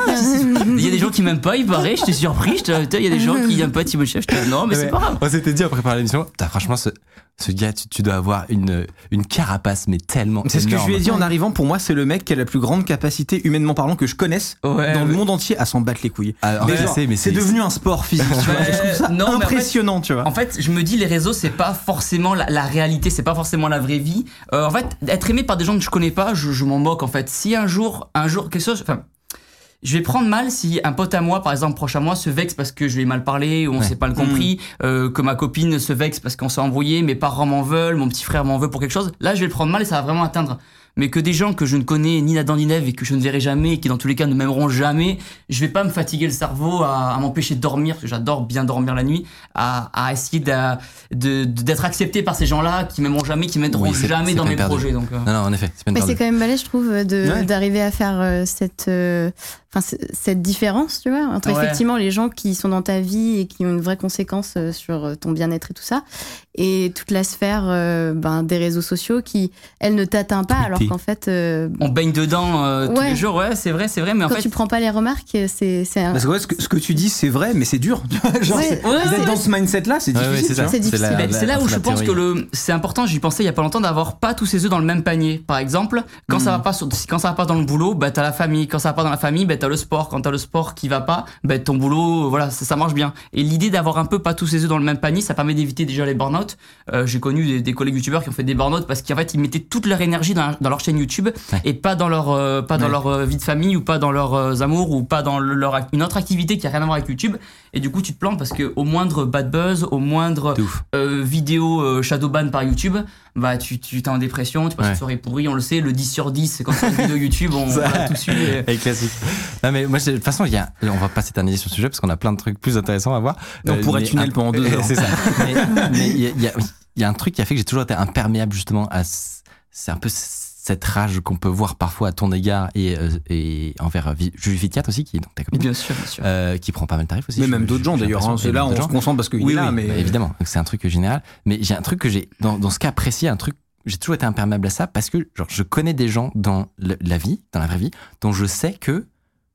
Il y a des gens qui m'aiment pas, il paraît. J'étais surpris. Il y a des gens qui n'aiment pas Timothée. J'étais, non, mais c'est pas grave.
On s'était dit en préparant l'émission, franchement, ce, ce gars, tu, tu dois avoir une, une carapace, mais tellement.
C'est ce que je lui ai dit en arrivant. Pour moi, c'est le mec qui a la plus grande capacité, humainement parlant, que je connaisse
Ouais,
dans le monde entier à s'en battre les couilles.
Ah, en
Mais
fait,
genre,
je sais, mais
c'est devenu un sport physique. tu vois. Je trouve ça
non, mais en fait-
impressionnant, tu vois.
En fait, je me dis, les réseaux, c'est pas forcément la, la réalité, c'est pas forcément la vraie vie. Euh, en fait, être aimé par des gens que je connais pas, je, je m'en moque, en fait. Si un jour, un jour, quelque chose, enfin, je vais prendre mal si un pote à moi, par exemple, proche à moi, se vexe parce que je lui ai mal parlé, ou on
Ouais.
s'est pas le compris, euh, que ma copine se vexe parce qu'on s'est embrouillé, mes parents m'en veulent, mon petit frère m'en veut pour quelque chose. Là, je vais le prendre mal et ça va vraiment atteindre. Mais que des gens que je ne connais ni Nathan ni Neve et que je ne verrai jamais, et qui dans tous les cas ne m'aimeront jamais, je vais pas me fatiguer le cerveau à, à m'empêcher de dormir, parce que j'adore bien dormir la nuit, à, à essayer d'a- de- de- d'être accepté par ces gens-là qui m'aimeront jamais, qui m'aideront
Oui,
jamais dans mes
perdu.
projets. Donc, euh.
Non, non, en effet, c'est
quand même balèze, je trouve,
Ouais.
d'arriver à faire euh, cette, euh, enfin, cette différence, tu vois, entre
Ouais.
effectivement les gens qui sont dans ta vie et qui ont une vraie conséquence euh, sur euh, ton bien-être et tout ça, et toute la sphère euh, ben, des réseaux sociaux qui, elle, ne t'atteint pas, alors qu'en fait, euh,
On baigne dedans euh, tous
Ouais.
les jours, ouais, c'est vrai, c'est vrai, mais en
quand
fait.
tu prends pas les remarques, c'est un-
Parce que ouais, ce, que ce que tu dis, c'est vrai, mais c'est dur. Genre, êtes dans ce mindset-là, c'est
Ouais, ouais,
difficile.
c'est ça.
C'est
Ben, là où je pense que le c'est important. J'y pensais il y a pas longtemps d'avoir pas tous ses œufs dans le même panier. Par exemple, quand ça va pas sur- quand ça va pas dans le boulot, bah t'as la famille. Quand ça va pas dans la famille, bah t'as le sport. Quand t'as le sport qui va pas, bah ton boulot, voilà, ça, ça marche bien. Et l'idée d'avoir un peu pas tous ses œufs dans le même panier, ça permet d'éviter déjà les burn-out. Euh, J'ai connu des, des collègues youtubeurs qui ont fait des burn-out parce qu'en fait ils mettaient toute leur énergie dans, dans leur chaîne YouTube
Ouais.
et pas dans leur euh, pas dans leur euh, vie de famille ou pas dans leurs euh, amours ou pas dans le- leur une autre activité qui a rien à voir avec YouTube. Et du coup tu te plantes parce que au moindre bad buzz, au moindre euh, vidéo euh, shadowban par YouTube, bah tu tu t'es en dépression, tu passes
Ouais.
une soirée pourrie, on le sait, le 10 sur 10, c'est quand c'est une vidéo YouTube, on, on a tout su. et-
Et classique. Non, mais moi, de toute façon, il y a, on va pas s'éterniser sur ce sujet parce qu'on a plein de trucs plus intéressants à voir.
On
Euh,
pourrait
mais
tunnel
un-
pendant deux heures.
C'est ça. mais il y a, il y a- y a un truc qui a fait que j'ai toujours été imperméable justement à. C'est un peu cette rage qu'on peut voir parfois à ton égard et, euh, et envers Julie Fitiat aussi, qui est donc ta copine.
Bien sûr, bien sûr.
euh, qui prend pas mal de tarifs aussi.
Mais
je-
même d'autres gens d'ailleurs. hein. là, on se concentre parce qu'il
Oui,
est là,
oui,
mais
bah, évidemment, c'est un truc général. Mais j'ai un truc que j'ai, dans, dans ce cas précis, un truc, j'ai toujours été imperméable à ça parce que, genre, je connais des gens dans le- la vie, dans la vraie vie, dont je sais que,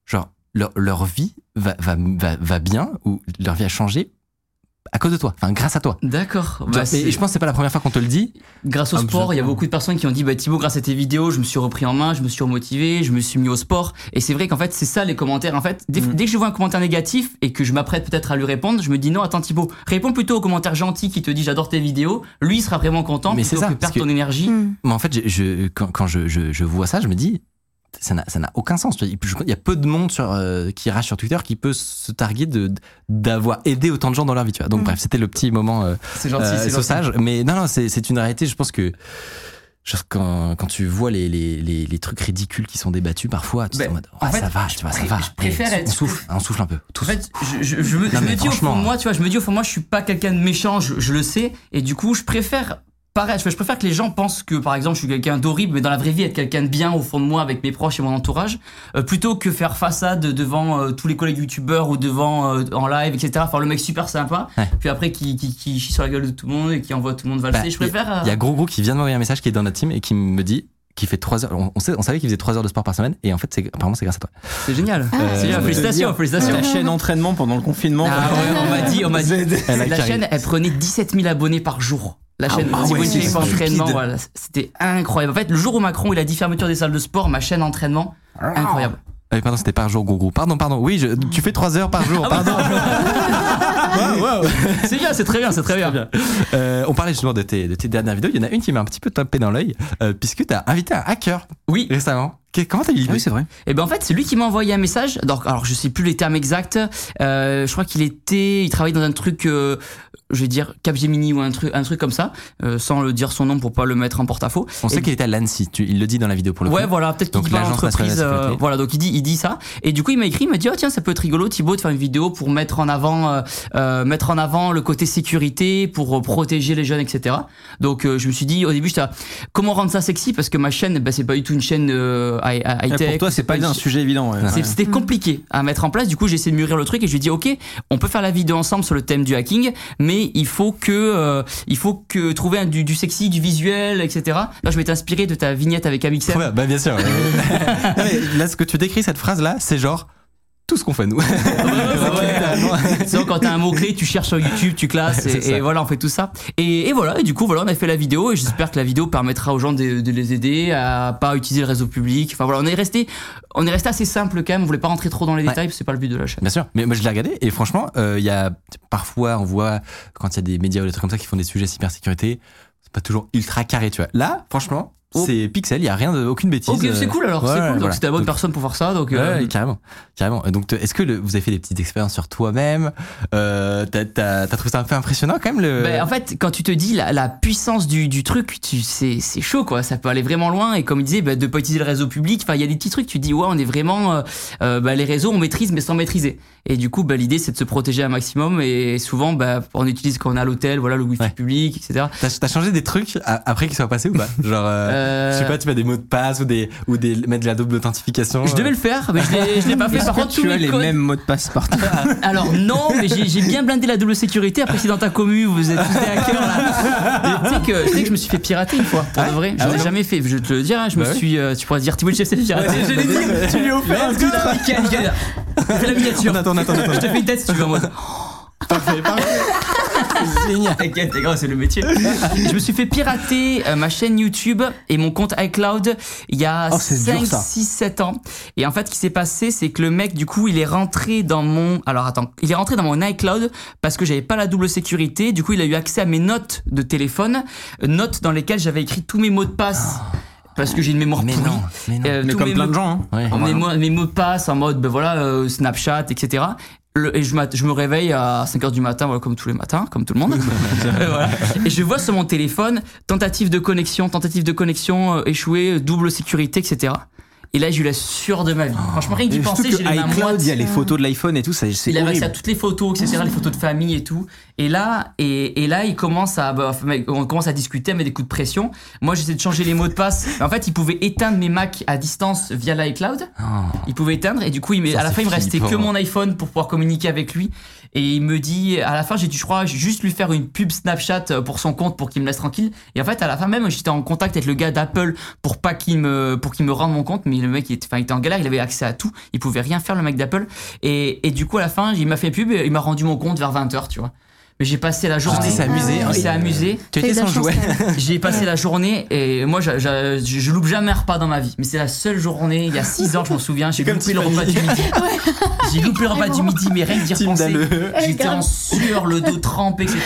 genre, leur, leur vie va, va, va, va bien ou leur vie a changé à cause de toi, enfin grâce à toi.
D'accord. Bah,
et je pense que c'est pas la première fois qu'on te le dit.
grâce au
Ah,
sport, il y a beaucoup de personnes qui ont dit bah Thibaut, grâce à tes vidéos, je me suis repris en main, je me suis remotivé, je me suis mis au sport. Et c'est vrai qu'en fait, c'est ça les commentaires. En fait, dès,
Mm.
dès que je vois un commentaire négatif et que je m'apprête peut-être à lui répondre, je me dis non, attends Thibaut, réponds plutôt au commentaire gentil qui te dit j'adore tes vidéos. Lui il sera vraiment content
Mais c'est ça,
que perdre
que-
ton énergie.
Hmm.
Mais en fait, je, je- quand, quand je, je, je vois ça, je me dis, ça n'a aucun sens. Il y a peu de monde sur, euh, qui rage sur Twitter qui peut se targuer d'avoir aidé autant de gens dans leur vie. Tu vois. Donc
Mm.
bref, c'était le petit moment euh,
gentil,
euh,
gentil.
Mais non, non, c'est une réalité. Je pense que genre, quand, quand tu vois les, les, les, les trucs ridicules qui sont débattus parfois, tu te dis
Ben,
en
fait,
ça va,
je
tu vois, ça va.
je préfère
Et
être-
on souffle, on souffle un peu. Tous.
En fait, je, je, je me, je dis au fond de moi, tu vois, je me dis au fond de moi, je suis pas quelqu'un de méchant, je, je le sais, et du coup, je préfère. Pareil, je préfère que les gens pensent que, par exemple, je suis quelqu'un d'horrible, mais dans la vraie vie, être quelqu'un de bien au fond de moi avec mes proches et mon entourage, euh, plutôt que faire façade devant euh, tous les collègues youtubeurs ou devant euh, en live, etc. Faire le mec super sympa,
Ouais.
puis après qui, qui, qui chie sur la gueule de tout le monde et qui envoie tout le monde valser.
Bah,
je préfère.
Il y a Gros Gros qui vient de m'envoyer un message qui est dans notre team et qui me dit qu'il fait 3 heures. On, on sait, on savait qu'il faisait 3 heures de sport par semaine et en fait, c'est, apparemment, c'est grâce à toi.
C'est génial.
Ah,
C'est génial.
te
Félicitations.
Ta chaîne entraînement pendant le confinement.
Ah ouais, on m'a dit, on m'a dit. La
carré.
chaîne, elle prenait 17 000 abonnés par jour. La chaîne
ah ouais,
entraînement, voilà, c'était incroyable. En fait, le jour où Macron il a dit fermeture des salles de sport, ma chaîne entraînement, incroyable.
Ah oui, pardon, c'était par jour, Gros. Pardon, pardon. Oui, je- tu fais 3 heures par jour.
Ah
pardon.
C'est bien, c'est très bien, c'est très bien.
Euh, on parlait justement de tes, de tes dernières vidéos. Il y en a une qui m'a un petit peu tapé dans l'œil, euh, puisque tu as invité un hacker
Oui.
récemment. Que- comment t'as eu
Ah
l'idée
oui, c'est vrai.
Et ben en fait, c'est lui qui m'a envoyé un message. Donc, alors je sais plus les termes exacts. Euh, je crois qu'il était, il travaillait dans un truc, euh, je vais dire Capgemini ou un truc, un truc comme ça, euh, sans le dire son nom pour pas le mettre en porte-à-faux.
On sait
Et-
qu'il était à l'Annecy. Tu- il le dit dans la vidéo pour le
Ouais,
coup.
voilà, peut-être qu'il
Donc,
dit pas
l'Agence nationale de
l'entreprise.
la
euh, voilà, donc il dit, il dit ça. Et du coup, il m'a écrit, il m'a dit, oh tiens, ça peut être rigolo, Thibaut, de faire une vidéo pour mettre en avant, euh, euh, mettre en avant le côté sécurité, pour protéger les jeunes, etc. Donc, euh, je me suis dit, au début, j'étais, comment rendre ça sexy? Parce que ma chaîne, bah, c'est pas du tout une chaîne euh, high- high
Ouais,
tech.
Pour toi, c'est pas
une
un sujet évident. ouais.
C'était compliqué à mettre en place. Du coup, j'ai essayé de mûrir le truc et je lui ai dit, ok, on peut faire la vidéo ensemble sur le thème du hacking, mais il faut que, euh, il faut que trouver un- du, du sexy, du visuel, etc. Là, je m'étais inspiré de ta vignette avec Amixem.
Bien. Bah, bien sûr. ouais. Non, mais là, ce que tu décris, cette phrase-là, c'est genre tout ce qu'on fait, nous.
C'est vrai, quand t'as un mot-clé, tu cherches sur YouTube, tu classes, et, voilà, on fait tout ça. Et, et voilà, et du coup, voilà, on a fait la vidéo, et j'espère que la vidéo permettra aux gens de, de les aider à pas utiliser le réseau public. Enfin voilà, on est resté, on est resté assez simple quand même, on voulait pas rentrer trop dans les
Ouais.
détails, parce que c'est pas le but de la chaîne.
Bien sûr, mais moi je l'ai regardé et franchement, euh, il y a parfois on voit quand il y a des médias ou des trucs comme ça qui font des sujets cybersécurité, c'est pas toujours ultra carré, tu vois. Là, franchement. C'est pixel, il y a rien de aucune bêtise.
Ok, c'est
euh,
cool alors,
ouais,
c'est cool. Donc c'était la bonne
Donc,
personne pour faire ça, donc.
Ouais,
euh,
carrément, carrément. Donc, est-ce que le- vous avez fait des petites expériences sur toi-même euh, T'as trouvé ça un peu impressionnant quand même le.
Ben, en fait, quand tu te dis la, la puissance du, du truc, tu, c'est, c'est chaud quoi. Ça peut aller vraiment loin. Et comme il disait, ben, de pas utiliser le réseau public. Enfin, il y a des petits trucs. Tu te dis ouais, on est vraiment euh, ben, les réseaux, on maîtrise mais sans maîtriser. Et du coup, ben, l'idée c'est de se protéger un maximum. Et souvent, ben, on utilise quand on est à l'hôtel, voilà, le wifi
Ouais.
public, etc.
T'as changé des trucs après qu'ils soient passés ou pas? Genre, euh,
Euh,
je sais pas, tu mets des mots de passe ou des ou des mettre de la double authentification.
Je devais le faire, mais je l'ai, je l'ai pas fait. Par contre, tous
tu as les
codes-
mêmes mots de passe partout
Alors non, mais j'ai j'ai bien blindé la double sécurité. Après, si dans ta commu, vous êtes tous des hackers là. Tu sais que, tu sais que je me suis fait pirater une fois, pour de vrai.
Ah
J'en ai
ouais
jamais fait. Je te le dire, hein, je me
Bah ouais.
suis. euh, tu pourrais dire Thibaut Chef s'est fait pirater. je l'ai dit. Tu lui as offert. Fais la miniature.
Attends, attends, attends.
Je te fais une tête si tu veux en mode.
Parfait, parfait. Génial.
T'inquiète, t'es grave, c'est le métier. je me suis fait pirater euh, ma chaîne YouTube et mon compte iCloud il y a
Oh, c'est dur,
5,
ça.
6, 7 ans. Et en fait, ce qui s'est passé, c'est que le mec, du coup, il est rentré dans mon. Alors attends, il est rentré dans mon iCloud parce que j'avais pas la double sécurité. Du coup, il a eu accès à mes notes de téléphone, euh, notes dans lesquelles j'avais écrit tous mes mots de passe. Parce que j'ai une mémoire
Mais
pourrie.
non, mais non.
Euh,
Mais comme
mes
plein de gens. hein.
Ouais.
mes, mots, mes mots de passe en mode ben voilà euh, Snapchat etc Le- et je, me réveille à 5h du matin voilà, comme tous les matins comme tout le monde. Euh, voilà. et je vois sur mon téléphone tentative de connexion tentative de connexion euh, échouée double sécurité etc et là j'ai eu la sueur de ma vie franchement rien que d'y penser j'ai les mains
il y a les photos de l'iPhone et tout, ça, c'est
il avait accès à
horrible.
toutes les photos, etc., les photos de famille et tout. Et là, et, et là, il commence à, bah, on commence à discuter, à mettre des coups de pression. Moi, j'essaie de changer les mots de passe. En fait, il pouvait éteindre mes Macs à distance via l'iCloud.
Oh.
Il pouvait éteindre et du coup, il met-
Ça,
à la fin, il me restait que mon iPhone pour pouvoir communiquer avec lui. Et il me dit, à la fin, j'ai dû, je crois, juste lui faire une pub Snapchat euh, pour son compte pour qu'il me laisse tranquille. Et en fait, à la fin même, j'étais en contact avec le gars d'Apple pour pas qu'il me, pour qu'il me rende mon compte. Mais le mec, il était, il était en galère, il avait accès à tout. Il pouvait rien faire, le mec d'Apple. Et, et du coup, à la fin, il m'a fait pub et il m'a rendu mon compte vers 20h, tu vois. Mais j'ai passé la journée.
t'es amusé,
On
hein.
s'est amusé.
Tu étais
de la
sans jouet.
J'ai passé la journée et moi, je, je, je- je loupe jamais un repas dans ma vie. Mais c'est la seule journée, il y a 6 ans, je m'en souviens, j'ai loupé le repas du midi. J'ai loupé le repas du midi, mais rien que d'y repenser. J'étais en sueur, le dos trempé, etc.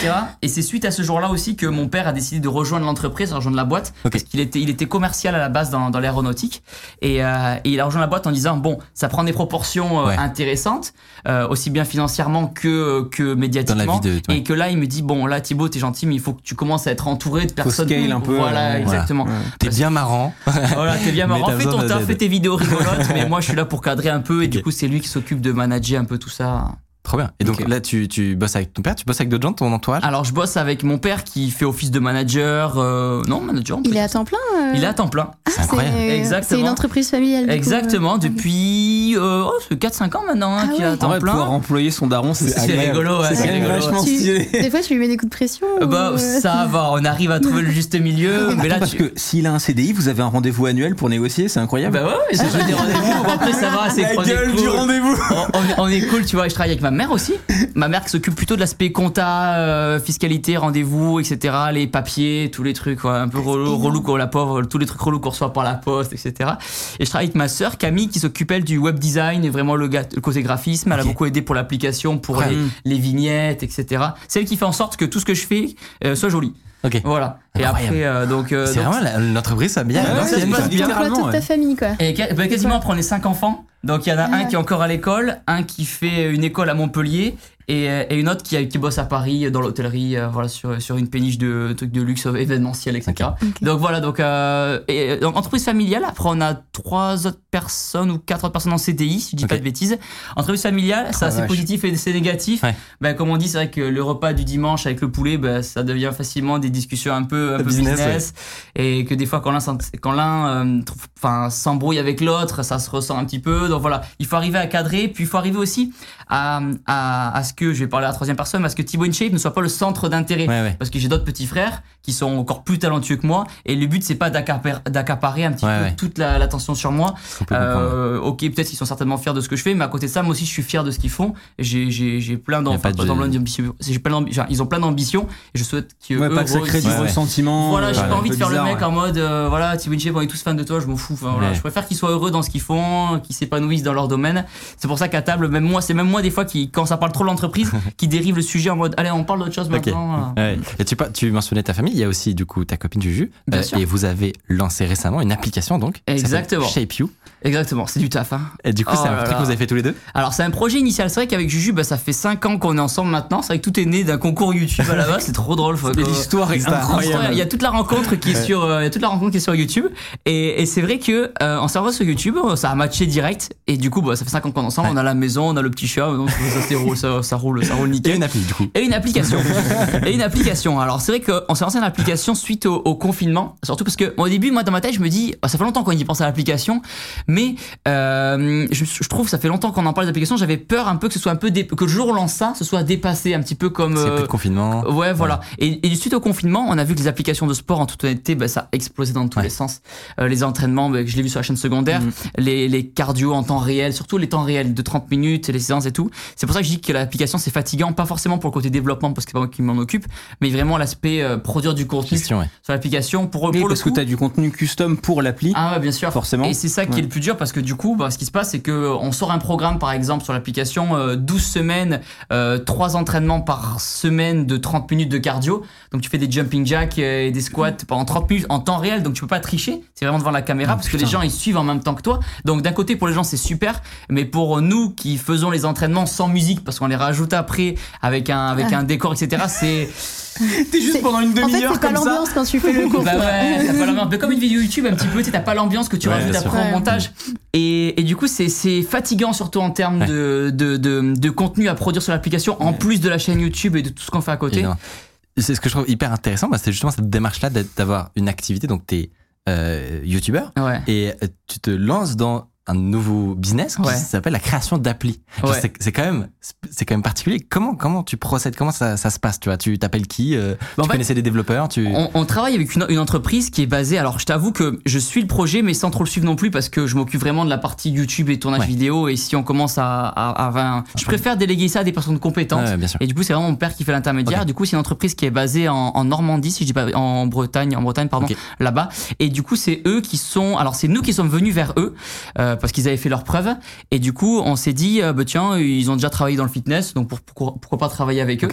Et c'est suite à ce jour-là aussi que mon père a décidé de rejoindre l'entreprise, de rejoindre la boîte, parce qu'il était, il était commercial à la base dans, dans l'aéronautique. Et, euh, et il a rejoint la boîte en disant bon, ça prend des proportions euh,
Ouais.
intéressantes, euh, aussi bien financièrement que que médiatiquement.
de- ouais.
Et que là, il me dit bon, là, Thibaut, t'es gentil, mais il faut que tu commences à être entouré de personnes.
scale un peu,
Voilà,
euh,
exactement.
T'es bien marrant.
Voilà, t'es bien marrant, fais ton taf, fais tes vidéos rigolotes, mais moi je suis là pour cadrer un peu et du coup c'est lui qui s'occupe de manager un peu tout ça.
Trop bien. Et donc là, tu, tu bosses avec ton père, tu bosses avec d'autres gens de ton entourage?
Alors je bosse avec mon père qui fait office de manager, euh, non manager. peut
Il est à temps plein euh,
Il est à temps plein.
C'est incroyable.
C'est
Exactement.
c'est une entreprise familiale. du coup,
Exactement,
euh,
depuis euh, oh, c'est 4-5 ans maintenant hein,
Ah
qu'il est à
ouais.
Temps
vrai,
plein.
pouvoir employer son daron, c'est
rigolo, ouais,
c'est vachement
Tu-
stylé.
Des fois, tu lui mets des coups de pression.
Euh,
ou,
Bah
euh,
ça va, on arrive à trouver le juste milieu, mais là
parce
tu...
que s'il a un CDI, vous avez un rendez-vous annuel pour négocier, c'est incroyable.
Bah ouais, ouais, j'ai fait des rendez-vous. Après ça va, c'est
La
on est
gueule du rendez-vous.
on est cool, tu vois. Je travaille avec ma mère aussi. Ma mère qui s'occupe plutôt de l'aspect compta, euh, fiscalité, rendez-vous, etc. Les papiers, tous les trucs, ouais, un peu relou,
énorme.
relou qu'on la pauvre, tous les trucs relous qu'on reçoit par la poste, etc. Et je travaille avec ma sœur Camille qui s'occupe elle du web design et vraiment le, le côté graphisme. Elle a beaucoup aidé pour l'application, pour
Ouais.
les, les vignettes, etc. C'est elle qui fait en sorte que tout ce que je fais euh, soit joli.
Ok.
Voilà. Et
Incroyable.
après, euh, donc, euh,
C'est
donc-
vraiment la- l'entreprise familiale.
Ouais,
à
ouais,
l'ancienne,
ça se
quoi.
bien.
toute ta
ouais.
famille, quoi.
Et ca- bah, quasiment après on est cinq enfants. Donc il y en a
Ah
un
ouais.
qui est encore à l'école, un qui fait une école à Montpellier et, euh, et une autre qui, qui bosse à Paris dans l'hôtellerie, euh, voilà sur, sur une péniche de trucs de luxe euh, événementiel, etc. Donc voilà donc, euh, et, euh, donc entreprise familiale. Après on a trois autres personnes ou quatre autres personnes en CDI, si je dis pas de bêtises. Entreprise familiale, c'est
Ah,
assez
vache.
positif et c'est négatif.
Ouais.
Ben, comme on dit, c'est vrai que le repas du dimanche avec le poulet, ben, ça devient facilement des discussions un peu, un peu
Business,
business, et que des fois quand l'un quand euh, s'embrouille avec l'autre, ça se ressent un petit peu. Donc voilà, il faut arriver à cadrer, puis il faut arriver aussi à, à, à ce que je vais parler à la troisième personne, à ce que Thibaut InShape ne soit pas le centre d'intérêt.
Ouais, ouais.
Parce que j'ai d'autres petits frères qui sont encore plus talentueux que moi, et le but c'est pas d'accapar- d'accaparer un petit
Ouais,
peu
ouais.
toute la- l'attention sur moi. Euh, ok, peut-être qu'ils sont certainement fiers de ce que je fais, mais à côté de ça, moi aussi, je suis fier de ce qu'ils font. J'ai, plein d'ambition. Ils ont plein d'ambitions et je souhaite que
Ouais,
eux
pas que ça crée du ressentiment.
Voilà, j'ai
euh,
pas envie de faire le mec
ouais.
en mode, euh, voilà, Thibaut Inchep, on est tous fans de toi, je m'en fous. Enfin, voilà,
Ouais.
Je préfère qu'ils soient heureux dans ce qu'ils font, qu'ils s'épanouissent dans leur domaine. C'est pour ça qu'à table, même moi, c'est même moi des fois qui, quand ça parle trop de l'entreprise, qui dérive le sujet en mode, allez, on parle d'autre chose
Ok.
maintenant.
Ouais. Et tu, tu mentionnais ta famille, il y a aussi du coup ta copine Juju.
Bien
Euh,
sûr.
et vous avez lancé récemment une application donc.
Exactement.
Shape You.
Exactement, c'est du taf. Hein.
Et du coup,
Oh
c'est un
là
truc que vous avez fait tous les deux
Alors c'est un projet initial, c'est vrai qu'avec Juju, bah, ça fait 5 ans qu'on est ensemble maintenant. C'est vrai que tout est né d'un concours YouTube à la base, c'est trop drôle.
l'histoire est incroyable.
Il y a toute la rencontre qui est sur, euh, il y a toute la rencontre qui est sur YouTube. Et, et c'est vrai que euh, en servant sur YouTube, ça a matché direct. Et du coup, bah, ça fait 5 ans qu'on est ensemble.
Ouais.
On a la maison, on a le petit donc ça, ça, ça roule, ça roule
Et
nickel.
une appli du coup.
Et une application. et une application. Alors c'est vrai qu'on s'est lancé dans l'application suite au, au confinement, surtout parce que au début, moi dans ma tête, je me dis, oh, ça fait longtemps qu'on y pense à l'application, mais euh, je, je trouve que ça fait longtemps qu'on en parle d'application. J'avais peur un peu que ce soit un peu dé- que le jour où on lance ça, ce soit dépassé un petit peu comme.
C'est
euh,
plus de confinement.
Ouais, voilà. Et, et suite au confinement, on a vu que les applications de sport, en toute honnêteté, bah, ça a explosé dans tous
Ouais.
les sens. Euh, les entraînements, bah, je l'ai vu sur la chaîne secondaire,
Mhm.
les, les cardio en temps réel, surtout les temps réels de 30 minutes, les séances et tout. C'est pour ça que je dis que l'application c'est fatigant, pas forcément pour le côté développement parce que c'est pas moi qui m'en occupe, mais vraiment l'aspect euh, produire du contenu
Question, ouais.
sur l'application pour,
Oui,
pour le
parce
coup.
que tu as du contenu custom pour l'appli,
Ah ouais, bien sûr.
forcément.
Et c'est ça qui
Ouais.
est le plus dur parce que du coup, bah, ce qui se passe, c'est que on sort un programme, par exemple, sur l'application, euh, 12 semaines, euh, 3 entraînements par semaine de 30 minutes de cardio. Donc tu fais des jumping jacks euh, et des squats pendant 30 minutes en temps réel, donc tu peux pas tricher. C'est vraiment devant la caméra
Oh,
parce que les gens ils suivent en même temps que toi. Donc d'un côté pour les gens c'est super, mais pour nous qui faisons les entraînements sans musique parce qu'on les rajoute après avec un avec
Ah.
un décor etc. C'est
T'es juste pendant une
En fait,
demi-heure
pas
comme ça.
l'ambiance quand tu fais le cours.
bah
quoi.
ouais, t'as pas l'ambiance. Mais comme une vidéo YouTube un petit peu, t'as pas l'ambiance que tu
Ouais,
rajoutes après en montage. Et, et du coup, c'est, c'est fatigant surtout en termes
Ouais.
de, de, de, de contenu à produire sur l'application, en plus de la chaîne YouTube et de tout ce qu'on fait à côté.
C'est ce que je trouve hyper intéressant, bah, c'est justement cette démarche-là d'être- d'avoir une activité. Donc, t'es euh, youtubeur
Ouais.
et euh, tu te lances dans un nouveau business qui
Ouais.
s'appelle la création
Ouais.
C'est quand même, c'est quand même particulier. Comment, comment tu procèdes? Comment ça, ça se passe? Tu vois, tu t'appelles qui euh,
Bah,
Tu
fait,
connaissais des développeurs Tu
On, on travaille avec une, une entreprise qui est basée. Alors, je t'avoue que je suis le projet, mais sans trop le suivre non plus, parce que je m'occupe vraiment de la partie YouTube et tournage
Ouais.
vidéo. Et si on commence à, à, à- à- je préfère déléguer ça à des personnes compétentes.
Ouais, bien sûr.
Et du coup, c'est vraiment mon père qui fait l'intermédiaire. Du coup, c'est une entreprise qui est basée en, en Normandie, si je dis pas, en Bretagne, en Bretagne, pardon, là-bas. Et du coup, c'est eux qui sont. Alors, c'est nous qui sommes venus vers eux euh, parce qu'ils avaient fait leurs preuves. Et du coup, on s'est dit, euh, bah, tiens, ils ont déjà travaillé dans le fitness, donc pour- pourquoi, pourquoi pas travailler avec eux.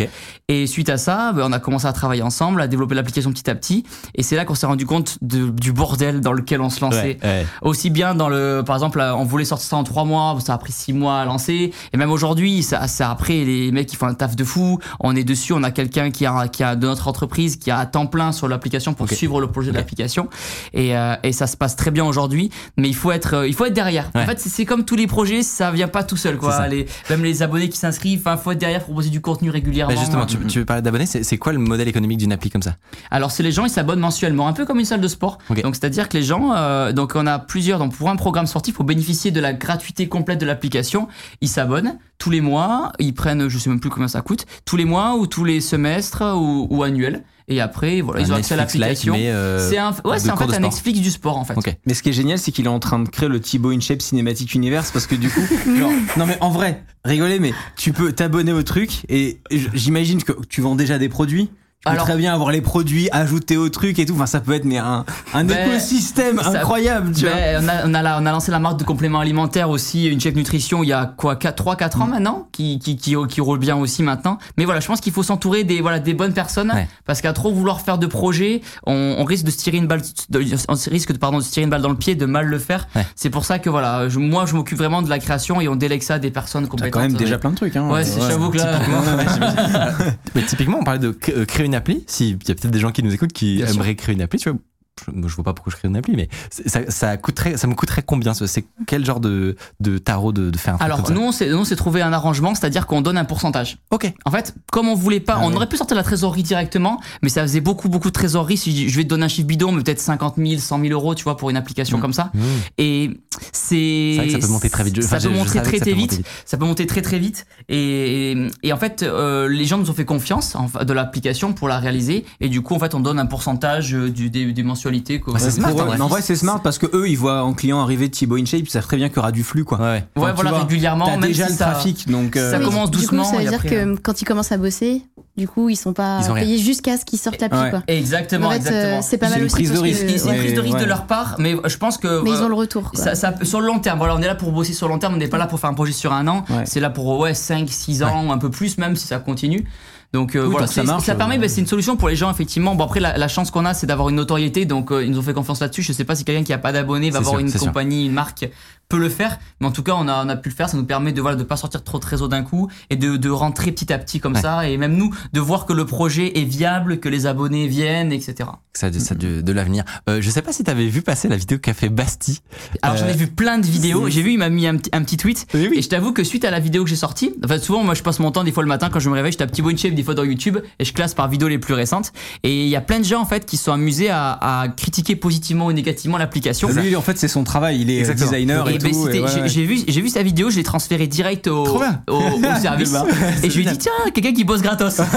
Et suite à ça, bah, on a commencé à travailler ensemble, à développer l'application petit à petit. Et c'est là qu'on s'est rendu compte de- du bordel dans lequel on se lançait.
Ouais, ouais.
Aussi bien dans le, par exemple, on voulait sortir ça en trois mois, ça a pris six mois à lancer. Et même aujourd'hui, ça, ça après les mecs qui font un taf de fou. On est dessus, on a quelqu'un qui a, qui a de notre entreprise qui a à temps plein sur l'application pour suivre le projet de l'application. Et, euh, et ça se passe très bien aujourd'hui. Mais il faut être, euh, il faut être derrière.
Ouais.
En fait, c'est- comme tous les projets, ça vient pas tout seul, quoi. Les, même les abonnés qui s'inscrivent, enfin, faut être derrière pour proposer du contenu régulièrement.
Bah, justement, tu, tu veux parler d'abonnés C'est quoi le modèle économique d'une appli comme ça?
Alors c'est les gens ils s'abonnent mensuellement, un peu comme une salle de sport. Donc c'est-à-dire que les gens, euh, donc on a plusieurs, donc pour un programme sportif, pour bénéficier de la gratuité complète de l'application, ils s'abonnent tous les mois, ils prennent, je sais même plus combien ça coûte, tous les mois ou tous les semestres ou, ou annuels. Et après voilà, ils ont accès à l'application.
mais, euh,
c'est un, ouais, c'est en fait un. Netflix du sport en fait.
Ok.
Mais ce qui est génial, c'est qu'il est en train de créer le Thibaut InShape Cinematic Universe parce que du coup, genre, non mais en vrai, rigolez, mais tu peux t'abonner au truc et j'imagine que tu vends déjà des produits.
Alors-
très bien avoir les produits ajoutés au truc et tout. Enfin, ça peut être mais un, un
Ben,
écosystème
ça-
incroyable, tu vois.
Ben, on, a, on, a la- on a lancé la marque de compléments alimentaires aussi, une chef nutrition, il y a quoi 3-4
Mm.
ans maintenant, qui, qui, qui, qui roule bien aussi maintenant. Mais voilà, je pense qu'il faut s'entourer des, voilà, des bonnes personnes,
Ouais.
parce qu'à trop vouloir faire de projets, on, on risque de se tirer une balle, de- on risque de, pardon, de se tirer une balle dans le pied, de mal le faire.
Ouais.
C'est pour ça que voilà, je- moi je m'occupe vraiment de la création et on délègue ça à des personnes
T'as
compétentes.
quand même déjà plein de trucs. Hein.
Ouais, c'est j'avoue que là.
Mais typiquement, on parlait de euh, créer une appli. Si il y a peut-être des gens qui nous écoutent qui
Bien sûr.
aimeraient créer une appli, tu vois. Je, je vois pas pourquoi je crée une appli, mais c'est- ça, ça coûterait, ça me coûterait combien ce- C'est quel genre de, de tarot de, de faire un truc
Alors
ça
nous s'est trouvé un arrangement, c'est-à-dire qu'on donne un pourcentage.
Ok.
En fait, comme on voulait pas,
Ah
on aurait pu sortir la trésorerie directement, mais ça faisait beaucoup beaucoup de trésorerie. Si je vais te donner un chiffre bidon, mais peut-être 50 000, 100 000 euros, tu vois, pour une application
Mm.
comme ça.
Mmh.
Et c'est
C'est ça peut monter très vite.
Ça
enfin, je-
peut monter très
ça
très vite. Ça peut monter très très vite. Et, et, et en fait, euh, les gens nous ont fait confiance en, de l'application pour la réaliser. Et du coup, en fait, on donne un pourcentage euh, du, des, des mensualités. Quoi.
Bah, c'est smart, en vrai.
mais en vrai, c'est smart parce que eux, ils voient en client arriver Thibaut InShape, ils savent très bien qu'il y aura du flux, quoi.
Ouais, ouais.
Voilà,
vois,
régulièrement.
T'as déjà
si
le
ça-
trafic, donc. euh,
ça
Oui,
commence
du
doucement
coup, ça veut dire
après,
que
euh,
quand ils commencent à bosser, du coup, ils sont pas
Ils ont rien.
payés jusqu'à ce qu'ils sortent l'appli,
Ouais.
quoi.
Exactement,
En fait,
exactement.
euh, c'est pas mal
une prise de risque.
C'est une prise de risque de leur part, mais je pense que.
Mais ils ont le retour.
Ça, ça- sur le long terme, voilà, on est là pour bosser sur le long terme, on n'est pas là pour faire un projet sur un an, c'est là pour ouais, 5, 6 ans, ou un peu plus même si ça continue. Donc euh,
Oui,
voilà,
ça marche,
ça permet,
euh,
bah, c'est une solution pour les gens effectivement. Bon après la, la chance qu'on a, c'est d'avoir une notoriété, donc euh, ils nous ont fait confiance là-dessus. Je sais pas si quelqu'un qui a pas d'abonnés va avoir
sûr,
une
sûr.
compagnie, une marque peut le faire, mais en tout cas on a, on a pu le faire. Ça nous permet de voilà de pas sortir trop de réseau d'un coup et de, de rentrer petit à petit comme
Ouais.
ça, et même nous de voir que le projet est viable, que les abonnés viennent, etc.
Ça, de- ça de, de l'avenir. Euh, je sais pas si t'avais vu passer la vidéo qu'a fait Basti.
Alors j'en ai
Euh,
vu plein de vidéos. J'ai vu, il m'a mis un, petit- un petit tweet.
Oui, oui.
Et je t'avoue que suite à la vidéo que j'ai sortie, enfin souvent moi je passe mon temps des fois le matin quand je me réveille, je tape Thibaut Inchep des fois dans YouTube et je classe par vidéos les plus récentes. Et il y a plein de gens en fait qui sont amusés à, à critiquer positivement ou négativement l'application.
Lui, en fait, c'est son travail. Il est
Exactement.
designer et,
Et c'était-
et ouais,
j'ai-
ouais.
j'ai vu, j'ai vu sa vidéo, je l'ai transféré direct au, au, au service.
Bah,
et je lui ai dit tiens, quelqu'un qui bosse gratos.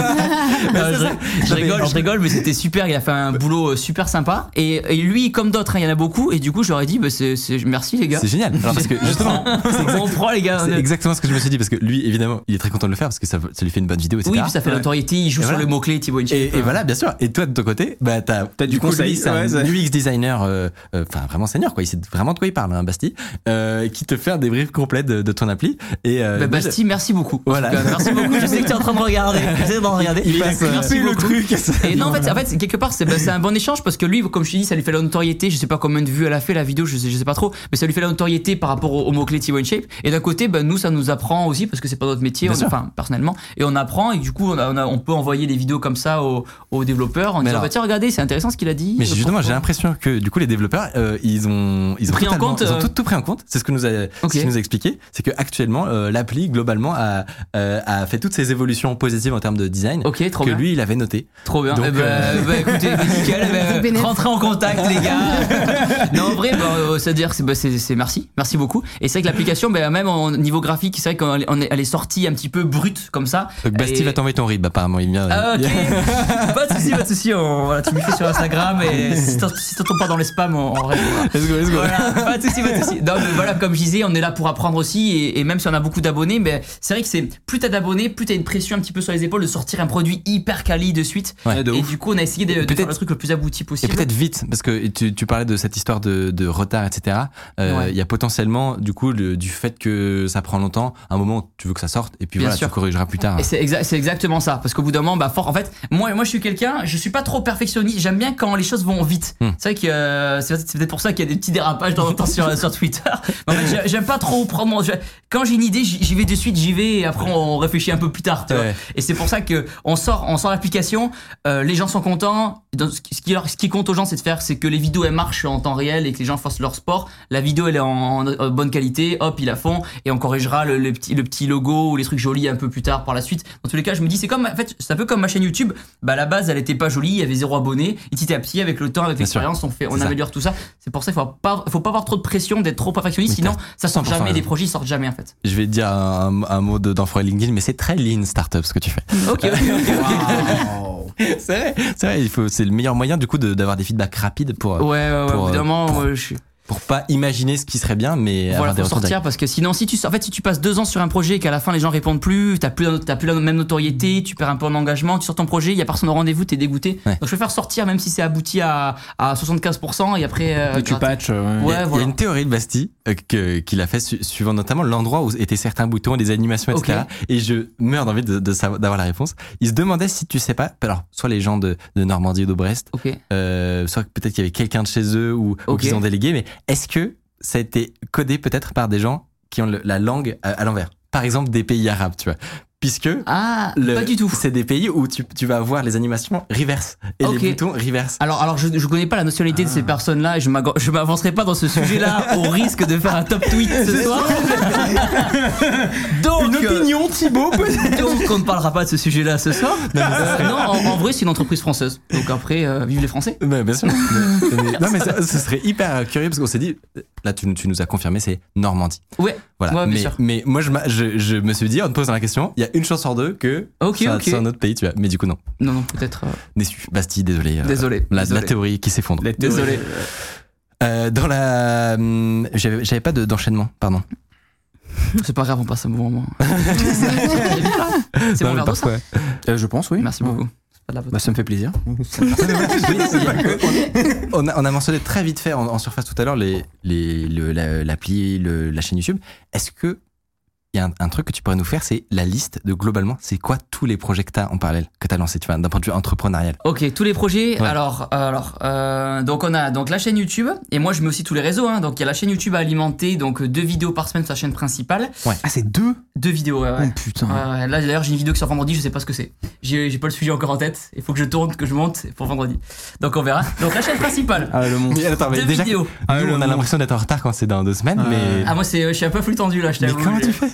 Non, je, je rigole, je rigole, mais c'était super. Il a fait un boulot euh, super sympa. Et, et lui, comme d'autres, hein, il y en a beaucoup. Et du coup, je leur ai dit bah, c'est, c'est- merci les gars.
C'est génial. Alors parce que justement,
On prend les gars.
c'est exactement ce que je me suis dit parce que lui, évidemment, il est très content de le faire parce que ça, ça lui fait une bonne vidéo, etc.
Oui, puis ça fait l'autorité, il joue sur le mot-clé Thibaut.
Et, voilà, bien sûr. Et toi, de ton côté, bah, t'as,
T'as du conseil,
lui, c'est un UX designer, euh, euh, enfin, vraiment senior, quoi. Il sait vraiment de quoi il parle, hein, Basti, euh, qui te fait un débrief complet de, de ton appli. Et, euh,
Bah, Basti, merci beaucoup.
Voilà.
cas, merci beaucoup. Je sais que tu es en train de regarder. J'essaie de regarder.
Il passe, euh,
merci
le
beaucoup.
truc.
Et non, en fait, en fait, quelque part, c'est bah, c'est un bon échange parce que lui, comme je te dis, ça lui fait la notoriété. Je sais pas combien de vues elle a fait la vidéo, je sais, je sais pas trop, mais ça lui fait la notoriété par rapport au, au mot-clé Thibaut Shape. Et d'un côté, bah, nous, ça nous apprend aussi parce que c'est pas notre métier, on- enfin, personnellement. Et on apprend et du coup, on, a- on a- on peut envoyer des vidéos comme ça aux, aux développeurs en
Mais
disant,
alors-
bah, tiens, regardez, c'est intéressant ce qu'il a dit.
Mais
Euh,
justement, j'ai l'impression que du coup les développeurs, euh, ils ont ils ont
Pris en
totalement-
compte,
ils ont
euh,
tout, tout pris en compte C'est ce que nous a, ce nous a expliqué. C'est que actuellement, euh, l'appli globalement a, euh, a fait toutes ces évolutions positives en termes de design
Ok, trop
que
bien.
lui il avait noté.
Trop bien.
Donc,
Eh ben,
euh,
bah, écoutez, nickel. Bah,
bénéf.
rentrez en contact, les gars. non, en vrai, bah, euh, c'est-à-dire, c'est, bah, c'est, c'est merci. Merci beaucoup. Et c'est vrai que l'application, bah, même au niveau graphique, c'est vrai qu'elle est, sortie un petit peu brute, comme ça.
Donc Basti
Et-
va t'envoyer ton rib apparemment. Il vient.
Ah, ok. pas de soucis, pas de soucis. On- Voilà, tu me fais sur Instagram et si t'en- si t'entends pas dans les spams, on, on répond.
Let's go, let's go.
Voilà, pas de soucis, pas de soucis. Non, mais voilà, comme je disais, on est là pour apprendre aussi, et, et même si on a beaucoup d'abonnés, mais c'est vrai que c'est plus t'as d'abonnés, plus t'as une pression un petit peu sur les épaules de sortir un produit hyper quali de suite.
Ouais,
de
et
ouf.
du coup, on a essayé de, faire le truc le plus abouti
Et
possible.
peut-être vite, parce que tu, tu parlais de cette histoire de, de retard, etc. Euh,
Ouais.
Il y a potentiellement, du coup, le- du fait que ça prend longtemps, un moment, tu veux que ça sorte, et puis
Bien
voilà,
sûr.
tu corrigeras plus tard.
Et c'est exa- c'est exactement ça, parce qu'au bout d'un moment, bah, fort, en fait, moi, moi, je suis quelqu'un, je suis pas trop perfectionniste. J'aime bien quand les choses vont vite.
Hmm.
C'est vrai que euh, c'est c'est peut-être pour ça qu'il y a des petits dérapages de temps en temps sur, sur Twitter. Mais en fait, j'ai- j'aime pas trop prendre. mon- Quand j'ai une idée, j'y vais de suite, j'y vais, et après on réfléchit un peu plus tard. Tu vois.
Ouais.
Et c'est pour ça que on sort, on sort l'application, euh, les gens sont contents. Donc, ce qui, ce qui compte aux gens, c'est de faire, c'est que les vidéos elles marchent en temps réel et que les gens fassent leur sport. La vidéo elle est en, en- en bonne qualité, hop, ils la font et on corrigera le, le petit, le petit logo ou les trucs jolis un peu plus tard par la suite. Dans tous les cas, je me dis, c'est comme, en fait, c'est un peu comme ma chaîne YouTube. Bah, à la base, elle était pas jolie, il y avait zéro abonné. Et petit à petit, avec le temps, avec l'expérience, on fait, on
ça.
améliore tout ça. C'est pour ça qu'il faut pas, faut pas avoir trop de pression d'être trop perfectionniste, sinon ça sort
100%
jamais, les projets sortent jamais en fait.
Je vais te dire un, un mot de- d'enfoiré LinkedIn, mais c'est très lean startup ce que tu fais.
Ok, ok, ok.
c'est vrai, c'est vrai, il faut, c'est le meilleur moyen du coup de- d'avoir des feedbacks rapides pour,
Ouais, ouais, ouais,
Pour,
au bout d'un moment,
pour-
euh, je suis.
Pour pas imaginer ce qui serait bien, mais
Voilà,
avoir des
faut sortir parce que sinon, si tu, en fait, si tu passes deux ans sur un projet et qu'à la fin les gens répondent plus, t'as plus, t'as plus la même notoriété, tu perds un peu en engagement, tu sors ton projet, il y a personne au rendez-vous, t'es dégoûté.
Ouais.
Donc je préfère sortir même si c'est abouti à, à 75% et après. euh,
Et tu patches. ouais.
Il
Ouais,
y a- il y a une théorie de Basti euh, que- qu'il a fait su- suivant notamment l'endroit où étaient certains boutons, des animations, etc. Et je meurs d'envie de, de savoir- d'avoir la réponse. Il se demandait si tu sais pas, alors soit les gens de, de Normandie ou de Brest,
Ok.
euh, soit peut-être qu'il y avait quelqu'un de chez eux ou, ou qu'ils ont délégué, mais est-ce que ça a été codé peut-être par des gens qui ont la langue à, à l'envers? Par exemple des pays arabes, tu vois. Puisque
Ah,
le-
pas du tout.
c'est des pays où tu, tu vas avoir les animations reverse et
Ok.
les boutons reverse.
Alors, alors je, je connais pas la nationalité de ces personnes-là et je je m'avancerai pas dans ce sujet-là au risque de faire un top tweet ce soir. Donc,
Une
euh,
opinion, Thibaut
donc on ne parlera pas de ce sujet-là ce soir. Euh, non, en, en vrai, c'est une entreprise française. Donc après, euh, vive les Français.
Ouais, bien sûr. Mais- mais- non, mais ça- ce serait hyper euh, curieux parce qu'on s'est dit, là, tu, tu nous as confirmé, c'est Normandie.
Ouais.
Voilà.
Ouais, bien
mais,
sûr.
mais moi, je, je, je me suis dit, en te posant la question, il y a une chance sur deux que
Ok,
c'est un-
ok.
c'est un autre pays, tu vois. Mais du coup, non.
Non, non, peut-être. euh,
Déçu. Bastille, désolé. euh,
Désolé.
La,
désolé.
la théorie qui s'effondre.
Désolé.
Euh, dans la. hum, J'avais j'avais pas de- d'enchaînement, pardon.
C'est pas grave, on passe un bon moment. C'est mon verre d'eau, ça
Euh, Je pense, oui.
Merci beaucoup. C'est pas de la
Bah, ça me fait plaisir.
On, a, on a mentionné très vite fait en, en surface tout à l'heure les, les, le- la- l'appli, le- la chaîne YouTube. Est-ce que il y a un, un truc que tu pourrais nous faire, c'est la liste de globalement, c'est quoi tous les projets que tu as en parallèle, que tu as lancé, tu vois, d'un point de vue entrepreneurial.
Ok, tous les projets.
Ouais.
Alors, euh, alors, euh, donc on a donc la chaîne YouTube et moi je mets aussi tous les réseaux. Hein, donc il y a la chaîne YouTube à alimenter, donc deux vidéos par semaine sur la chaîne principale.
Ah, c'est deux?
Deux vidéos, ouais. ouais.
Oh putain.
Ouais, ouais. Là d'ailleurs j'ai une vidéo qui sort vendredi, je sais pas ce que c'est. J'ai j'ai pas le sujet encore en tête. Il faut que je tourne, que je monte pour vendredi. Donc on verra. Donc la chaîne principale.
Ah, le monde.
Mais attends, mais
deux
déjà,
vidéos.
Ah,
nous,
le
on a l'impression d'être en retard quand c'est dans deux semaines, mais.
Ah moi c'est, je suis un peu flux tendu là. Je
mais
t'avoue.
comment tu fais?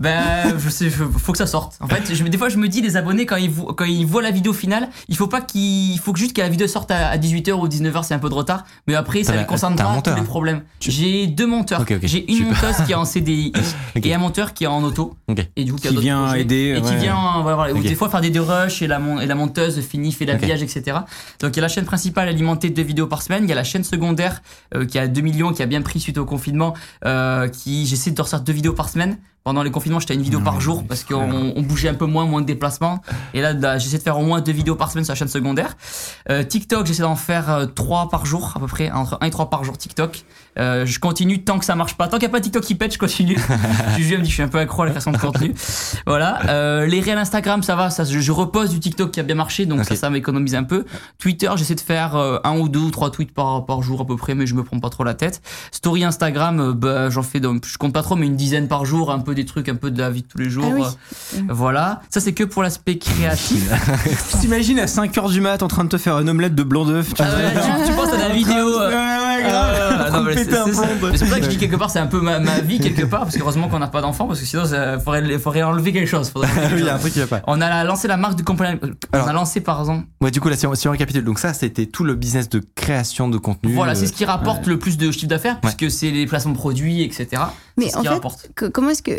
Ben, je sais, je- faut que ça sorte. En fait, je, des fois, je me dis, les abonnés, quand ils, vo- quand ils voient la vidéo finale, il faut pas qu'ils, il faut que juste que la vidéo sorte à, 18h ou 19h, c'est un peu de retard. Mais après, ça les concerne pas tous les problèmes.
Tu-
J'ai deux monteurs.
Ok, ok,
J'ai une monteuse qui est en CDI
Ok.
et un monteur qui est en auto. Et du coup,
Qui
a d'autres
vient
projets.
aider,
Et qui
ouais.
vient, voilà, voilà, ou des fois faire des rushs et la, mon- et la monteuse finit, fait l'habillage, etc. Donc, il y a la chaîne principale alimentée de deux vidéos par semaine. Il y a la chaîne secondaire euh, qui a 2 millions, qui a bien pris suite au confinement, euh, qui j'essaie de ressortir deux vidéos par semaine. Pendant les confinements, j'étais à une vidéo par jour parce qu'on on bougeait un peu moins, moins de déplacements. Et là, là, j'essaie de faire au moins deux vidéos par semaine sur la chaîne secondaire. Euh, TikTok, j'essaie d'en faire euh, trois par jour, à peu près, entre 1 et 3 par jour TikTok. Euh, je continue tant que ça marche pas. Tant qu'il n'y a pas TikTok qui pète, je continue. je, me dis, je suis un peu accro à la création de contenu. Voilà. Euh, les réels Instagram, ça va, ça, je, je repose du TikTok qui a bien marché, donc ça, ça m'économise un peu. Twitter, j'essaie de faire un ou deux ou trois tweets par, par jour à peu près, mais je me prends pas trop la tête. Story Instagram, bah, j'en fais, donc, je compte pas trop, mais une dizaine par jour, un peu des trucs, un peu de la vie de tous les jours.
Ah oui.
Euh, voilà. Ça, c'est que pour l'aspect créatif.
Tu t'imagines à 5h du mat en train de te faire une omelette de blanc d'œuf tu
Ah ouais, tu, tu penses à la vidéo. euh,
Ouais, ouais,
Ah, c'est pour ça que je dis quelque part, c'est un peu ma, ma vie quelque part, parce que heureusement qu'on n'a pas d'enfant, parce que sinon, il faudrait, faudrait enlever quelque chose. faudrait
y a un truc qui va pas.
On a lancé la marque de compagnie. On a lancé par exemple.
Ouais, du coup, là, si on, si on récapitule, donc ça, c'était tout le business de création de contenu.
Voilà,
euh,
c'est ce qui rapporte le plus de chiffre d'affaires, puisque c'est les placements de produits, etc.
Mais en fait,
rapporte.
que- comment est-ce que.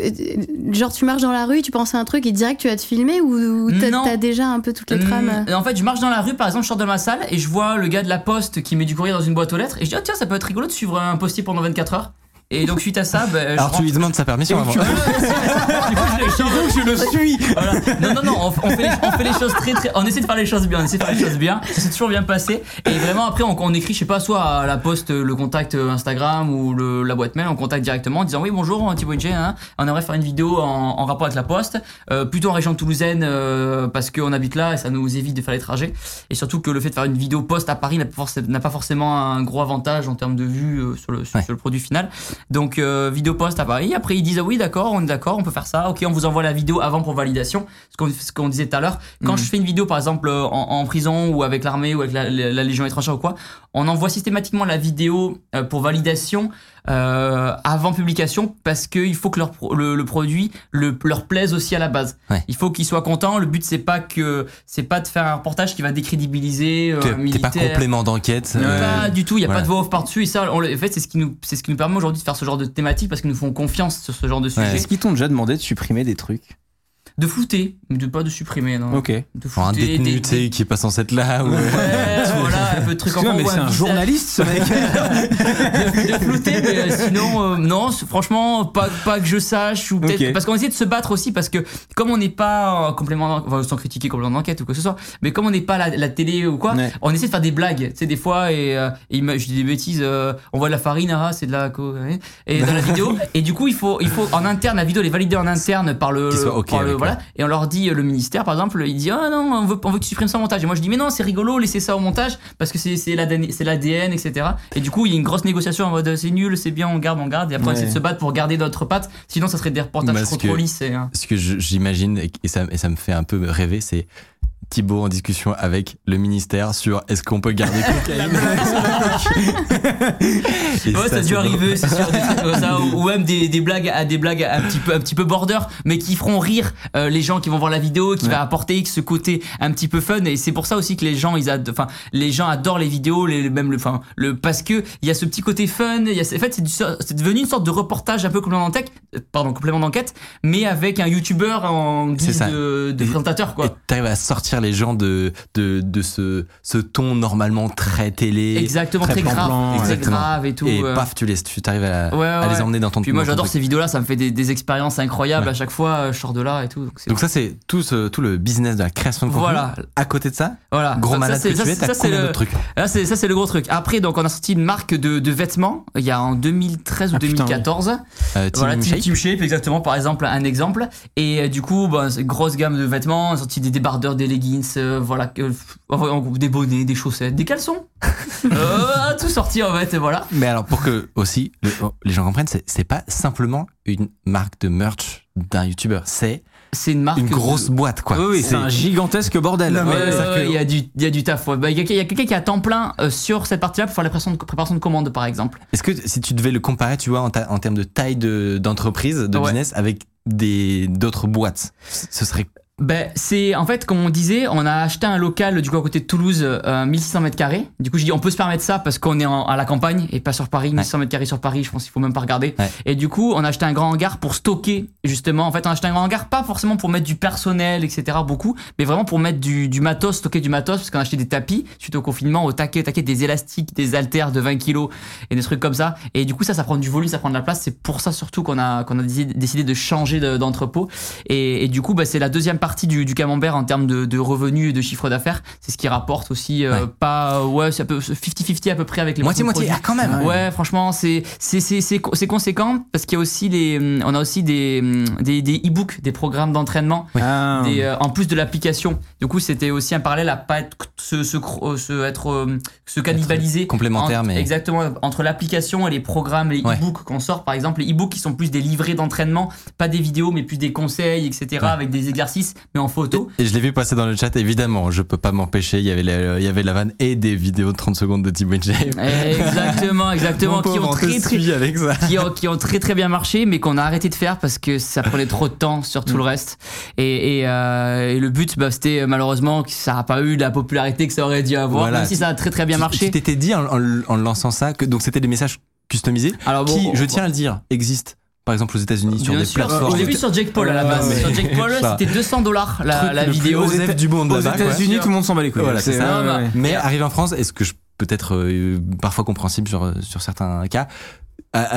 Genre, tu marches dans la rue, tu penses à un truc et direct tu vas te filmer ou, ou t'as déjà un peu toutes les trames
En fait, je marche dans la rue, par exemple, je sors de ma salle et je vois le gars de la poste qui met du courrier dans une boîte aux lettres et je dis, ah, tiens, ça peut être rigolo de suivre un postier pendant 24 heures. Et donc, suite à ça, je
Alors, tu
rentre-
lui demandes sa permission avant.
Du coup, je
le suis.
Voilà. Non, non, non, on, on fait les, on fait les choses très, très. On essaie de faire les choses bien, on essaie de faire les choses bien. Ça s'est toujours bien passé. Et vraiment, après, on, on écrit, je sais pas, soit à la poste, le contact euh, Instagram ou le, la boîte mail, on contacte directement en disant Oui, bonjour, Thibaut hein, on aimerait faire une vidéo en, en rapport avec la poste, euh, plutôt en région toulousaine, euh, parce qu'on habite là et ça nous évite de faire les trajets. Et surtout que le fait de faire une vidéo poste à Paris n'a pas forcément- n'a pas forcément un gros avantage en termes de vues euh, sur, le, sur,
Ouais.
sur le produit final. Donc, euh, vidéo poste à Paris. Après, ils disent ah oui, d'accord, on est d'accord, on peut faire ça. Ok, on vous envoie la vidéo avant pour validation. Ce qu'on disait tout à l'heure. Quand
Mhm.
je fais une vidéo, par exemple, euh, en, en prison ou avec l'armée ou avec la, la- la Légion étrangère ou quoi, on envoie systématiquement la vidéo euh, pour validation euh, avant publication parce qu'il faut que leur, pro- le, le produit le, leur plaise aussi à la base.
Ouais.
Il faut qu'ils soient contents. Le but c'est pas que c'est pas de faire un reportage qui va décrédibiliser euh,
T'es pas complément d'enquête.
Ouais.
euh,
Pas du tout, il n'y a
voilà.
pas de voix off par-dessus et ça, on le- en fait, c'est ce qui nous, c'est ce qui nous permet aujourd'hui de faire ce genre de thématique parce qu'ils nous font confiance sur ce genre de sujet.
Est-ce qu'ils t'ont déjà demandé de supprimer des trucs?
De flouter, de pas de supprimer, non.
Ok.
De
Pour un
flouter,
détenu,
des-
tu sais, qui est pas censé être là. ou-
Ouais, voilà, un peu de trucs
Excuse-moi, mais c'est un journaliste ce mec.
de flouter, mais euh, sinon, euh, non, franchement, pas, pas que je sache, ou peut-être, parce qu'on essaie de se battre aussi, parce que comme on n'est pas euh, complément, enfin, sans critiquer complément d'enquête ou quoi que ce soit, mais comme on n'est pas la, la télé ou quoi,
Ouais.
on essaie de faire des blagues, tu sais, des fois, et, euh, et je dis des bêtises, euh, on voit de la farine, ah, c'est de la, et dans la vidéo, et du coup, il faut, il faut, en interne, la vidéo, elle est validée en interne par le, par le- voilà, et on leur dit, euh, le ministère, par exemple, il dit, ah non, on veut, on veut que tu supprimes ça au montage, et moi je dis, mais non, c'est rigolo, laissez ça au montage, parce que c'est, l'ADN, etc. Et du coup, il y a une grosse négociation en mode, c'est nul, c'est bien, on garde, on garde, et après on
Ouais.
essaie de se battre pour garder notre patte, sinon ça serait des reportages trop, trop hein.
Ce que j'imagine, et, et ça, et ça me fait un peu rêver, c'est Thibaut en discussion avec le ministère sur est-ce qu'on peut garder cocaïne. Et
Ouais, ça, a dû
c'est
arriver, c'est sûr, des trucs comme ça, ou, ou même des, des blagues, à des blagues un petit peu, un petit peu border, mais qui feront rire euh, les gens qui vont voir la vidéo, qui
Ouais.
va apporter ce côté un petit peu fun, et c'est pour ça aussi que les gens, ils enfin, les gens adorent les vidéos, les, même le, enfin, le, parce que il y a ce petit côté fun, il y a, en fait, c'est, devenu une sorte de reportage un peu complément d'enquête, euh, pardon, complément d'enquête, mais avec un youtubeur en
C'est
guise
ça.
de, de
Et-
présentateur,
Et
quoi.
t'arrives à sortir les gens de, de, de ce, ce ton normalement très télé.
Exactement,
très
très, grave,
plan-plan,
très
exactement.
grave et tout.
Et
euh.
paf, tu les, tu t'arrives à,
Ouais,
à les emmener dans ton
Puis moi j'adore ces vidéos-là, ça me fait des, des expériences incroyables
Ouais.
à chaque fois, euh, je sors de là et tout. Donc,
Donc ça, c'est tout, ce, tout le business de la création de contenu.
Voilà.
À côté de ça,
voilà.
gros
Ça,
malade
c'est-
que
ça,
tu es,
c'est-
t'as
ça, c'est
combien
le-
d'autres trucs
Là, c'est ça, c'est le gros truc. Après, donc, on a sorti une marque de, de vêtements. Il y a en 2013 ou
Ah, putain,
2014.
euh, Team
Voilà, Team,
Shape
Team Shape, exactement. Par exemple, un exemple. Et euh, du coup, bah, grosse gamme de vêtements. On a sorti des débardeurs, des leggings, euh, voilà, que- enfin, en gros, des bonnets, des chaussettes, des caleçons. euh, tout sorti en fait, voilà.
Mais alors, pour que aussi le- les gens comprennent, c'est, c'est pas simplement une marque de merch d'un youtubeur, c'est
C'est une marque.
une
de-
grosse boîte, quoi.
Oui, oui, c'est un gigantesque bordel.
Non, mais-
Ouais,
ça
ouais,
que-
il y a du, il y a du taf. ouais. Bah, Il y a, il y a quelqu'un qui a temps plein euh, sur cette partie-là pour faire la préparation de, préparation de commandes, par exemple.
Est-ce que si tu devais le comparer, tu vois, en, ta- en termes de taille de, d'entreprise, de
Ouais.
business, avec des, d'autres boîtes, ce serait
Ben, c'est en fait, comme on disait, on a acheté un local du coup à côté de Toulouse, euh, 1600 mètres carrés. Du coup, je dis, on peut se permettre ça parce qu'on est en- à la campagne et pas sur Paris. 1600 mètres carrés sur Paris, je pense qu'il faut même pas regarder.
Ouais.
Et du coup, on a acheté un grand hangar pour stocker justement. En fait, on a acheté un grand hangar pas forcément pour mettre du personnel, etc. Beaucoup, mais vraiment pour mettre du, du matos, stocker du matos parce qu'on a acheté des tapis suite au confinement, au taquet, au taquet, des élastiques, des haltères de 20 kilos et des trucs comme ça. Et du coup, ça, ça prend du volume, ça prend de la place. C'est pour ça surtout qu'on a qu'on a décidé, de changer de- d'entrepôt. Et, et du coup, bah, c'est la deuxième partie du, du camembert en termes de, de revenus et de chiffre d'affaires. C'est ce qui rapporte aussi euh,
Ouais.
pas ouais, c'est un peu 50-50 à peu près avec les
moitié moitié. Ah, quand même.
Ouais, franchement, c'est c'est c'est c'est co- c'est conséquent parce qu'il y a aussi les hum, on a aussi des hum, des des e-books, des programmes d'entraînement
Ah.
des, euh, en plus de l'application. Du coup, c'était aussi un parallèle à pas être se se, se être euh, se cannibaliser
complémentaire,
entre-
mais-
exactement entre l'application et les programmes, les
Ouais.
e-books qu'on sort par exemple, les e-books qui sont plus des livrets d'entraînement, pas des vidéos mais plus des conseils, etc.
Ouais.
avec des exercices mais en photo.
Et je l'ai vu passer dans le chat, évidemment, je peux pas m'empêcher. Il y avait la, il y avait la vanne et des vidéos de 30 secondes de Thibaut Inchep.
Exactement, exactement, qui
pauvre,
ont très très
suit avec ça.
qui ont, qui ont très très bien marché, mais qu'on a arrêté de faire parce que ça prenait trop de temps sur tout le reste. Et, et, euh, et le but, bah, c'était euh, malheureusement que ça n'a pas eu la popularité que ça aurait dû avoir,
Voilà.
même si ça a très très bien marché.
Tu t'étais dit en, en- en lançant ça que donc c'était des messages customisés
Alors bon,
qui,
on-
je tiens à le dire, existent. Par exemple aux États-Unis sur des
sûr,
plateformes.
je l'ai vu sur Jake Paul à la base.
ouais.
Sur Jake Paul,
Ça.
c'était 200 dollars la, la
plus
vidéo.
osef du monde
Aux. États-Unis, tout le monde s'en bat les couilles.
Voilà, c'est ça.
ouais, ouais.
Mais arrivé en France, est-ce que je peut être euh, parfois compréhensible sur sur certains cas,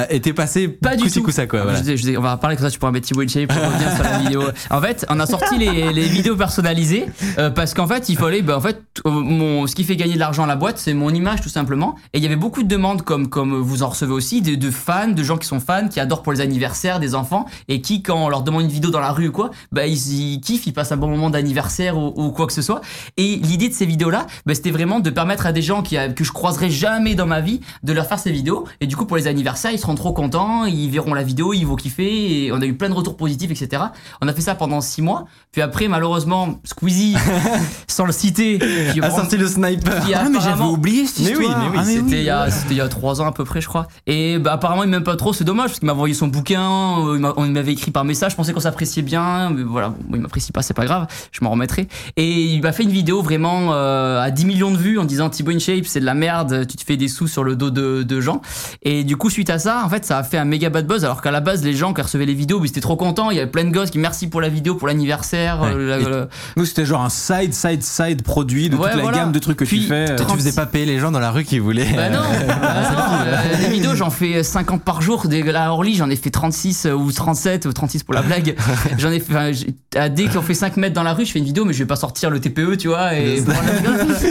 été passé
Pas du tout.
coup-ça, quoi. voilà.
Je dis- je dis- on va parler comme ça, tu pourras mettre Thibaut Inchep pour revenir sur la vidéo. En fait, on a sorti les, les vidéos personnalisées euh, parce qu'en fait, il fallait, bah, en fait, euh, mon, ce qui fait gagner de l'argent à la boîte, c'est mon image tout simplement. Et il y avait beaucoup de demandes, comme comme vous en recevez aussi, de, de fans, de gens qui sont fans, qui adorent pour les anniversaires des enfants et qui, quand on leur demande une vidéo dans la rue ou quoi, bah ils, ils kiffent, ils passent un bon moment d'anniversaire ou, ou quoi que ce soit. Et l'idée de ces vidéos-là, bah, c'était vraiment de permettre à des gens qui, que je croiserai jamais dans ma vie de leur faire ces vidéos. Et du coup, pour les anniversaires, ils seront trop contents, ils verront la vidéo, ils vont kiffer. Et on a eu plein de retours positifs, etc. On a fait ça pendant six mois. Puis après, malheureusement, Squeezie, sans le citer, qui,
A sorti le sniper.
qui
Ah, mais j'avais oublié cette
Mais oui,
histoire.
mais oui,
Ah,
c'était il y a c'était il y a trois ans à peu près je crois et bah, apparemment il m'aime pas trop c'est dommage parce qu'il m'a envoyé son bouquin euh, on m'avait écrit par message je pensais qu'on s'appréciait bien mais voilà bon, il m'apprécie pas c'est pas grave je m'en remettrai et il m'a fait une vidéo vraiment euh, à 10 millions de vues en disant Thibaut InShape c'est de la merde tu te fais des sous sur le dos de, de gens et du coup suite à ça en fait ça a fait un méga bad buzz alors qu'à la base les gens qui recevaient les vidéos ils étaient trop contents il y avait plein de gosses qui merci pour la vidéo pour l'anniversaire
Ouais.
euh, la-
Et-
la-
Nous, c'était genre un side, side, side produit de
Ouais,
toute la gamme de trucs que
Puis,
tu fais.
Toi, tu faisais pas payer les gens dans la rue qui voulaient.
Bah non,
euh,
bah non, euh, des vidéos j'en fais 50 par jour. À Orly j'en ai fait 36 euh, ou 37 ou 36 pour la blague. J'en ai fait, enfin, dès qu'on fait 5 mètres dans la rue, je fais une vidéo mais je vais pas sortir le TPE, tu vois. Et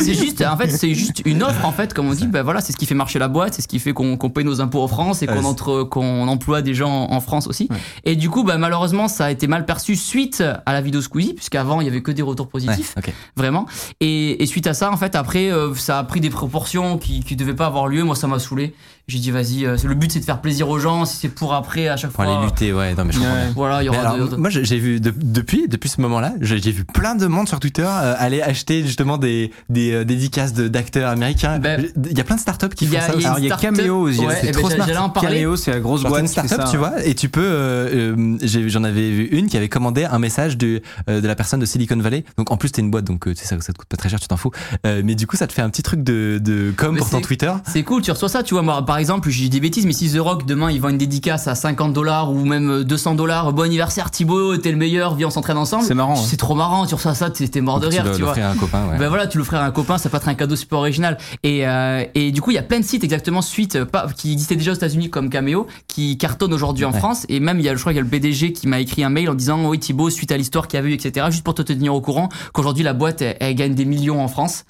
c'est juste, en fait, c'est juste une offre en fait, comme on dit. Bah voilà, c'est ce qui fait marcher la boîte, c'est ce qui fait qu'on qu'on paye nos impôts France et qu'on entre, qu'on emploie des gens en France aussi. Et du coup, bah malheureusement, ça a été mal perçu suite à la vidéo Squeezie, puisqu'avant il y avait que des retours
Ouais,
positifs vraiment. Et, et suite à ça, en fait, après, euh, ça a pris des proportions qui, qui devaient pas avoir lieu. Moi, ça m'a saoulé. J'ai dit, vas-y, euh, le but, c'est de faire plaisir aux gens. Si c'est pour après, à chaque
Pour
fois.
aller lutter, ouais. Non, mais je comprends
Ouais.
Voilà, il y aura
alors,
de-
moi, j'ai vu de- depuis depuis ce moment-là, j'ai j'ai vu plein de monde sur Twitter euh, aller acheter justement des des euh, dédicaces d'acteurs américains.
Ben,
Il y a plein de startups qui font
a-
ça
il y
Alors, il y a. Cameo.
Ouais,
c'est
eh ben,
trop
j'allais
smart. Cameo, c'est la grosse boîte
startup,
ça.
tu vois, et tu peux. J'en avais vu une qui avait commandé un message de de la personne de Silicon Valley. Donc en plus t'es une boîte, donc ça, ça te coûte pas très cher, tu t'en fous. Mais du coup ça te fait un petit truc de de com
Mais
pour ton Twitter.
C'est cool, tu reçois ça, tu vois. Moi, par exemple, j'ai des bêtises, mais si The Rock demain il vend une dédicace à 50 dollars ou même 200 dollars, bon anniversaire Thibaut, t'es le meilleur, viens on s'entraîne ensemble.
C'est marrant, hein.
C'est trop marrant, tu reçois ça, t'es mort de
Tu
rire,
dois
tu vois.
à un copain. Ouais.
Ben voilà, tu l'offrir à un copain, ça peut être un cadeau super original. Et, euh, et du coup, il y a plein de sites exactement suite, euh, pas, qui existaient déjà aux États-Unis comme Cameo, qui cartonnent aujourd'hui en
Ouais.
France. Et même, il y a, je crois qu'il y a le PDG qui m'a écrit un mail en disant, oui Thibaut, suite à l'histoire qu'il y a eu, etc., juste pour te tenir au courant qu'aujourd'hui la boîte, elle, elle gagne des millions en France.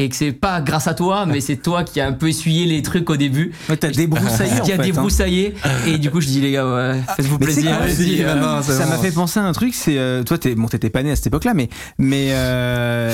Et que c'est pas grâce à toi, mais c'est toi qui a un peu essuyé les trucs au début.
Ouais, t'as débroussaillé
qui a
fait, hein.
débroussaillé. Et du coup, je dis, les gars, ouais, faites-vous plaisir.
quoi,
euh,
c'est
Ça m'a fait penser à un truc, c'est euh, toi t'es bon t'étais pas né à cette époque-là, mais mais euh,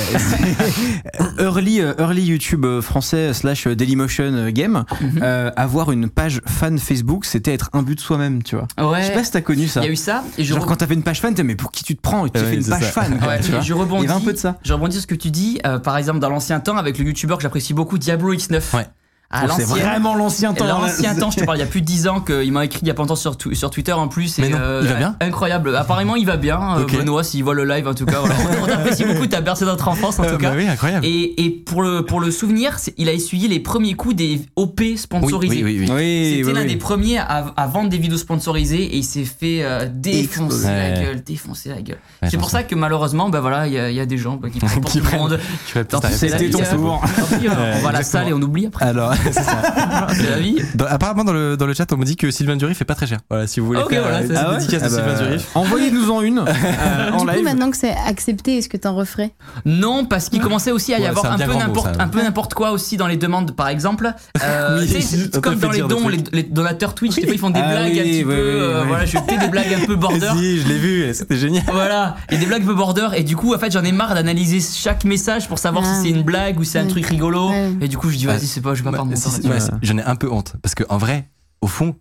early euh, early YouTube euh, français slash Dailymotion euh, game,
Mhm.
euh, avoir une page fan Facebook, c'était être un but de soi-même, tu vois.
Ouais.
Je sais pas si t'as connu ça.
Il y a eu ça. Et je
Genre
re-
quand t'avais une page fan, t'es mais pour qui tu te prends Tu
Ouais,
fais une page
ça.
fan. quoi,
Ouais,
tu vois.
et je rebondis.
Il y avait un peu de ça.
Je rebondis sur ce que tu dis. euh, par exemple, dans l'ancien temps, avec le youtubeur que j'apprécie beaucoup, Diablo X9.
Ouais.
Oh, c'est vraiment l'ancien temps.
L'ancien temps, je te parle, il y a plus de 10 ans qu'il m'a écrit il y a pas longtemps sur, sur Twitter en plus.
Mais
et,
non, il va bien
Incroyable. Apparemment, il va bien. euh,
Ok.
Benoît, s'il voit le live, en tout cas. voilà. On- t'apprécie beaucoup, t'as bercé notre enfance, en
Euh,
tout cas.
bah oui, incroyable.
Et, et pour, le, pour le souvenir, il a essuyé les premiers coups des OP sponsorisés.
oui, oui, oui.
Oui,
C'était
oui,
l'un
oui.
des premiers à, à vendre des vidéos sponsorisées et il s'est fait euh, défoncer la
Ouais.
gueule, défoncer la gueule.
Ouais,
c'est pour ça que malheureusement, bah voilà, il y, a- il y a des gens bah, qui prennent pour
Qui
tout le
prennent-
monde.
C'était ton
pis, on va à la salle et on oublie après.
Alors, c'est ça.
Voilà, c'est la vie.
Dans- apparemment dans le dans le chat on me dit que Sylvain Dury fait pas très cher. Voilà si vous voulez
Ok,
faire
voilà,
euh,
c'est
petite dédicace de
Ah bah,
Sylvain Dury.
Envoyez-nous en une euh, en
Du coup,
live.
maintenant que c'est accepté, est-ce que t'en referais?
Non, parce qu'il commençait aussi à y
Ouais,
avoir
c'est un
un
bien
peu
grand mot,
n'importe
ça.
un peu n'importe quoi aussi dans les demandes, par exemple. Euh,
Oui,
tu sais,
on te
comme
fait
dans les
dire des
dons, les,
trucs.
les donateurs Twitch, des fois ils font des
Ah
blagues
oui,
un petit
oui,
peu.
oui,
euh,
oui.
Voilà, je fais des blagues un peu border.
Si, je l'ai vu, c'était génial.
Voilà, il y a des blagues un peu border et du coup en fait j'en ai marre d'analyser chaque message pour savoir
Ah.
si c'est une blague ou si c'est un
Ouais.
truc rigolo
Ouais.
et du coup je dis vas-y c'est pas je vais pas perdre mon temps
J'en ai un peu honte parce que en vrai, au fond,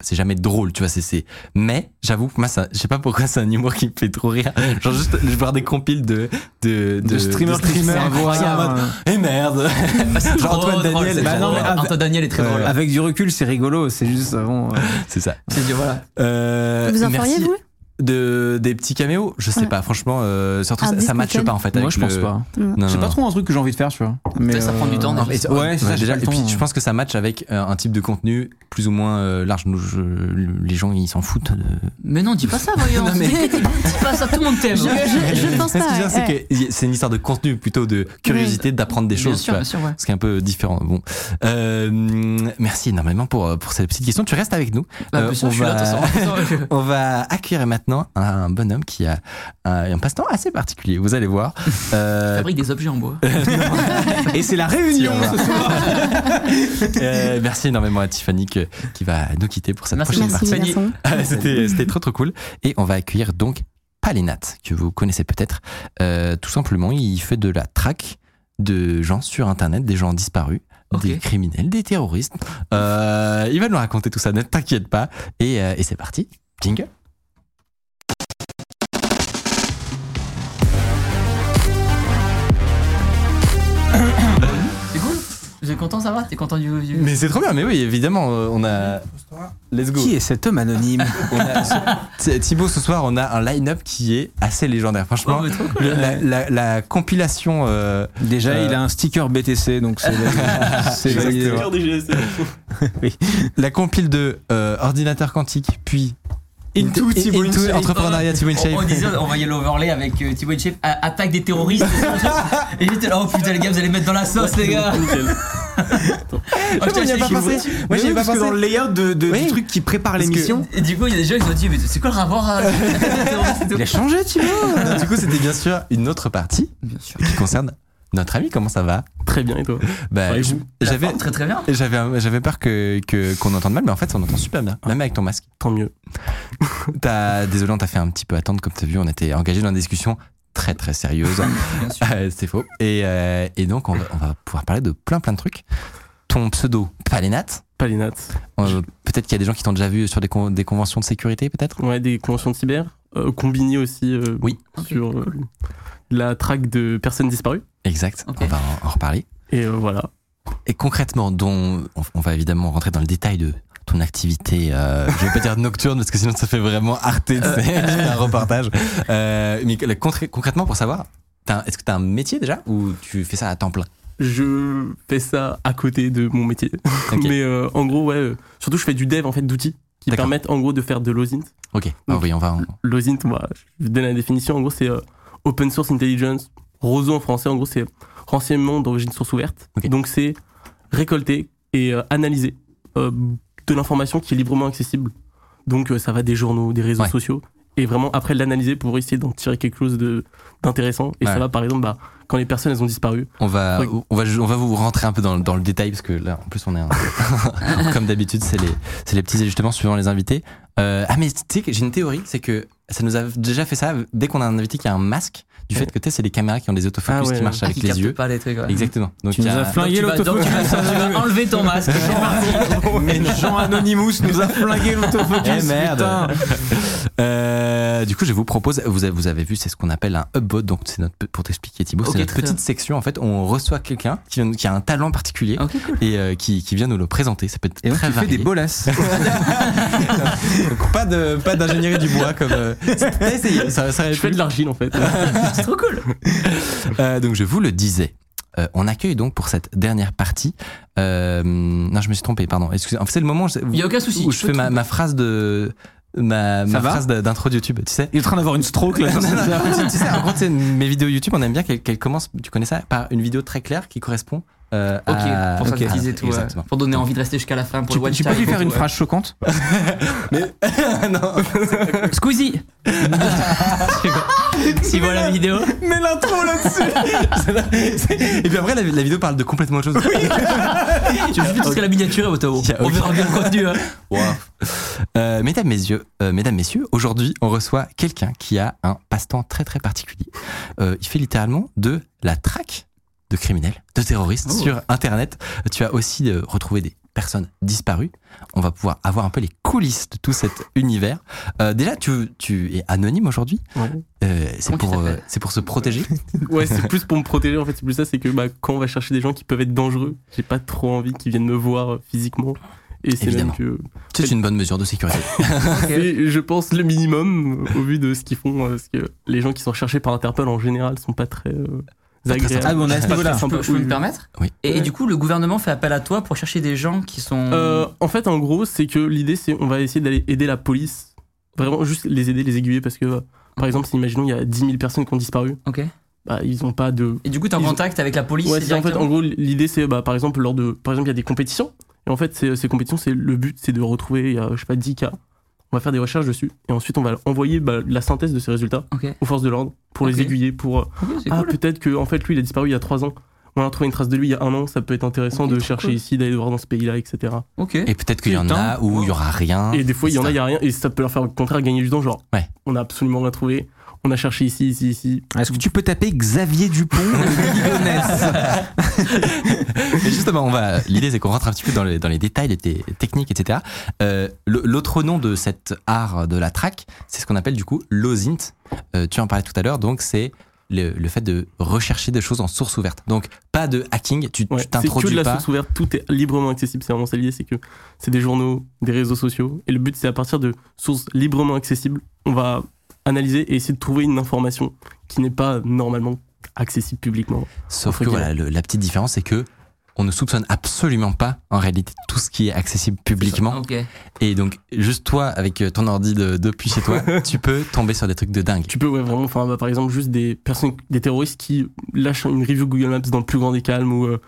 c'est jamais drôle, tu vois. C'est, c'est. Mais j'avoue, que moi, ça, je sais pas pourquoi c'est un humour qui me fait trop rire. Genre juste je voir des compiles de de
De streamers qui
streamers sont en mode, Eh merde.
C'est
Genre Antoine
drôle,
Daniel.
bah non, mais
Antoine Daniel est très
Ouais.
drôle.
Avec du recul, c'est rigolo. C'est juste bon. euh,
C'est ça.
C'est du- voilà.
Euh,
Vous en feriez, vous?
De des petits caméos je sais
Ouais.
pas franchement euh, surtout ça, ça matche pas en fait
Moi,
avec
je pense
le-
pas.
non,
C'est
non,
pas trop un truc que j'ai envie de faire, tu vois. Mais
ça prend du temps,
Non,
Ouais, c'est ça,
déjà, et puis
temps.
je pense que ça match avec euh, un type de contenu plus ou moins euh, large. Nous, je- les gens, ils s'en foutent. De...
Mais non, dis pas ça, voyons.
Non, mais-
Dis pas ça, tout le monde t'aime.
Je, je, je pense
Ce
pas.
c'est
ouais.
que c'est une histoire de contenu plutôt de curiosité, d'apprendre des
Bien
choses.
sûr, bien sûr, ouais.
Ce qui est un peu différent. Bon, Euh, merci énormément pour pour cette petite question. Tu restes avec nous.
Bah,
Euh,
bien sûr,
on
je suis là,
va-
de toute façon.
On va accueillir maintenant un bonhomme qui a un, un passe-temps assez particulier. Vous allez voir. Euh,
Fabrique des objets en bois.
Et c'est la réunion
Si,
ce soir.
Euh, merci énormément à Tiffany que- qui va nous quitter pour cette
Merci.
prochaine
Merci,
partie. C'était trop trop cool. Et on va accueillir donc Palinat, que vous connaissez peut-être. Euh, tout simplement, il fait de la traque de gens sur Internet, des gens disparus. Des criminels, des terroristes. Euh, il va nous raconter tout ça, ne t'inquiète pas. Et, euh, et c'est parti. Jingle.
Êtes content, ça va? T'es content du. du-
Mais c'est trop bien, mais oui, évidemment, euh, on a. Let's go.
Qui est cet homme anonyme?
On a- Thi- Thibaut, ce soir, on a un line-up qui est assez légendaire. Franchement,
Oh, cool.
la, la- la compilation. euh,
Déjà,
Euh,
il a un sticker BTC, donc c'est c'est validé.
Exactement. la compile de euh, ordinateur quantique, puis
Into
In-
Thibaut
Into entrepreneuriat Thibaut
On, disait, on voyait l'overlay avec euh, Thibaut attaque des terroristes. et j'étais là, oh putain, les gars, vous allez mettre dans la sauce, les gars. Oh, putain,
on y a
c'est
pas pensé. Moi, j'y ai pas
parce que dans le layout de, de-
Oui.
du truc qui prépare l'émission,
Et du coup, il y a des gens qui se sont dit, mais c'est quoi le rapport à
il a changé, Thibaut.
Non, du coup, c'était bien sûr une autre partie
Bien sûr.
qui concerne notre ami. Comment ça va?
Très bien, et toi?
Bah, je-
vous?
J'avais.
Très très bien.
J'avais, j'avais peur que, qu'on entende mal, mais en fait, on entend super bien, même avec ton masque.
Tant mieux.
T'as, désolé, on t'a fait un petit peu attendre, comme t'as vu, on était engagé dans une discussion très très sérieuse. Euh, c'est faux. Et, euh, et donc, on va, on va pouvoir parler de plein plein de trucs. Ton pseudo, Palénat.
Palinat.
Euh, peut-être qu'il y a des gens qui t'ont déjà vu sur des, con- des conventions de sécurité, peut-être?
Ouais, des conventions de cyber. Euh, Combini aussi
Oui.
sur la traque de personnes disparues.
Exact. On va en, en reparler.
Et voilà.
Et concrètement, dont, on, on va évidemment rentrer dans le détail de ton activité, euh, je vais pas dire nocturne parce que sinon ça fait vraiment tu sais, un reportage. Euh, mais concrètement, pour savoir, est-ce que tu as un métier déjà ou tu fais ça à temps plein?
Je fais ça à côté de mon métier. Mais euh, en gros, ouais. euh, surtout, je fais du dev en fait d'outils qui permettent en gros de faire de l'OSINT.
Ok, Ah oui, on va. en-
L'OSINT, moi, je vais donner la définition. En gros, c'est euh, Open Source Intelligence. Roseau en français, en gros, c'est renseignement d'origine source ouverte. Donc, c'est récolter et euh, analyser euh, de l'information qui est librement accessible. Donc, euh, ça va des journaux, des réseaux
Ouais.
sociaux. Et vraiment, après l'analyser pour essayer d'en tirer quelque chose de- d'intéressant. Et
Ouais.
ça va, par exemple, bah, quand les personnes elles ont disparu.
On va,
Oui.
on va, on va vous rentrer un peu dans, dans le détail parce que là, en plus, on est un- comme d'habitude, c'est les, c'est les petits ajustements suivant les invités. Euh, ah mais tu sais que j'ai une théorie, c'est que ça nous a déjà fait ça dès qu'on a un invité qui a un masque, du fait que tu sais, c'est les caméras qui ont des autofocus
Ah ouais,
qui marchent
Ah,
avec
qui
les yeux.
pas les trucs. ouais.
Exactement. Donc
Tu nous
a-
as flingué l'autofocus.
tu vas enlever ton masque.
Jean Anonymous nous a flingué l'autofocus.
Eh merde.
putain.
Euh, du coup, je vous propose, vous avez, vous avez vu, c'est ce qu'on appelle un upvote. Donc, c'est notre, pour t'expliquer, Thibaut,
Ok,
c'est notre
très
petite
bien.
section. En fait, où on reçoit quelqu'un qui, vient- qui a un talent particulier
cool.
et euh, qui, qui vient nous le présenter. Ça peut être
Et donc,
très
tu fais
varié.
des bolasses.
Donc, pas de, pas d'ingénierie du bois comme. euh, T'as essayé, ça, ça
Je fais de l'argile en fait.
C'est trop cool.
Euh, donc, je vous le disais. Euh, on accueille donc pour cette dernière partie. euh, non, je me suis trompé, pardon. Excusez. En fait, c'est le moment où je,
Il y a aucun souci.
où je fais ma phrase de. Ma, ma phrase d'intro de YouTube, tu sais.
Il est en train d'avoir une stroke là.
Non, non, tu sais, en gros, mes vidéos YouTube, on aime bien qu'elles qu'elles commencent, tu connais ça, par une vidéo très claire qui correspond euh,
Ok,
à.
pour
ok,
synthétiser tout. ouais.
Exactement.
Pour donner envie de rester jusqu'à la fin pour
Tu,
le
tu peux lui faire une
tout,
phrase choquante
non.
ouais. Squeezie Si voilà la vidéo.
Mais l'intro là-dessus Et puis après, la, la vidéo parle de complètement autre chose.
Tu veux juste jusqu'à la miniature
a
On verra bien le contenu. hein.
Euh, mesdames, messieurs, euh, mesdames, messieurs, aujourd'hui, on reçoit quelqu'un qui a un passe-temps très très particulier. Euh, il fait littéralement de la traque de criminels, de terroristes
Oh.
sur Internet. Tu as aussi euh, retrouvé des personnes disparues. On va pouvoir avoir un peu les coulisses de tout cet univers. Euh, déjà, tu, tu es anonyme aujourd'hui.
Ouais.
Euh, c'est pour, euh,
t'appelles
c'est pour se protéger.
Ouais, c'est plus pour me protéger en fait. C'est plus ça, c'est que bah, quand on va chercher des gens qui peuvent être dangereux, j'ai pas trop envie qu'ils viennent me voir physiquement. Et c'est même
Évidemment.
que
C'est une bonne mesure de sécurité.
je pense, le minimum au vu de ce qu'ils font. Parce que les gens qui sont recherchés par Interpol en général sont pas très euh,
Pas très
agréables.
Ah, bon, à ce niveau-là.
Je peux, je me permettre
Oui.
Et, du coup, le gouvernement fait appel à toi pour chercher des gens qui sont.
Euh, en fait, en gros, c'est que l'idée, c'est on va essayer d'aller aider la police. Vraiment, juste les aider, les aiguiller. Parce que, par exemple, si imaginons, il y a 10 000 personnes qui ont disparu,
Ok.
bah, ils ont pas de.
Et du coup, t'es en
Ils ont-
contact avec la police
Ouais, c'est en fait, en gros, l'idée, c'est, bah, par exemple, lors de. Par exemple, il y a des compétitions. Et en fait, ces compétitions, c'est le but, c'est de retrouver, il y a, je sais pas, 10 cas. On va faire des recherches dessus. Et ensuite, on va envoyer bah, la synthèse de ces résultats aux forces de l'ordre pour les aiguiller. Pour. euh, Ah,
cool.
peut-être que en fait lui il a disparu il y a 3 ans. On a retrouvé une trace de lui il y a un an, ça peut être intéressant de chercher
cool.
ici, d'aller voir dans ce pays-là, etc.
Ok.
Et peut-être qu'il y en a où il y aura rien.
Et des fois il y en a, il y
etc.
a rien, et ça peut leur faire au contraire gagner du temps, genre
Ouais.
on a absolument rien trouvé, on a cherché ici, ici, ici.
Est-ce que tu peux taper Xavier Dupont de
justement, on va. L'idée, c'est qu'on rentre un petit peu dans les, dans les détails, les té- techniques, etc. Euh, L'autre nom de cet art de la track, c'est ce qu'on appelle du coup l'OSINT. Euh, tu en parlais tout à l'heure, donc c'est le, le fait de rechercher des choses en source ouverte. Donc pas de hacking, tu
Ouais,
tu
c'est que
t'introduis
de la
pas.
source ouverte, tout est librement accessible, c'est vraiment ça l'idée, c'est que c'est des journaux, des réseaux sociaux, et le but c'est à partir de sources librement accessibles, on va analyser et essayer de trouver une information qui n'est pas normalement accessible publiquement.
Sauf que voilà, le- la petite différence, c'est que on ne soupçonne absolument pas en réalité tout ce qui est accessible publiquement. Et donc, juste toi, avec ton ordi de- depuis chez toi, tu peux tomber sur des trucs de dingue.
Tu peux, ouais, vraiment, enfin, bah, par exemple, juste des personnes, des terroristes qui lâchent une review Google Maps dans le plus grand des calmes ou. euh,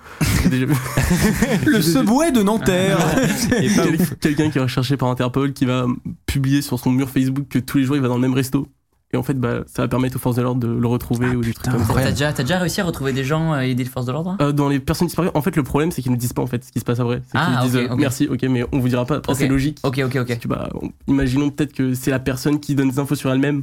j'ai déjà vu-
Le subway de Nanterre
Et quel- quelqu'un qui est recherché par Interpol qui va publier sur son mur Facebook que tous les jours il va dans le même resto. Et en fait, bah, ça va permettre aux forces de l'ordre de le retrouver ou des trucs comme ça.
T'as déjà, t'as déjà réussi à retrouver des gens et aider les forces de l'ordre
Euh, dans les personnes disparues, en fait, le problème, c'est qu'ils ne disent pas en fait ce qui se passe après. C'est
Ah,
qu'ils disent
ok,
euh,
ok.
merci, ok, mais on vous dira pas. C'est logique.
Ok, ok, ok.
Bah, on- imaginons peut-être que c'est la personne qui donne des infos sur elle-même.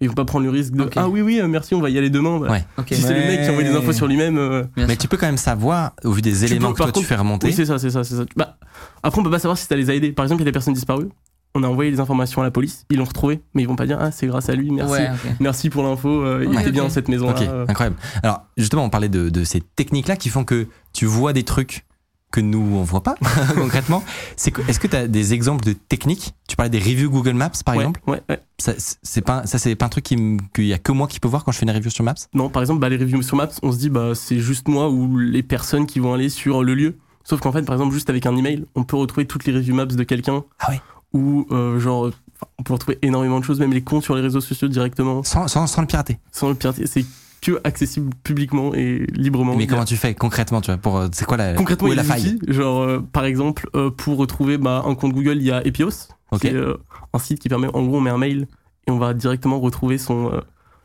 Ils vont pas prendre le risque de. Ah oui, oui, euh, merci, on va y aller demain. Bah,
Ouais.
Si c'est le mec qui envoie des infos sur lui-même. euh,
Mais
sûr.
tu peux quand même savoir, au vu des éléments
peux,
que toi tu fais remonter,
Oui, c'est ça, c'est ça, c'est ça. Bah, après, on peut pas savoir si ça les a aidés. Par exemple, il y a des personnes disparues. On a envoyé les informations à la police, ils l'ont retrouvé, mais ils vont pas dire Ah, c'est grâce à lui, merci.
Ouais.
Merci pour l'info, euh, il
Ouais,
était bien dans cette maison.
Ok, incroyable. Alors, justement, on parlait de, de ces techniques-là qui font que tu vois des trucs que nous, on voit pas, concrètement. C'est Est-ce que tu as des exemples de techniques? Tu parlais des reviews Google Maps, par exemple.
Ouais, ouais.
Ça, c'est pas, ça, c'est pas un truc qu'il y a que moi qui peux voir quand je fais une review sur Maps?
Non, par exemple, bah, les reviews sur Maps, on se dit bah c'est juste moi ou les personnes qui vont aller sur le lieu. Sauf qu'en fait, par exemple, juste avec un email, on peut retrouver toutes les reviews Maps de quelqu'un.
Ah ouais.
Ou euh, genre, on peut retrouver énormément de choses, même les comptes sur les réseaux sociaux directement,
sans, sans, sans le pirater.
sans le pirater. C'est que accessible publiquement et librement.
Mais comment tu fais concrètement tu vois, pour, euh, C'est quoi la,
Concrètement,
où
il
est
y
la
a des
faille
outils, genre euh, par exemple euh, pour retrouver bah, un compte Google, il y a Epios,
Ok.
qui est euh, un site qui permet, en gros, on met un mail et on va directement retrouver son euh,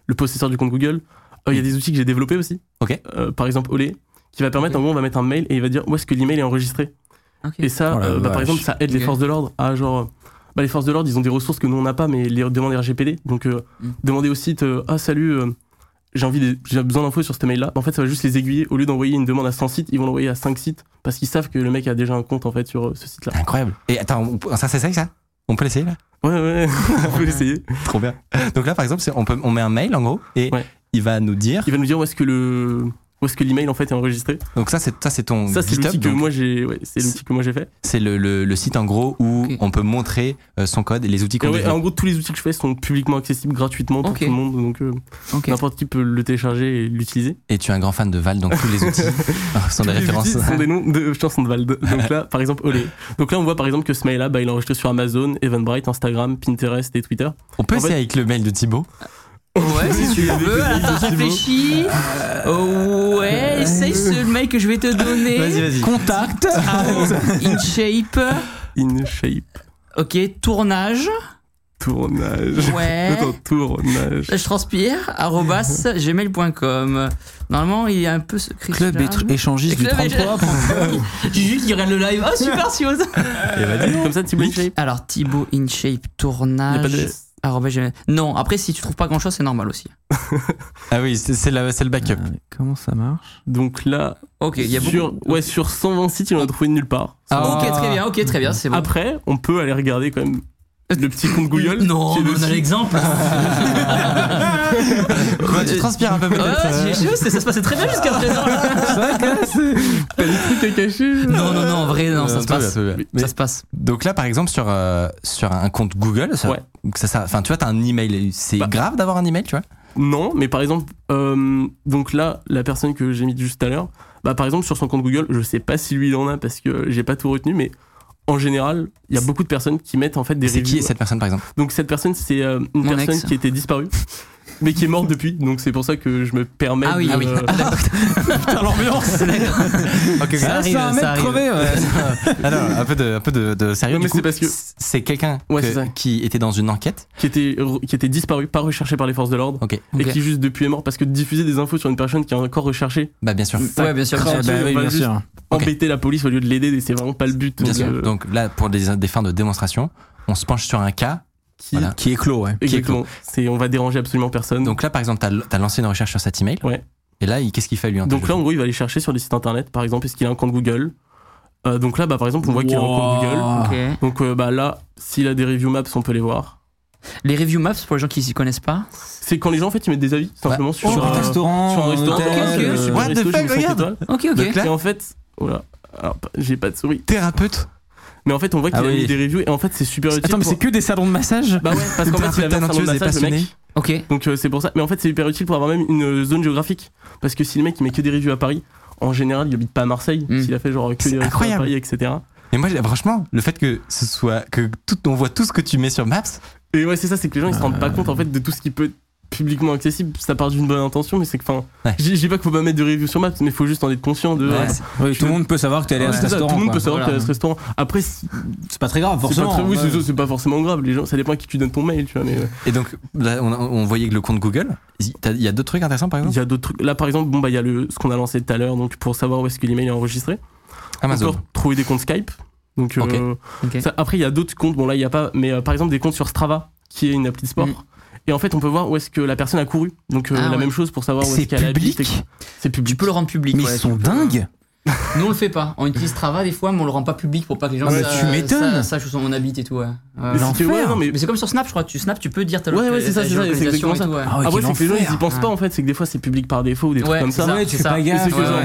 le possesseur du compte Google. Euh, Il y a des outils que j'ai développés aussi.
Ok.
Euh, par exemple, Olé, qui va permettre, en gros, on va mettre un mail et il va dire où est-ce que l'email est enregistré?
Ok.
Et ça,
Oh
euh, bah, par exemple, ça aide les forces de l'ordre à genre. Bah, les forces de l'ordre, ils ont des ressources que nous on n'a pas, mais les demander RGPD. Donc, euh,
Mm.
demander au site euh, Ah, salut, euh, j'ai envie de- j'ai besoin d'infos sur ce mail-là. En fait, ça va juste les aiguiller. Au lieu d'envoyer une demande à 100 sites, ils vont l'envoyer à 5 sites parce qu'ils savent que le mec a déjà un compte en fait sur euh, ce site-là.
C'est incroyable. Et attends, on peut- ça s'essaye ça? On peut l'essayer là?
Ouais, ouais, on peut l'essayer.
Trop bien. Donc là, par exemple, c'est- on, peut, on met un mail en gros et
Ouais.
il va nous dire.
Il va nous dire où est-ce que le où est-ce que l'email en fait est enregistré.
Donc ça, c'est ça, c'est ton
Ça, c'est l'outil que moi j'ai. Ouais, c'est l'outil que moi j'ai fait.
C'est le, le, le site en gros où on peut montrer euh, son code et les outils qu'on
ouais, en gros, tous les outils que je fais sont publiquement accessibles gratuitement pour tout le monde. Donc, euh, n'importe qui peut le télécharger et l'utiliser.
Et tu es un grand fan de Val, donc tous les outils euh, sont des références.
outils sont des noms de chansons de Vald. Donc là, par exemple, Olé. Donc là, on voit par exemple que ce mail-là, bah, il est enregistré sur Amazon, Eventbrite, Instagram, Pinterest et Twitter.
On peut
En
essayer
fait-
avec le mail de Thibaut?
Ouais, si tu veux. Attends, réfléchis. Oh, ouais, essaye ce mail que je vais te donner.
vas-y.
Contact
InShape.
In shape.
Ok, tournage.
Tournage.
Ouais.
Attends, tournage.
Je transpire. arobase gmail.com. Normalement, il est un peu secret.
Club échangiste du
Club
33.
Juju qui regarde le live. Oh, super, Sios.
Et vas-y, comme ça, Thibaut In shape.
Alors, Thibaut InShape
Il n'y a pas
tournage.
de S.
arobase gmail. Non, après, si tu trouves pas grand chose, c'est normal aussi.
Ah oui, c'est le backup.
Mais comment ça marche?
Donc là,
Ok, il y a
sur,
beaucoup.
ouais, sur 120 sites, il en a trouvé nulle part.
Ah, ok, très bien, ok, très bien, c'est bon.
Après, on peut aller regarder quand même le petit compte Google.
Non,
qui est
mais on a l'exemple.
Tu transpires un peu peut-être
Ouais,
euh,
j'ai chaud, c'est- ça se passait très bien jusqu'à présent.
T'as des trucs à cacher
Non, non, non, en vrai, non, ça
Euh,
se passe.
Mais-
Ça se passe.
Donc là, par exemple, sur, euh, sur un compte Google, ça,
Ouais.
ça, ça- enfin, tu vois, t'as un email. C'est
Bah.
grave d'avoir un email, tu vois
Non, mais par exemple, euh, donc là, la personne que j'ai mis juste à l'heure, bah par exemple sur son compte Google, je sais pas si lui il en a parce que j'ai pas tout retenu, mais en général, il y a beaucoup de personnes qui mettent en fait des
C'est qui est cette personne, par exemple?
Donc cette personne, c'est euh, une
Mon
personne
ex.
qui était disparue, mais qui est morte depuis. Donc c'est pour ça que je me permets.
Ah oui,
de-
ah oui.
Putain, l'ambiance Ok,
Ça
ok.
arrive,
c'est un mec
ça arrive.
crevé, ouais.
Ah non, un peu de, un peu de, de sérieux.
Non, mais c'est parce que-
c'est quelqu'un
Ouais,
que-
c'est ça.
qui était dans une enquête.
qui était qui était disparue, pas recherchée par les forces de l'ordre,
Ok,
et qui juste depuis est mort parce que diffuser des infos sur une personne qui est encore recherchée,
bah bien sûr.
ça
Ouais, bien sûr.
Bah oui,
va
bien sûr.
Embêter la police au lieu de l'aider, c'est vraiment pas le but.
Bien
Donc,
sûr.
euh,
Donc là, pour des, des fins de démonstration, on se penche sur un cas.
Qui,
Voilà.
Qui est clos, ouais.
exactement. C'est on va déranger absolument personne.
Donc là, par exemple, t'as as lancé une recherche sur cet email.
Ouais.
Et là, qu'est-ce qu'il fait lui
Donc là, en gros, il va aller chercher sur des sites internet, par exemple, est-ce qu'il a un compte Google? Euh, Donc là, bah, par exemple, on voit qu'il a un compte Google.
Ok.
Donc euh, bah, là, s'il a des review maps, on peut les voir.
Les review maps, pour les gens qui s'y connaissent pas?
C'est quand les gens, en fait, ils mettent des avis, simplement sur,
Sur un restaurant,
sur un restaurant.
hôtel,
euh, super
What the fuck, regarde.
Ok, ok.
Donc là-
Et en fait, voilà. Alors, j'ai pas de souris.
Thérapeute?
Mais en fait, on voit qu'il
Ah
a
oui.
mis des reviews et en fait, c'est super utile.
Attends, mais
pour-
c'est que des salons de massage
Bah ouais, parce qu'en fait, il avait un salon de massage, le mec.
Ok.
Donc euh, c'est pour ça. Mais en fait, c'est hyper utile pour avoir même une euh, zone géographique. Parce que si le mec il met que des reviews à Paris, en général, il habite pas à Marseille.
Mm.
S'il a fait genre que des reviews à. Paris, etc.
Et moi, franchement, le fait que ce soit que tout, on voit tout ce que tu mets sur Maps.
Et ouais, c'est ça, c'est que les gens ils se rendent pas compte en fait de tout ce qui peut publiquement accessible. Ça part d'une bonne intention, mais c'est que, enfin,
Ouais.
je dis pas qu'il faut pas mettre de reviews sur Maps, mais il faut juste en être conscient de.
Ouais,
euh,
tout le monde peut savoir que t'es allé à ce restaurant.
tout le monde peut savoir que t'es à ce restaurant. Après, c'est
pas très grave,
pas
forcément.
très- oui,
ouais.
c'est- pas forcément grave. Les gens, ça dépend à qui tu donnes ton mail, tu vois. Mais euh,
Et donc, là, on, on voyait que le compte Google. Il il y a d'autres trucs intéressants, par
il
exemple
y a d'autres trucs. Là, par exemple, bon bah il y a le ce qu'on a lancé tout à l'heure, donc pour savoir où est-ce que l'email est enregistré.
Amazon.
Encore trouver des comptes Skype. Donc,
Ok.
euh,
Ok.
ça- après, il y a d'autres comptes. Bon, là, il n'y a pas. Mais euh, par exemple, des comptes sur Strava, qui est une appli de sport. Et en fait, on peut voir où est-ce que la personne a couru. Donc, euh,
Ah
la
ouais.
même chose pour savoir où
C'est
est-ce qu'elle habite. C'est public.
Tu peux le rendre public.
Mais
ouais,
ils sont dingues
Nous on le fait pas. On utilise Strava des fois, mais on le rend pas public pour pas que les gens
Ouais,
sa-
tu m'étonnes.
sa- sachent où on habite et tout. Ouais. Ouais.
Mais ouais, non, mais
Mais c'est comme sur Snap, je crois. Tu Snap, tu peux dire ta
Ouais, ouais, c'est ça, c'est ça, c'est exactement
tout, ouais.
Ah ouais,
Après,
quel
c'est que les gens, ils y pensent pas, en fait. C'est que des fois, c'est public par défaut ou des trucs
Ouais,
comme ça.
ça.
Ouais, tu
c'est
fais
ça.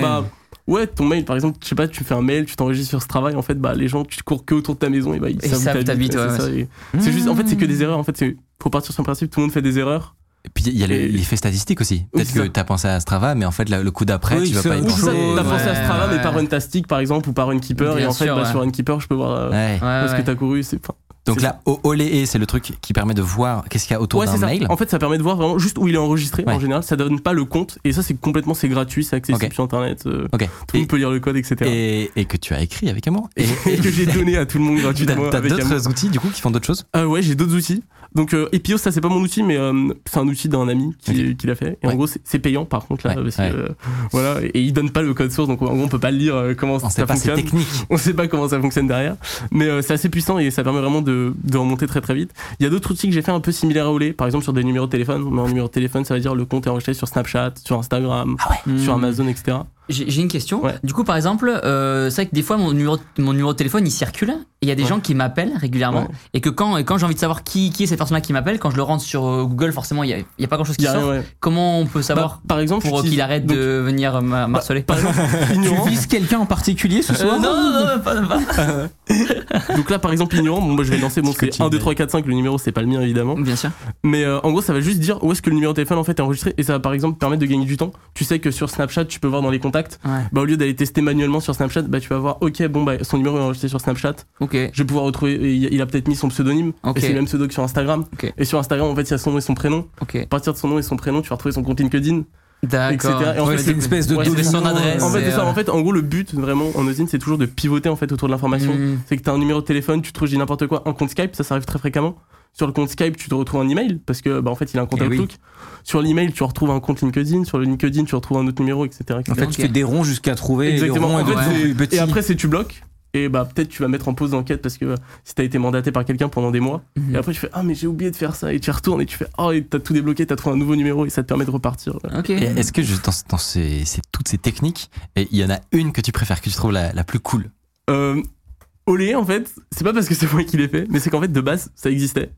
pas
Ouais, ouais.
Ouais, ton mail, par exemple, je sais pas, tu fais un mail, tu t'enregistres sur ce travail, en fait, bah, les gens, tu cours que autour de ta maison, et bah, ils
Et
savent t'habites,
t'habites, ouais,
c'est et C'est juste, en fait, c'est que des erreurs, en fait, c'est, faut partir sur le principe, tout le monde fait des erreurs.
Et puis il y a le-
Et-
l'effet statistique aussi. Peut-être que
ça.
t'as pensé à Strava, mais en fait, le coup d'après,
Oui,
tu vas pas y penser.
t'as
Ouais,
pensé à Strava, mais
ouais.
par Runtastic, par exemple, ou par Runkeeper, et
Bien
en fait,
sûr,
bah,
ouais.
sur Runkeeper, je peux voir euh,
Ouais,
Ouais.
où est-ce que
ouais.
t'as couru, c'est, enfin,
Donc là, Olé, c'est le truc qui permet de voir qu'est-ce qu'il y a autour
Ouais,
d'un mail.
En fait, ça permet de voir vraiment juste où il est enregistré
Ouais.
en général. Ça donne pas le compte. Et ça, c'est complètement, c'est gratuit, c'est accessible sur internet. euh,
Ok.
Tout le monde peut lire le code, etc.
et, et que tu as écrit avec amour. Et,
Et, que j'ai donné à tout le monde gratuitement.
t'as d'autres outils du coup qui font d'autres choses?
Ah ouais, j'ai d'autres outils. Donc euh, Epios, ça c'est pas mon outil, mais euh, c'est un outil d'un ami qui, qui l'a fait. Et
Ouais.
en gros, c'est payant par contre là,
Ouais,
parce
ouais.
que euh, voilà, et il donne pas le code source, donc en gros on peut pas le lire euh, comment
On
ça
sait pas, c'est
fonctionne.
technique.
On sait pas comment ça fonctionne derrière, mais euh, c'est assez puissant et ça permet vraiment de, de remonter très très vite. Il y a d'autres outils que j'ai fait un peu similaires à Olé, par exemple sur des numéros de téléphone. Mais un numéro de téléphone, ça veut dire le compte est enregistré sur Snapchat, sur Instagram, sur Amazon, etc.
J'ai une question.
Ouais.
Du coup, par exemple, euh, c'est vrai que des fois, mon numéro, mon numéro de téléphone, il circule. Et il y a des
Ouais.
gens qui m'appellent régulièrement.
Ouais.
Et que quand, et quand j'ai envie de savoir qui, qui est cette personne-là qui m'appelle, quand je le rentre sur euh, Google, forcément, il n'y a, a pas grand-chose qui sort.
rien.
Comment on peut savoir
Bah, par exemple,
pour qu'il arrête
donc,
de venir me
Par exemple,
Tu vises quelqu'un en particulier ce
Euh,
soir
non, non, non, pas, pas.
Donc là, par exemple, ignorant, bon, moi, je vais lancer,
tu
1, 2,
mets.
3, 4, 5, le numéro, c'est pas le mien, évidemment.
Bien sûr.
Mais euh, en gros, ça va juste dire où est-ce que le numéro de téléphone, en fait, est enregistré. Et ça va, par exemple, permettre de gagner du temps. Tu sais que sur Snapchat, tu peux voir dans les contacts.
Ouais.
Bah, au lieu d'aller tester manuellement sur Snapchat, bah, tu vas voir, ok, bon, bah, son numéro est enregistré sur Snapchat.
Ok.
Je vais pouvoir retrouver, et il a peut-être mis son pseudonyme. Et c'est le même pseudo que sur Instagram. Et sur Instagram, en fait, il y a son nom et son prénom.
Ok.
À partir de son nom et son prénom, tu vas retrouver son compte LinkedIn.
D'accord.
etc. Et en
Ouais,
fait,
c'est une espèce de
Ouais,
son adresse.
En fait, ça.
euh,
En fait, en gros, le but, vraiment, en usine, c'est toujours de pivoter, en fait, autour de l'information.
Mm.
C'est que tu as un numéro de téléphone, tu te trouves, n'importe quoi, un compte Skype, ça, ça arrive très fréquemment. Sur le compte Skype, tu te retrouves un email, parce que, bah, en fait, il a un compte
Eh oui.
Outlook. Sur l'email, tu retrouves un compte LinkedIn. Sur le LinkedIn, tu retrouves un autre numéro, etc. etc.
En fait, tu fais des ronds jusqu'à trouver.
Exactement.
rond est
En fait, et après, c'est tu bloques. Et bah peut-être tu vas mettre en pause l'enquête parce que euh, si t'as été mandaté par quelqu'un pendant des mois,
Mhm.
et après tu fais ah mais j'ai oublié de faire ça et tu y retournes et tu fais ah et t'as tout débloqué, t'as trouvé un nouveau numéro et ça te permet de repartir.
Est-ce que juste dans, dans ces, ces- toutes ces techniques, et il y en a une que tu préfères, que tu trouves la, la plus cool?
Euh, Olé, en fait, c'est pas parce que c'est moi qui l'ai fait, mais c'est qu'en fait, de base, ça existait.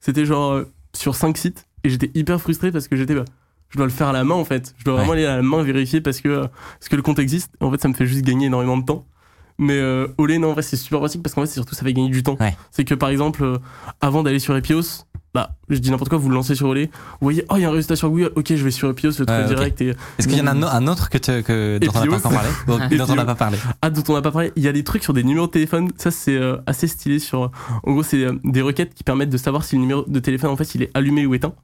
C'était genre euh, sur 5 sites, et j'étais hyper frustré parce que j'étais, bah, je dois le faire à la main, en fait. Je dois vraiment aller à la main vérifier parce que, euh, parce que le compte existe. En fait, ça me fait juste gagner énormément de temps. Mais euh, Olé, non, en vrai, c'est super pratique parce qu'en fait, c'est surtout, ça fait gagner du temps.
Ouais.
C'est que, par exemple, euh, avant d'aller sur Epios, bah, je dis n'importe quoi, vous le lancez sur Olé, vous voyez, oh, il y a un résultat sur Google, ok, je vais sur Epios, le truc direct, et
Est-ce qu'il y en a un, un autre que te- que, dont on n'a pas parlé? Dont on n'a pas parlé.
Ah, dont on n'a pas parlé, il y a des trucs sur des numéros de téléphone, ça c'est euh, assez stylé sur... En gros, c'est euh, des requêtes qui permettent de savoir si le numéro de téléphone, en fait, il est allumé ou éteint.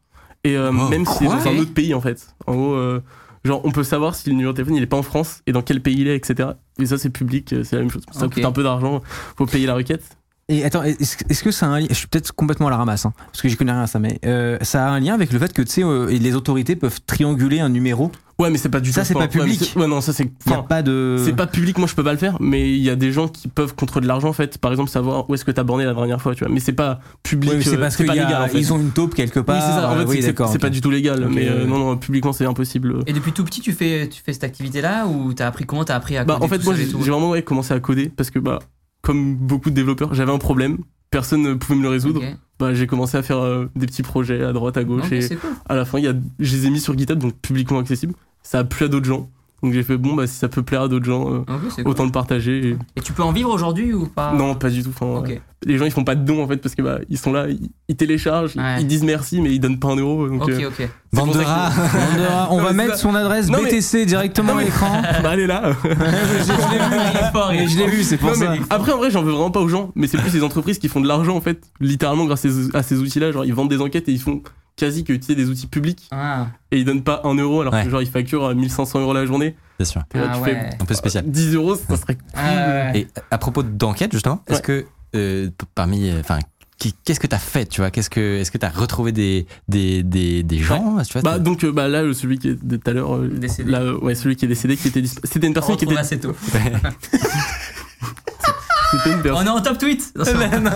Et euh,
Oh,
même si c'est dans un autre pays, en fait. En gros, euh, genre, on peut savoir si le numéro de téléphone, il est pas en France et dans quel pays il est, etc. Et ça, c'est public, euh, c'est la même chose. Ça coûte un peu d'argent, faut payer la requête.
Et attends, est-ce est-ce que ça a un lien Je suis peut-être complètement à la ramasse, hein, parce que j'y connais rien à ça, mais euh, ça a un lien avec le fait que tu sais, euh, les autorités peuvent trianguler un numéro.
Ouais, mais c'est pas du
Ça,
tout.
c'est pas public.
c'est- Ouais, non, ça c'est.
Pas de.
C'est pas public, moi je peux pas le faire, mais il y a des gens qui peuvent contre de l'argent en fait. Par exemple, savoir où est-ce que t'as borné la dernière fois, tu vois. Mais c'est pas public,
Ouais, c'est
euh,
parce
c'est
qu'ils
pas légal en fait.
ils ont une taupe quelque part.
Oui, c'est ça. En fait,
oui,
c'est pas du tout légal, mais euh, non, non, publiquement c'est impossible.
Et depuis tout petit, tu fais, tu fais cette activité-là ou t'as appris comment T'as appris à
Bah,
coder
en fait, moi j'ai vraiment ouais, commencé à coder parce que, bah, comme beaucoup de développeurs, j'avais un problème, personne ne pouvait me le résoudre. Bah, j'ai commencé à faire euh, des petits projets à droite, à gauche, et
cool.
à la fin, il y a, je les ai mis sur GitHub, donc publiquement accessible. Ça a plu à d'autres gens. Donc j'ai fait, bon, bah, si ça peut plaire à d'autres gens, euh,
cool.
autant le partager. et-
Et tu peux en vivre aujourd'hui ou pas
Non, pas du tout. Enfin, euh, Les gens ils font pas de dons en fait parce que bah ils sont là, ils, ils téléchargent, ils-
Ouais.
ils disent merci mais ils donnent pas un euro. Donc,
Ok,
euh,
ok.
que-
rats.
On,
Non,
va mettre
ça-
son adresse
Non, mais-
BTC directement
Non,
à l'écran.
bah allez là.
Et je l'ai vu, c'est pour
Non, mais
ça.
après en vrai j'en veux vraiment pas aux gens, mais c'est plus les entreprises qui font de l'argent en fait, littéralement grâce à ces, à ces outils-là. Genre ils vendent des enquêtes et ils font quasi que utiliser des outils publics
Ah,
et ils donnent pas un euro alors
Ouais.
que genre ils facturent à 1500 euros la journée.
Bien sûr.
Là,
Ah
tu
ouais.
fais
Un peu spécial.
10 euros, ça serait cool.
Ah, ouais.
Et à propos d'enquête, justement, est-ce
Ouais.
que euh, parmi. euh, Enfin. Qu'est-ce que t'as fait, tu vois? Qu'est-ce que est-ce que t'as retrouvé des des, des, des gens, tu vois
Bah donc euh, bah là euh, celui qui est de tout à l'heure, euh,
Décédé.
là, euh, ouais celui qui est décédé qui était c'était une personne qui était
assez tôt.
c'était une personne
On est en top tweet Non. Non,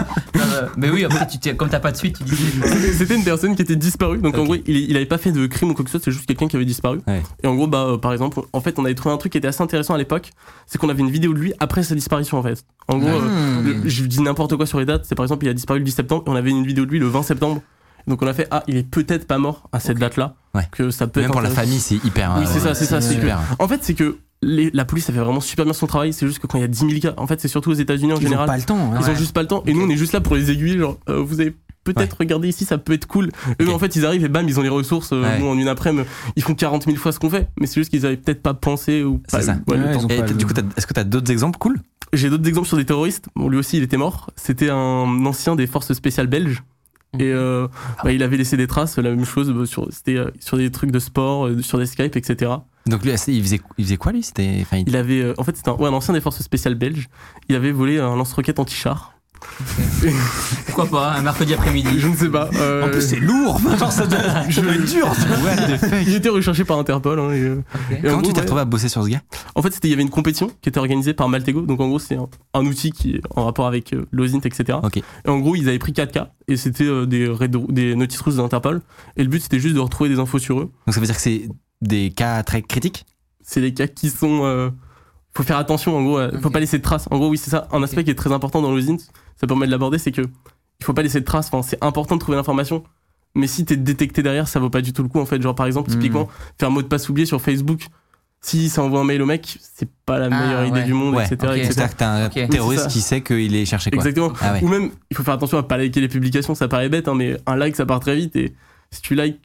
Mais oui, après, tu comme t'as pas de suite, tu dis.
C'était- une personne qui était disparue. Donc en gros, il, il avait pas fait de crime ou quoi que ce soit, c'est juste quelqu'un qui avait disparu.
Ouais.
Et en gros, bah, euh, par exemple, en fait, on avait trouvé un truc qui était assez intéressant à l'époque. C'est qu'on avait une vidéo de lui après sa disparition, en fait. En gros, euh,
Hmm.
le- je dis n'importe quoi sur les dates. C'est par exemple, il a disparu le 10 septembre et on avait une vidéo de lui le 20 septembre. Donc on a fait, ah, il est peut-être pas mort à cette date-là.
Ouais.
Que ça peut
Même
être
pour la famille, c'est hyper.
Oui,
euh,
c'est ça, c'est ça, c'est
super.
En fait, c'est que les- la police a fait vraiment super bien son travail. C'est juste que quand il y a 10 000 cas, en fait, c'est surtout aux États-Unis en
Ils ont
général.
pas le temps. hein.
Ils
Ouais.
ont juste pas le temps. Et nous, on est juste là pour les aiguiller. Genre, euh, vous avez peut-être regardé ici, ça peut être cool. Eux,
Ok.
en fait, ils arrivent et bam, ils ont les ressources. euh,
Ouais.
bon, en une après-midi, ils font 40 000 fois ce qu'on fait. Mais c'est juste qu'ils avaient peut-être pas pensé ou pas
ça.
ouais,
Ouais,
Et
pas
du coup, est-ce que t'as d'autres exemples cool?
J'ai d'autres exemples sur des terroristes. Bon, lui aussi, il était mort. C'était un ancien des forces spéciales belges. Et euh, bah, il avait laissé des traces, la même chose, bah, sur, c'était euh, sur des trucs de sport, euh, sur des Skype, etc.
Donc lui, il faisait, il faisait quoi lui C'était. il-
Il avait, euh, en fait, c'était un, ouais, un ancien des forces spéciales belges. Il avait volé un lance-roquette anti-char.
Pourquoi pas, un mercredi après-midi
Je ne sais pas. euh,
En plus, c'est lourd. Genre, ça doit, ça doit être dur.
il était recherché par Interpol. hein, et, euh, et
Comment
gros,
tu t'es
ouais.
retrouvé à bosser sur ce gars?
En fait, c'était, il y avait une compétition qui était organisée par Maltego. Donc, en gros, c'est un, un outil qui est en rapport avec euh, l'OSINT, etc.
Ok.
Et en gros, ils avaient pris 4 cas et c'était euh, des, des notices russes d'Interpol. Et le but, c'était juste de retrouver des infos sur eux.
Donc ça veut dire que c'est des cas très critiques?
C'est des cas qui sont. Faut faire attention, en gros. euh, Faut pas laisser de traces. En gros, oui, c'est ça. Un aspect qui est très important dans l'OSINT, ça permet de l'aborder, c'est que il faut pas laisser de traces. Enfin, c'est important de trouver l'information. Mais si t'es détecté derrière, ça vaut pas du tout le coup, en fait. Genre, par exemple,
Mhm.
typiquement, faire mot de passe oublié sur Facebook. Si ça envoie un mail au mec, c'est pas la
Ah,
meilleure idée
ouais.
du monde,
Ouais,
etc.
ok.
etc.
C'est-à-dire que t'as un terroriste qui sait qu'il est cherché quoi.
Exactement.
Ah ouais.
Ou même, il faut faire attention à pas liker les publications, ça paraît bête, hein, mais un like, ça part très vite. Et si tu likes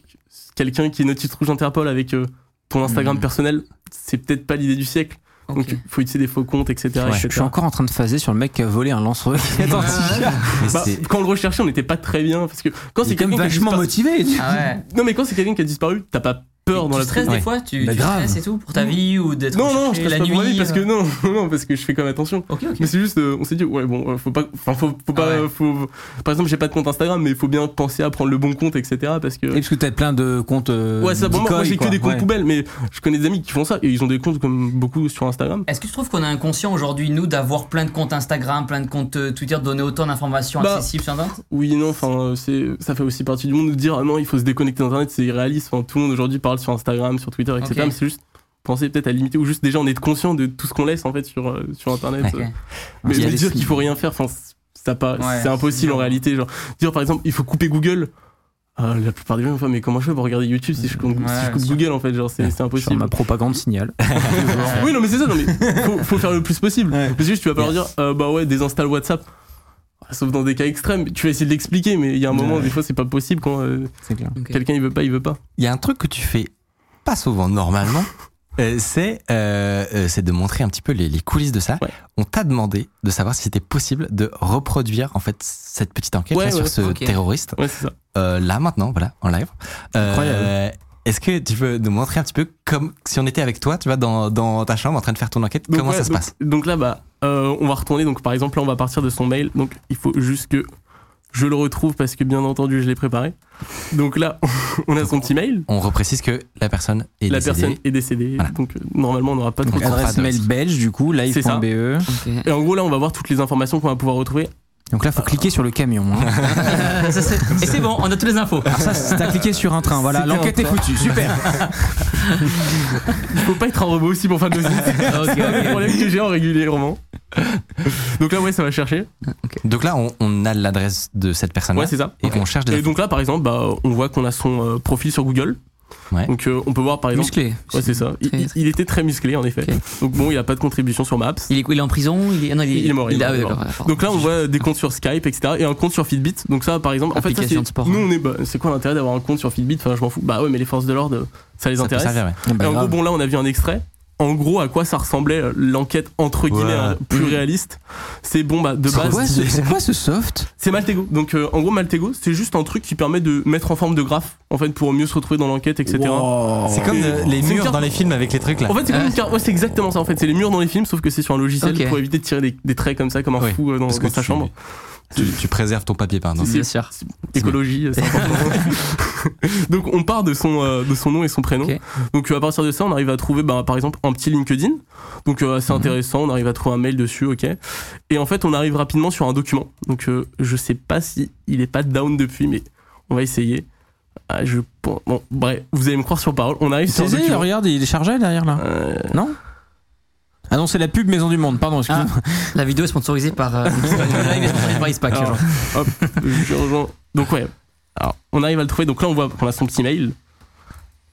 quelqu'un qui est notice rouge Interpol avec euh, ton Instagram
Mhm.
personnel, c'est peut-être pas l'idée du siècle.
Ok.
Donc, il faut utiliser des faux comptes, etc.
Ouais.
etc.
Je suis encore en train de phaser sur le mec qui a volé un lance-roquette anti-char.
Mais
Bah, quand on le recherchait, on n'était pas très bien. Parce que quand c'est quelqu'un qui a
vachement
disparu-
motivé.
Ah ouais.
Non, mais quand c'est quelqu'un qui a disparu, t'as pas peur dans la
stresses
prise.
des fois Tu,
Bah,
tu
grave.
stresses et tout pour ta vie ou d'être
Non, non, je stresse
la
pas pour ma
nuit
vie parce que
euh.
non, non, parce que je fais quand même attention.
Ok, ok.
Mais c'est juste, euh, on s'est dit, ouais, bon, euh, faut pas, enfin, faut, faut pas,
Ah ouais.
faut, par exemple, j'ai pas de compte Instagram, mais il faut bien penser à prendre le bon compte, etc. Parce que,
Et parce que t'as plein de comptes. euh,
ouais, ça, bon, moi, moi, j'ai que des comptes
Ouais.
poubelles, mais je connais des amis qui font ça et ils ont des comptes comme beaucoup sur Instagram.
Est-ce que tu trouves qu'on est inconscient aujourd'hui, nous, d'avoir plein de comptes Instagram, plein de comptes Twitter, de donner autant d'informations
Bah,
accessibles sur Internet?
Oui, non, enfin, c'est, ça fait aussi partie du monde de dire, ah non, il faut se déconnecter d'Internet, c'est irréaliste. Enfin, tout le monde aujourd'hui parle sur Instagram, sur Twitter, etc. Mais c'est juste penser peut-être à limiter ou juste déjà en être conscient de tout ce qu'on laisse en fait sur, euh, sur Internet.
Ok.
euh. Mais mais dire qu'il faut rien faire, enfin, ça pas,
Ouais.
c'est impossible en réalité. Genre, dire par exemple, il faut couper Google. Ah, la plupart des gens, enfin, mais comment je fais pour regarder YouTube si je, coupe-
Ouais,
si je coupe
sûr.
Google en fait, genre c'est, impossible.
ma propagande signal.
Oui, non, mais c'est ça, non, mais faut, faut faire le plus possible.
Ouais.
Mais c'est juste, tu vas pas leur dire, euh, bah ouais, désinstalle WhatsApp. Sauf dans des cas extrêmes, tu vas essayer de l'expliquer, mais il y a un moment,
Ouais.
des fois, c'est pas possible quand euh,
C'est clair.
Ok.
quelqu'un il veut pas, il veut pas.
Il y a un truc que tu fais pas souvent normalement. euh, c'est euh, euh, c'est de montrer un petit peu les, les coulisses de ça.
Ouais.
On t'a demandé de savoir si c'était possible de reproduire en fait cette petite enquête
Ouais,
là, sur ce terroriste
Ouais, c'est ça.
euh, là maintenant voilà en live. Euh,
Incroyable.
Est-ce que tu peux nous montrer un petit peu comme si on était avec toi, tu vois, dans, dans ta chambre en train de faire ton enquête,
Donc,
comment
ouais,
ça se
donc-
passe?
Donc là, bah, euh, on va retourner. Donc par exemple, là, on va partir de son mail. Donc il faut juste que je le retrouve parce que bien entendu, je l'ai préparé. Donc là, on a son petit mail.
On reprécise que la personne est
La
décédée.
personne est décédée.
Voilà.
Donc euh, normalement, on n'aura pas de
adresse
mail belge, du coup, live.be.
Ok.
Et en gros, là, on va voir toutes les informations qu'on va pouvoir retrouver.
Donc là, faut cliquer sur le camion. hein.
Ça, et c'est bon, on a toutes les infos.
Alors ça, c'est- t'as cliqué sur un train. Voilà, l'enquête est foutue. Super.
Il faut pas être un robot aussi pour faire de
Ok,
C'est un
ok.
problème que j'ai en régulièrement. Donc là, ouais, ça va chercher.
Donc là, on, on a l'adresse de cette personne-là
Ouais, c'est ça.
et on cherche des
Et donc là, par exemple, bah, on voit qu'on a son euh, profil sur Google.
Ouais.
Donc euh, on peut voir par exemple.
Musclé.
Ouais, c'est ça. Il,
Très-
il- il était très musclé en effet. Donc bon, il a pas de contribution sur Maps.
Il est, il est en prison il est, non,
Il est mort, il est mort. Donc là, on voit des comptes sur Skype, etc. Et un compte sur Fitbit. Donc ça, par exemple, en fait, ça,
Application
c'est-
de sport.
nous, on est. bah, c'est quoi l'intérêt d'avoir un compte sur Fitbit? Enfin, je m'en fous. Bah ouais, mais les forces de l'ordre, ça les
Ça
intéresse.
servir, ouais.
Bah,
Et en gros,
grave.
bon, là, on a vu un extrait. En gros, à quoi ça ressemblait euh, l'enquête entre guillemets
Ouais.
euh, plus
Mm.
réaliste C'est bon, bah de
C'est
base,
quoi, ce- c'est quoi ce soft?
C'est Maltego. Donc euh, en gros, Maltego, c'est juste un truc qui permet de mettre en forme de graphe, en fait, pour mieux se retrouver dans l'enquête, etc.
C'est comme les murs
carte-
dans les films avec les trucs là.
En fait, c'est comme
Ah.
une carte- ouais, c'est exactement ça. En fait, c'est les murs dans les films, sauf que c'est sur un logiciel
Ok.
pour éviter de tirer des, des traits comme ça, comme un
Oui,
fou euh, dans, sa chambre.
Tu, tu préserves ton papier, pardon.
Si,
Bien sûr.
Écologie, c'est important. Donc on part de son euh, de son nom et son prénom. Donc à partir de ça, on arrive à trouver, bah, par exemple, un petit LinkedIn. Donc euh, assez
Mhm.
intéressant. On arrive à trouver un mail dessus, ok. Et en fait, on arrive rapidement sur un document. Donc euh, je sais pas si il est pas down depuis, mais on va essayer. Ah, je bon, bref, vous allez me croire sur parole. On arrive sur un
C'est
document.
regarde, il est chargé derrière là.
Euh,
Non? Ah non, c'est la pub Maison du Monde, pardon, excuse-moi.
La vidéo est sponsorisée par. Euh, par Ispac.
Alors, hop, je rejoins. Donc ouais. Alors, on arrive à le trouver. Donc là, on voit qu'on a son petit mail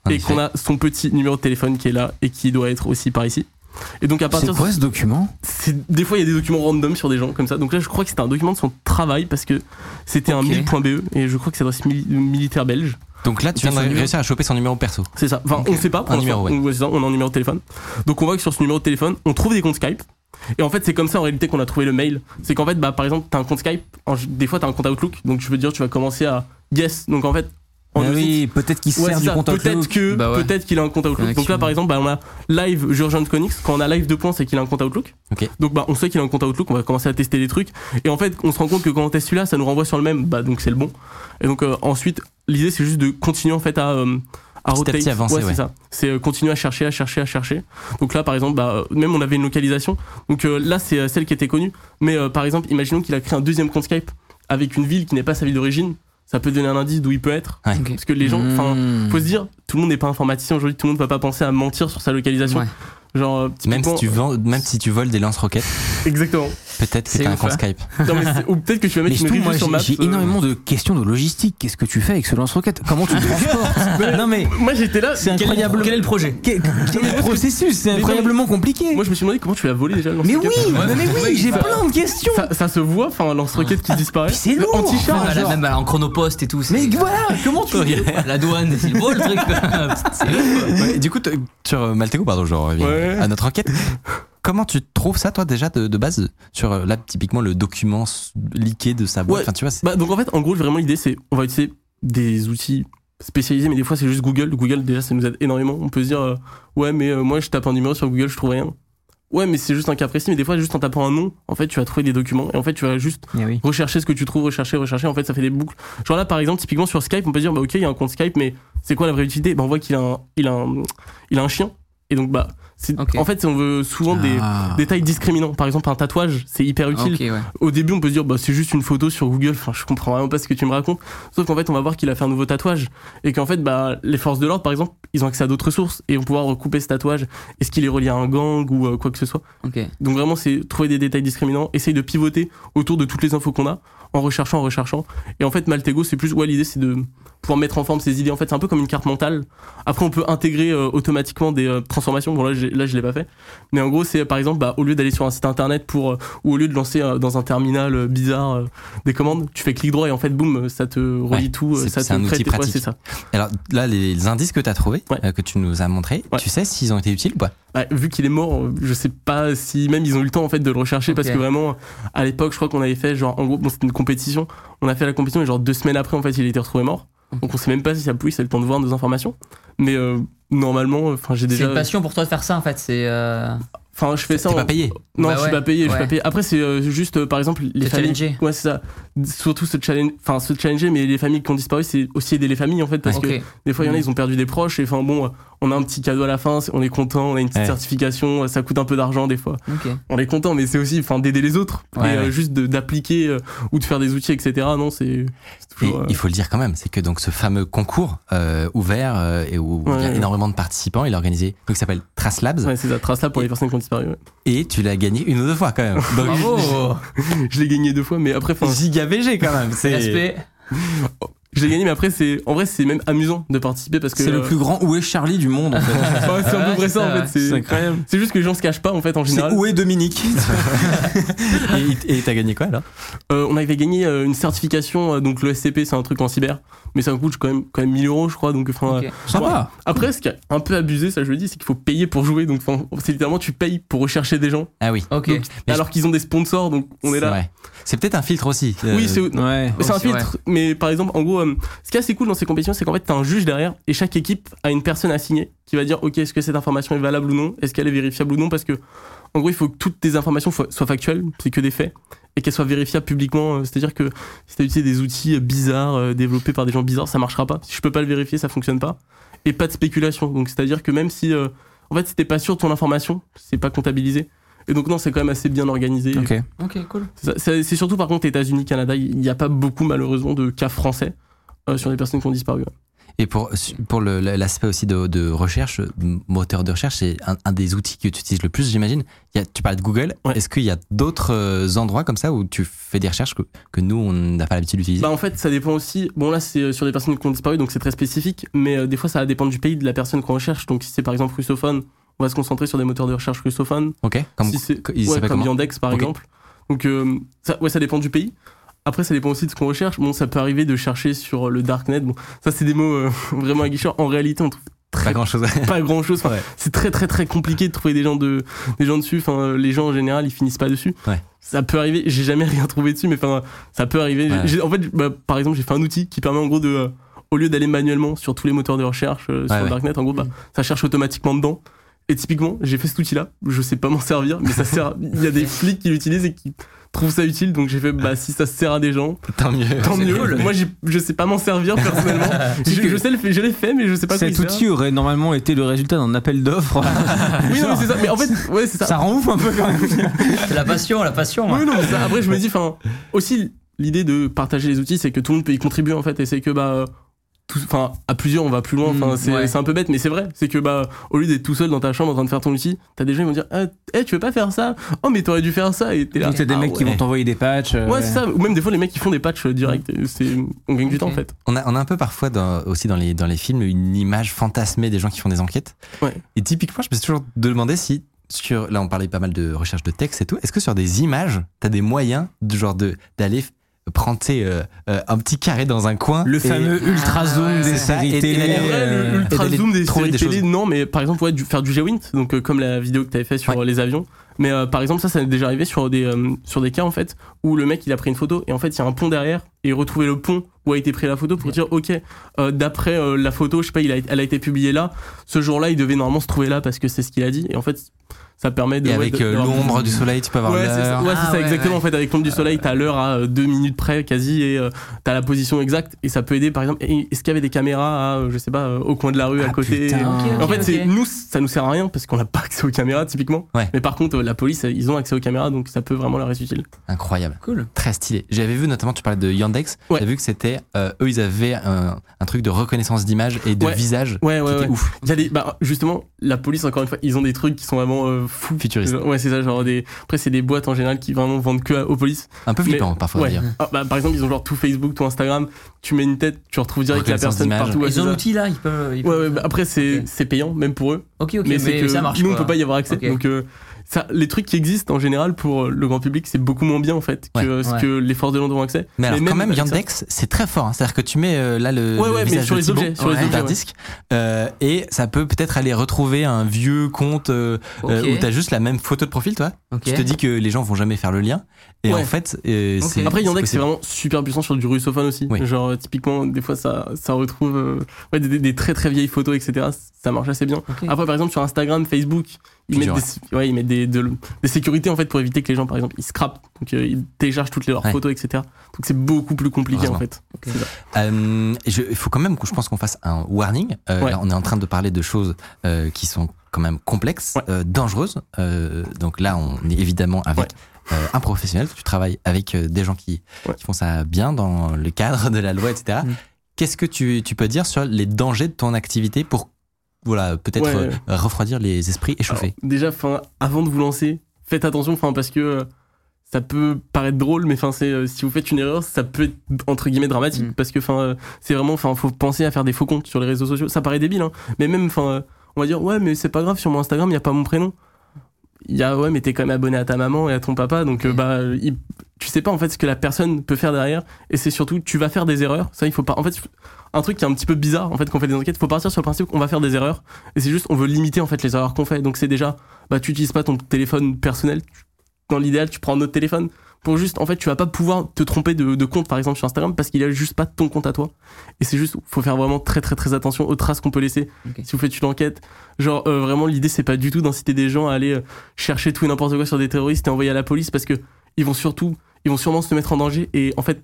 En
et qu'on a son petit numéro de téléphone qui est là et qui doit être aussi par ici. Et donc à
C'est
partir de
quoi ce document?
C'est- des fois il y a des documents random sur des gens comme ça. Donc là, je crois que c'était un document de son travail parce que c'était un mil.be et je crois que c'est adresse mili- militaire belge.
Donc là, tu viens de réussir à choper son numéro perso.
C'est ça. Enfin, on sait pas. Pour
Un
l'instant.
numéro, ouais.
On, ça, on a un numéro de téléphone. Donc on voit que sur ce numéro de téléphone, on trouve des comptes Skype. Et en fait, c'est comme ça en réalité qu'on a trouvé le mail. C'est qu'en fait, bah, par exemple, t'as un compte Skype. des fois, t'as un compte Outlook. Donc je veux dire, tu vas commencer à guess. Donc en fait, en
Ah oui, peut-être qu'il
Ouais,
sert du compte
Peut-être
Outlook.
que
Bah ouais.
peut-être qu'il a un compte Outlook. Donc là par exemple, bah, on a live Jurgen Konix. Quand on a live deux points, c'est qu'il a un compte Outlook.
Ok.
Donc bah on sait qu'il a un compte Outlook. On va commencer à tester des trucs. Et en fait, on se rend compte que quand on teste celui-là, ça nous renvoie sur le même. Bah donc c'est le bon. Et donc euh, ensuite, l'idée c'est juste de continuer en fait à euh, à rotate.
petit avancer,
ouais,
ouais.
c'est ça. C'est euh, continuer à chercher, à chercher, à chercher. Donc là, par exemple, bah, euh, même on avait une localisation. Donc euh, là, c'est euh, celle qui était connue. Mais euh, par exemple, imaginons qu'il a créé un deuxième compte Skype avec une ville qui n'est pas sa ville d'origine. Ça peut donner un indice d'où il peut être.
Ouais.
Parce que les gens, enfin,
Mmh.
faut se dire, tout le monde n'est pas informaticien aujourd'hui, tout le monde va pas penser à mentir sur sa localisation.
Ouais.
Genre, euh,
Même si, tu vends, même si tu voles des lance-roquettes,
Exactement.
Peut-être que t'as un compte
hein.
Skype.
Non, mais ou peut-être que tu vas
Mais
mettre une
surtout,
review
moi,
sur
j'ai
Maps.
j'ai
euh.
énormément de questions de logistique. Qu'est-ce que tu fais avec ce lance-roquette? Comment tu le transportes? Non mais
Moi j'étais là.
c'est
Quel,
incroyable.
quel est le projet?
Quel, quel est le processus C'est
Mais
incroyablement compliqué.
Moi je me suis demandé comment tu l'as volé déjà le
Mais oui, mais oui, j'ai plein de questions.
Ça, ça se voit, enfin, un lance-roquette qui disparaît.
Mais c'est lourd.
En t-shirt.
Même
genre.
Même la- en chronopost et tout.
Mais voilà, comment tu
La douane, c'est beau le truc.
Du coup, sur euh, Maltego, pardon,
Ouais.
à notre enquête. Comment tu trouves ça, toi, déjà, de, de base, sur euh, là, typiquement, le document leaké de sa boîte?
Ouais.
Enfin, tu vois,
Bah, donc en fait, en gros, vraiment l'idée c'est on va utiliser des outils spécialisé, mais des fois c'est juste Google. Google déjà ça nous aide énormément. On peut se dire euh, ouais mais euh, moi je tape un numéro sur Google, je trouve rien. Ouais mais c'est juste un cas précis, mais des fois juste en tapant un nom, en fait tu vas trouver des documents et en fait tu vas juste
Eh oui.
rechercher ce que tu trouves, rechercher, rechercher. En fait, ça fait des boucles. Genre là, par exemple, typiquement sur Skype, on peut dire, bah ok, il y a un compte Skype, mais c'est quoi la vraie utilité? Bah on voit qu'il a un, il a un, il a un chien. Et donc bah, en fait, on veut souvent des
Ah.
détails discriminants. Par exemple, un tatouage, c'est hyper utile.
Ouais.
Au début, on peut se dire, bah c'est juste une photo sur Google. Enfin, je comprends vraiment pas ce que tu me racontes. Sauf qu'en fait, on va voir qu'il a fait un nouveau tatouage et qu'en fait, bah les forces de l'ordre, par exemple, ils ont accès à d'autres sources et vont pouvoir recouper ce tatouage. Est-ce qu'il est relié à un gang ou euh, quoi que ce soit
Ok.
donc vraiment, c'est trouver des détails discriminants, essayer de pivoter autour de toutes les infos qu'on a, en recherchant, en recherchant. Et en fait, Maltego, c'est plus, ouais, l'idée, c'est de pouvoir mettre en forme ses idées. En fait, c'est un peu comme une carte mentale. Après, on peut intégrer euh, automatiquement des euh, transformations. Bon, là, j'ai- là, je l'ai pas fait. Mais en gros, c'est par exemple, bah, au lieu d'aller sur un site internet pour, euh, ou au lieu de lancer euh, dans un terminal euh, bizarre euh, des commandes, tu fais clic droit et en fait, boum, ça te relie
Ouais,
tout.
c'est-
ça
c'est
te
un outil
ouais,
pratique.
c'est ça.
Alors là, les, les indices que tu as trouvés,
Ouais.
euh, que tu nous as montrés,
Ouais.
tu sais s'ils ont été utiles ou pas?
Ouais, vu qu'il est mort, je sais pas si même ils ont eu le temps en fait de le rechercher parce que vraiment à l'époque, je crois qu'on avait fait genre en gros, bon, c'était une compétition. On a fait la compétition et genre deux semaines après en fait, il a été retrouvé mort. Donc on sait même pas si ça pousse, c'est le temps de voir nos informations. Mais euh, normalement, enfin j'ai
C'est
déjà,
une passion pour toi de faire ça en fait. C'est. euh,
enfin je fais ça.
T'es
en-
pas payé
Non,
Bah
je suis
ouais,
pas payé, je suis
ouais.
pas payé. Après, c'est euh, juste, euh, par exemple, les familles. Ouais, c'est ça. Surtout se challenge, enfin se challenger, mais les familles qui ont disparu, c'est aussi aider les familles en fait, parce que des fois, il y en a, ils ont perdu des proches, et enfin bon, on a un petit cadeau à la fin, on est content, on a une petite
Ouais.
certification, ça coûte un peu d'argent des fois. On est content, mais c'est aussi, enfin, d'aider les autres,
Ouais,
et euh, juste d'appliquer euh, ou de faire des outils, etc. Non, c'est
Et
euh,
il faut le dire quand même, c'est que donc ce fameux concours euh, ouvert et où il y a énormément de participants, il est organisé, donc il s'appelle Trace Labs,
Ouais, c'est ça, trace là pour les personnes qui ont disparu.
Et tu l'as gagné une ou deux fois quand même. Donc,
Bravo.
Je l'ai gagné deux fois, mais après, enfin,
Giga VG quand même. C'est
Respect.
je l'ai gagné, mais après, c'est, en vrai, c'est même amusant de participer parce que.
C'est le
euh,
plus grand Où est Charlie du monde en fait.
ouais, c'est à peu
Ouais,
près
c'est
ça, en fait. c'est-
C'est incroyable.
C'est juste que les gens se cachent pas en fait en
C'est
général.
Où est Dominique
Et t'as gagné quoi alors?
Euh, on avait gagné euh, une certification, donc le SCP c'est un truc en cyber, mais ça coûte quand même, quand même 1000 euros je crois. Donc, enfin. Après, ce qui est un peu abusé, ça je le dis, c'est qu'il faut payer pour jouer. Donc enfin, c'est littéralement tu payes pour rechercher des gens,
Ah oui.
Ok.
Donc,
Mais
alors qu'ils ont des sponsors, donc on est
C'est
là.
vrai. C'est peut-être un filtre aussi. euh,
Oui, c'est
Ouais.
un
ouais.
filtre, mais par exemple, en gros, euh, ce qui est assez cool dans ces compétitions, c'est qu'en fait, t'as un juge derrière et chaque équipe a une personne assignée qui va dire, ok, est-ce que cette information est valable ou non, est-ce qu'elle est vérifiable ou non, parce que, en gros, il faut que toutes tes informations fo- soient factuelles, c'est que des faits, et qu'elles soient vérifiables publiquement. euh, C'est-à-dire que si t'as utilisé des outils euh, bizarres euh, développés par des gens bizarres, ça marchera pas. Si je peux pas le vérifier, ça fonctionne pas. Et pas de spéculation. Donc, c'est-à-dire que même si, euh, en fait, si t'es pas sûr de ton information, c'est pas comptabilisé. Et donc, non, c'est quand même assez bien organisé.
Ok.
Ok, cool.
C'est surtout par contre États-Unis, Canada, il n'y a pas beaucoup malheureusement de cas français euh, sur des personnes qui ont disparu. ouais.
Et pour, pour l'aspect aussi de, de recherche, moteur de recherche, c'est un, un des outils que tu utilises le plus, j'imagine. Tu parlais de Google.
Ouais.
Est-ce qu'il y a d'autres euh, endroits comme ça où tu fais des recherches que, que nous, on n'a pas l'habitude d'utiliser?
Bah en fait, ça dépend aussi. Bon là, c'est euh, sur des personnes qui ont disparu, donc c'est très spécifique. Mais euh, des fois, ça va dépendre du pays de la personne qu'on recherche. Donc si c'est par exemple russophone, on va se concentrer sur des moteurs de recherche russophones.
Ok Comme,
si ouais, comme Yandex par exemple. Donc euh, ça, ouais, ça dépend du pays. Après, ça dépend aussi de ce qu'on recherche. Bon, ça peut arriver de chercher sur le darknet. Bon, ça c'est des mots euh, vraiment aguicheurs. En réalité, on trouve
Pas grand chose.
pas grand chose.
Ouais.
C'est très très très compliqué de trouver des gens de des gens dessus. Enfin, les gens en général, ils finissent pas dessus.
Ouais.
Ça peut arriver. J'ai jamais rien trouvé dessus, mais enfin, ça peut arriver.
Ouais.
En fait, bah, par exemple, j'ai fait un outil qui permet en gros de, euh, au lieu d'aller manuellement sur tous les moteurs de recherche euh, sur le darknet, en gros, bah, ça cherche automatiquement dedans. Et typiquement, j'ai fait cet outil-là. Je sais pas m'en servir, mais ça sert. Il y a des flics qui l'utilisent et qui trouvent ça utile. Donc j'ai fait, bah si ça sert à des gens,
Tant mieux.
tant mieux.
cool.
Moi, j'ai- je sais pas m'en servir personnellement. je, sais le fait, je l'ai fait, mais je sais pas
Cet outil aurait normalement été le résultat d'un appel d'offres.
Oui, non, mais c'est ça. Mais en fait, ouais, c'est ça.
Ça rend ouf un peu quand même.
C'est la passion, la passion.
Oui, non, mais ça, après, je me dis, enfin, aussi, l'idée de partager les outils, c'est que tout le monde peut y contribuer, en fait, et c'est que, bah, enfin, à plusieurs, on va plus loin, enfin,
Mm,
c'est
ouais.
un peu bête, mais c'est vrai. C'est que, bah, au lieu d'être tout seul dans ta chambre en train de faire ton outil, t'as des gens qui vont dire, ah, eh, tu veux pas faire ça? Oh, mais t'aurais dû faire ça, et t'es là.
Donc t'as des
Ah,
mecs qui vont t'envoyer des patchs. euh,
Ouais, c'est ça. Ou même des fois, les mecs qui font des patchs euh, directs, et c'est, on gagne du temps, en fait.
On a, on a un peu parfois dans- aussi dans les, dans les films une image fantasmée des gens qui font des enquêtes.
Ouais.
Et typiquement, je me suis toujours demandé si sur, là on parlait pas mal de recherche de texte et tout, est-ce que sur des images, t'as des moyens de genre de d'aller tu sais, euh, euh, un petit carré dans un coin
Le
et-
fameux ultra
Ah,
zoom
ouais,
des séries
et- et
télé.
ultra zoom des séries
des
télé, non, mais par exemple, ouais, du, faire du G-Wint, donc euh, comme la vidéo que t'avais fait sur
Ouais.
les avions. Mais euh, par exemple, ça, ça est déjà arrivé sur des, euh, sur des cas, en fait, où le mec, il a pris une photo, et en fait, il y a un pont derrière, et retrouver le pont où a été prise la photo pour dire ok euh, d'après euh, la photo je sais pas il a, elle a été publiée là ce jour-là il devait normalement se trouver là parce que c'est ce qu'il a dit et en fait ça permet de
Et
ouais,
avec euh, l'ombre du soleil, tu peux avoir
Ouais, c'est ça,
l'heure.
ouais, c'est
Ah,
ça,
ouais,
exactement.
ouais.
En fait, avec l'ombre du soleil, t'as l'heure à euh, deux minutes près, quasi, et euh, t'as la position exacte. Et ça peut aider, par exemple, et- est-ce qu'il y avait des caméras, à, euh, je sais pas, euh, au coin de la rue, à
Ah,
côté
putain.
Ok,
En fait, c'est
ok.
nous, ça nous sert à rien parce qu'on n'a pas accès aux caméras, typiquement.
Ouais.
Mais par contre, euh, la police, euh, ils ont accès aux caméras, donc ça peut vraiment leur être utile.
Incroyable.
Cool.
Très stylé. J'avais vu notamment, tu parlais de Yandex.
Ouais.
J'ai vu que c'était, euh, eux, ils avaient un, un truc de reconnaissance d'image et de
Ouais.
visage.
Ouais, ouais,
qui était
ouais.
ouf.
Il y a des, bah, justement, la police, encore une fois, ils ont des trucs qui sont vraiment fous.
Futuriste.
Ouais, c'est ça, genre des. Après, c'est des boîtes en général qui vraiment vendent que à- aux polices.
Un peu
Mais-
flippant, parfois,
ouais.
dire.
Ah, bah, par exemple, ils ont genre tout Facebook, tout Instagram. Tu mets une tête, tu retrouves direct la personne partout.
Ils ont l'outil là, ils peuvent. ils
Ouais,
peuvent
ouais,
faire.
bah, après, c'est payant, même pour eux.
Ok, ok,
mais
mais,
c'est que
ça marche.
nous, on peut pas y avoir accès. Donc, euh, ça, les trucs qui existent en général pour le grand public, c'est beaucoup moins bien en fait que
Ouais.
ce
Ouais.
que les forces de l'ordre ont accès.
Mais alors, quand même,
ça-
Yandex, c'est très fort. hein. C'est-à-dire que tu mets euh, là le,
Ouais,
le
ouais, mais
visage
sur
de
les
Thibaut,
objets, sur les objets,
disque, euh, et ça peut peut-être aller retrouver un vieux compte euh, euh,
Ok.
où t'as juste la même photo de profil, toi.
Ok.
Tu te dis que les gens vont jamais faire le lien. Et
Ouais.
en fait, euh,
Ok.
c'est.
Après, Yandex, c'est vraiment super puissant sur du russophone aussi.
Oui.
Genre, euh, typiquement, des fois, ça, ça retrouve euh, ouais, des, des- des très très vieilles photos, etc. Ça marche assez bien. Après, par exemple, sur Instagram, Facebook, ils mettent, des, ouais, ils mettent des, de- des sécurités en fait pour éviter que les gens, par exemple, ils scrapent. Donc, euh, ils téléchargent toutes leurs
Ouais.
photos, etc. Donc, c'est beaucoup plus compliqué en fait.
Euh, Il faut quand même que je pense qu'on fasse un warning. Euh,
Ouais.
là, on est en train de parler de choses euh, qui sont quand même complexes,
Ouais.
euh, dangereuses. Euh, donc là, on est évidemment avec
Ouais.
euh, un professionnel. Tu travailles avec euh, des gens qui,
Ouais.
qui font ça bien dans le cadre de la loi, etc.
Mm.
Qu'est-ce que tu, tu peux dire sur les dangers de ton activité pour voilà peut-être
Ouais.
euh, refroidir les esprits, échauffer
Alors, déjà, fin, avant de vous lancer, faites attention, enfin, parce que euh, ça peut paraître drôle, mais enfin, c'est euh, si vous faites une erreur, ça peut être entre guillemets dramatique,
Mm.
parce que enfin, c'est vraiment, enfin, faut penser à faire des faux comptes sur les réseaux sociaux. Ça paraît débile, hein, mais même, enfin, on va dire, ouais, mais c'est pas grave, sur mon Instagram, il y a pas mon prénom. Il y a, ouais, mais t'es quand même abonné à ta maman et à ton papa, donc euh,
Ok.
bah, il- tu sais pas en fait ce que la personne peut faire derrière, et c'est surtout, tu vas faire des erreurs. Ça, il faut pas. En fait, un truc qui est un petit peu bizarre, en fait, qu'on fait des enquêtes, faut partir sur le principe qu'on va faire des erreurs, et c'est juste, on veut limiter en fait les erreurs qu'on fait. Donc c'est déjà, bah, tu utilises pas ton téléphone personnel. Dans l'idéal, tu prends un autre téléphone pour juste, en fait, tu vas pas pouvoir te tromper de, de compte, par exemple, sur Instagram, parce qu'il a juste pas ton compte à toi. Et c'est juste, faut faire vraiment très, très, très attention aux traces qu'on peut laisser. Si vous faites une enquête, genre, euh, vraiment, l'idée, c'est pas du tout d'inciter des gens à aller euh, chercher tout et n'importe quoi sur des terroristes et envoyer à la police, parce que ils vont surtout, ils vont sûrement se mettre en danger et, en fait,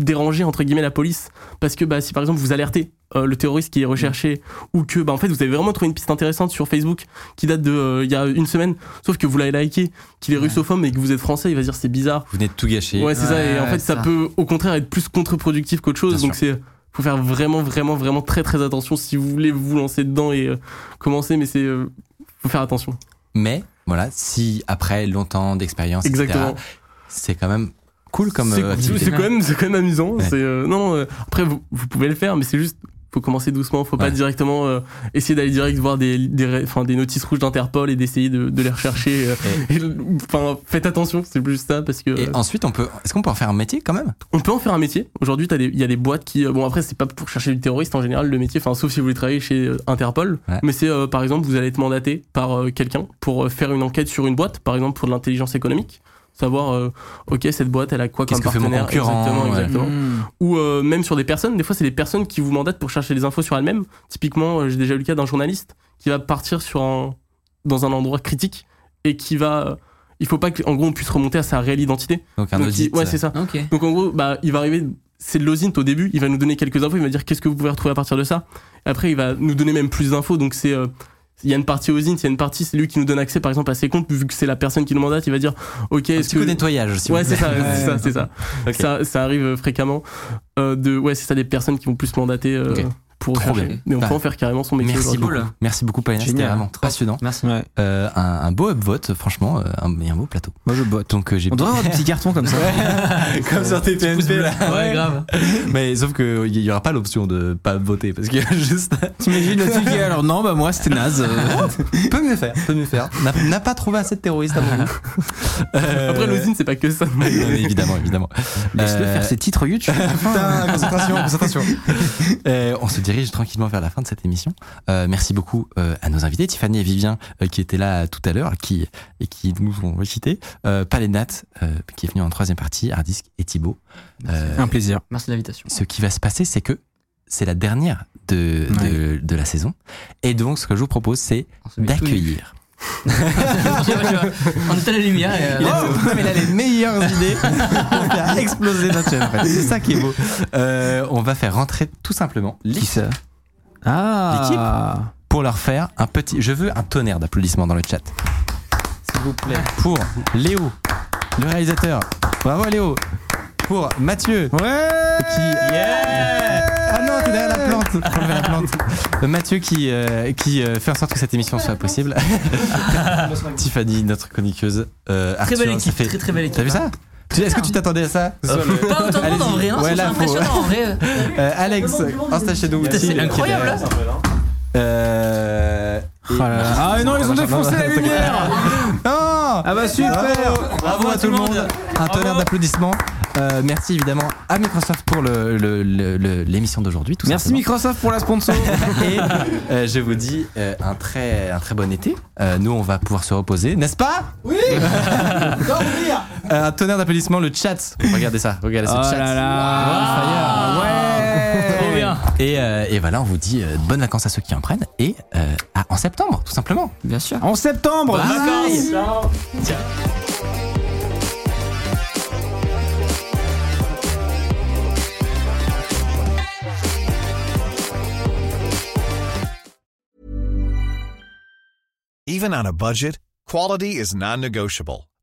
déranger entre guillemets la police parce que bah si par exemple vous alertez euh, le terroriste qui est recherché ou que bah en fait vous avez vraiment trouvé une piste intéressante sur Facebook qui date de euh, il y a une semaine sauf que vous l'avez liké qu'il est
Ouais.
russophobe et que vous êtes français il va se dire c'est bizarre
Vous venez de tout gâcher.
ouais c'est ça et en fait ça,
ça.
peut au contraire être plus contre-productif qu'autre chose
Bien
donc c'est faut faire vraiment vraiment vraiment très très attention si vous voulez vous lancer dedans et euh, commencer mais c'est faut faire attention
Mais voilà, si après longtemps d'expérience, etc.,
exactement
c'est quand même cool comme
c'est
euh,
c'est quand même c'est quand même amusant.
Ouais.
c'est euh, non euh, après vous, vous pouvez le faire mais c'est juste faut commencer doucement. Faut pas directement euh, essayer d'aller direct voir des des enfin des notices rouges d'Interpol et d'essayer de, de les rechercher enfin faites attention c'est plus ça parce que
Et ensuite, on peut. Est-ce qu'on peut en faire un métier quand même?
On peut en faire un métier. Aujourd'hui t'as des- il y a des boîtes qui bon après c'est pas pour chercher du terroriste en général le métier enfin sauf si vous voulez travailler chez Interpol.
Ouais.
mais c'est par exemple vous allez être mandaté par quelqu'un pour faire une enquête sur une boîte par exemple pour de l'intelligence économique savoir euh, ok cette boîte elle a quoi comme
que fait mon
partenaire
concurrent,
exactement
ouais.
exactement
Mmh.
ou euh, même sur des personnes. Des fois, c'est des personnes qui vous mandatent pour chercher des infos sur elles-mêmes. Typiquement, euh, j'ai déjà eu le cas d'un journaliste qui va partir sur un, dans un endroit critique et qui va. il faut pas qu'en gros on puisse remonter à sa réelle identité.
Donc un
Donc,
audit.
il- ouais, c'est ça.
Ok.
Donc en gros, bah, il va arriver. C'est de l'OSINT au début. Il va nous donner quelques infos. Il va dire qu'est-ce que vous pouvez retrouver à partir de ça. Et après, il va nous donner même plus d'infos. Donc c'est euh, il y a une partie OSINT, il y a une partie, c'est lui qui nous donne accès par exemple à ses comptes, vu que c'est la personne qui nous mandate, il va dire Ok, est-ce que.
nettoyage, si
Ouais, c'est ça, c'est ça, c'est ça. Ça. Ça arrive euh, fréquemment. Euh, de, ouais, c'est ça, des personnes qui vont plus mandater euh,
Ok.
Pour
Trop bien.
Mais on
Bah,
peut en faire carrément son métier.
Merci beaucoup. Merci beaucoup, Paulina. C'était vraiment passionnant.
Merci.
Ouais.
Euh, un, un beau upvote, franchement, euh, un, et un beau plateau.
Moi je botte.
Donc euh, j'ai
On devrait avoir des petits cartons comme ça.
comme sur TPMP là.
Ouais, grave.
Mais sauf qu'il n'y aura pas l'option de pas voter parce qu'il y a juste.
T'imagines le truc alors non bah moi c'était naze.
peut mieux faire, peut mieux faire. N'a- N'a pas trouvé assez de terroristes à mon goût. Euh,
Après, l'OSINT, c'est pas que ça.
non, mais évidemment, évidemment.
Laisse-le
Euh,
faire ses titres YouTube.
Putain, concentration, concentration. On se dit dirige tranquillement vers la fin de cette émission. Euh, merci beaucoup euh, à nos invités, Tiffany et Vivien, euh, qui étaient là tout à l'heure qui, et qui nous ont quittés. Euh, Palénat, euh, qui est venu en troisième partie, Hardisk et Thibaut. Euh,
Un plaisir.
Merci de l'invitation.
ce qui va se passer, c'est que c'est la dernière de, de, de la saison. Et donc, ce que je vous propose, c'est d'accueillir.
On éteint la lumière et. euh,
Il a, il les meilleures idées pour faire exploser notre chaîne. en fait. C'est ça qui est beau. Euh, on va faire rentrer tout simplement
ça Ah
pour leur faire un petit. Je veux un tonnerre d'applaudissements dans le chat. S'il vous plaît. Pour Léo, le réalisateur. Bravo Léo. Pour Mathieu.
Ouais
Qui. Ah non, t'es derrière la plante. La. Euh, Mathieu qui, euh, qui euh, fait en sorte que cette émission soit possible. Tiffany, notre chroniqueuse. Euh,
Très belle équipe,
fait-
très très belle équipe.
T'as vu ça Est-ce que tu t'attendais à ça
Pas autant de monde en vrai, non
Ouais,
C'est impressionnant en vrai.
Euh, Alex, installe chez nous.
Putain, c'est incroyable.
Euh,
Oh là là. Ah non, ils ont défoncé la lumière Ah bah super
Bravo, bravo à tout le monde. Un tonnerre d'applaudissements. Euh, merci évidemment à Microsoft pour l'émission d'aujourd'hui. tout
Merci
simplement.
Microsoft pour la sponsor
Et euh, je vous dis euh, un, très, un très bon été. Euh, nous, on va pouvoir se reposer, n'est-ce pas? Oui Un tonnerre d'applaudissements, le chat. Regardez ça, regardez ce
Oh
chat.
là là Ouais.
Et, euh, et voilà, on vous dit euh, bonnes vacances à ceux qui en prennent et euh, à- en septembre, tout simplement.
Bien sûr.
En septembre
Bye.
Even on a budget, quality is non-negotiable.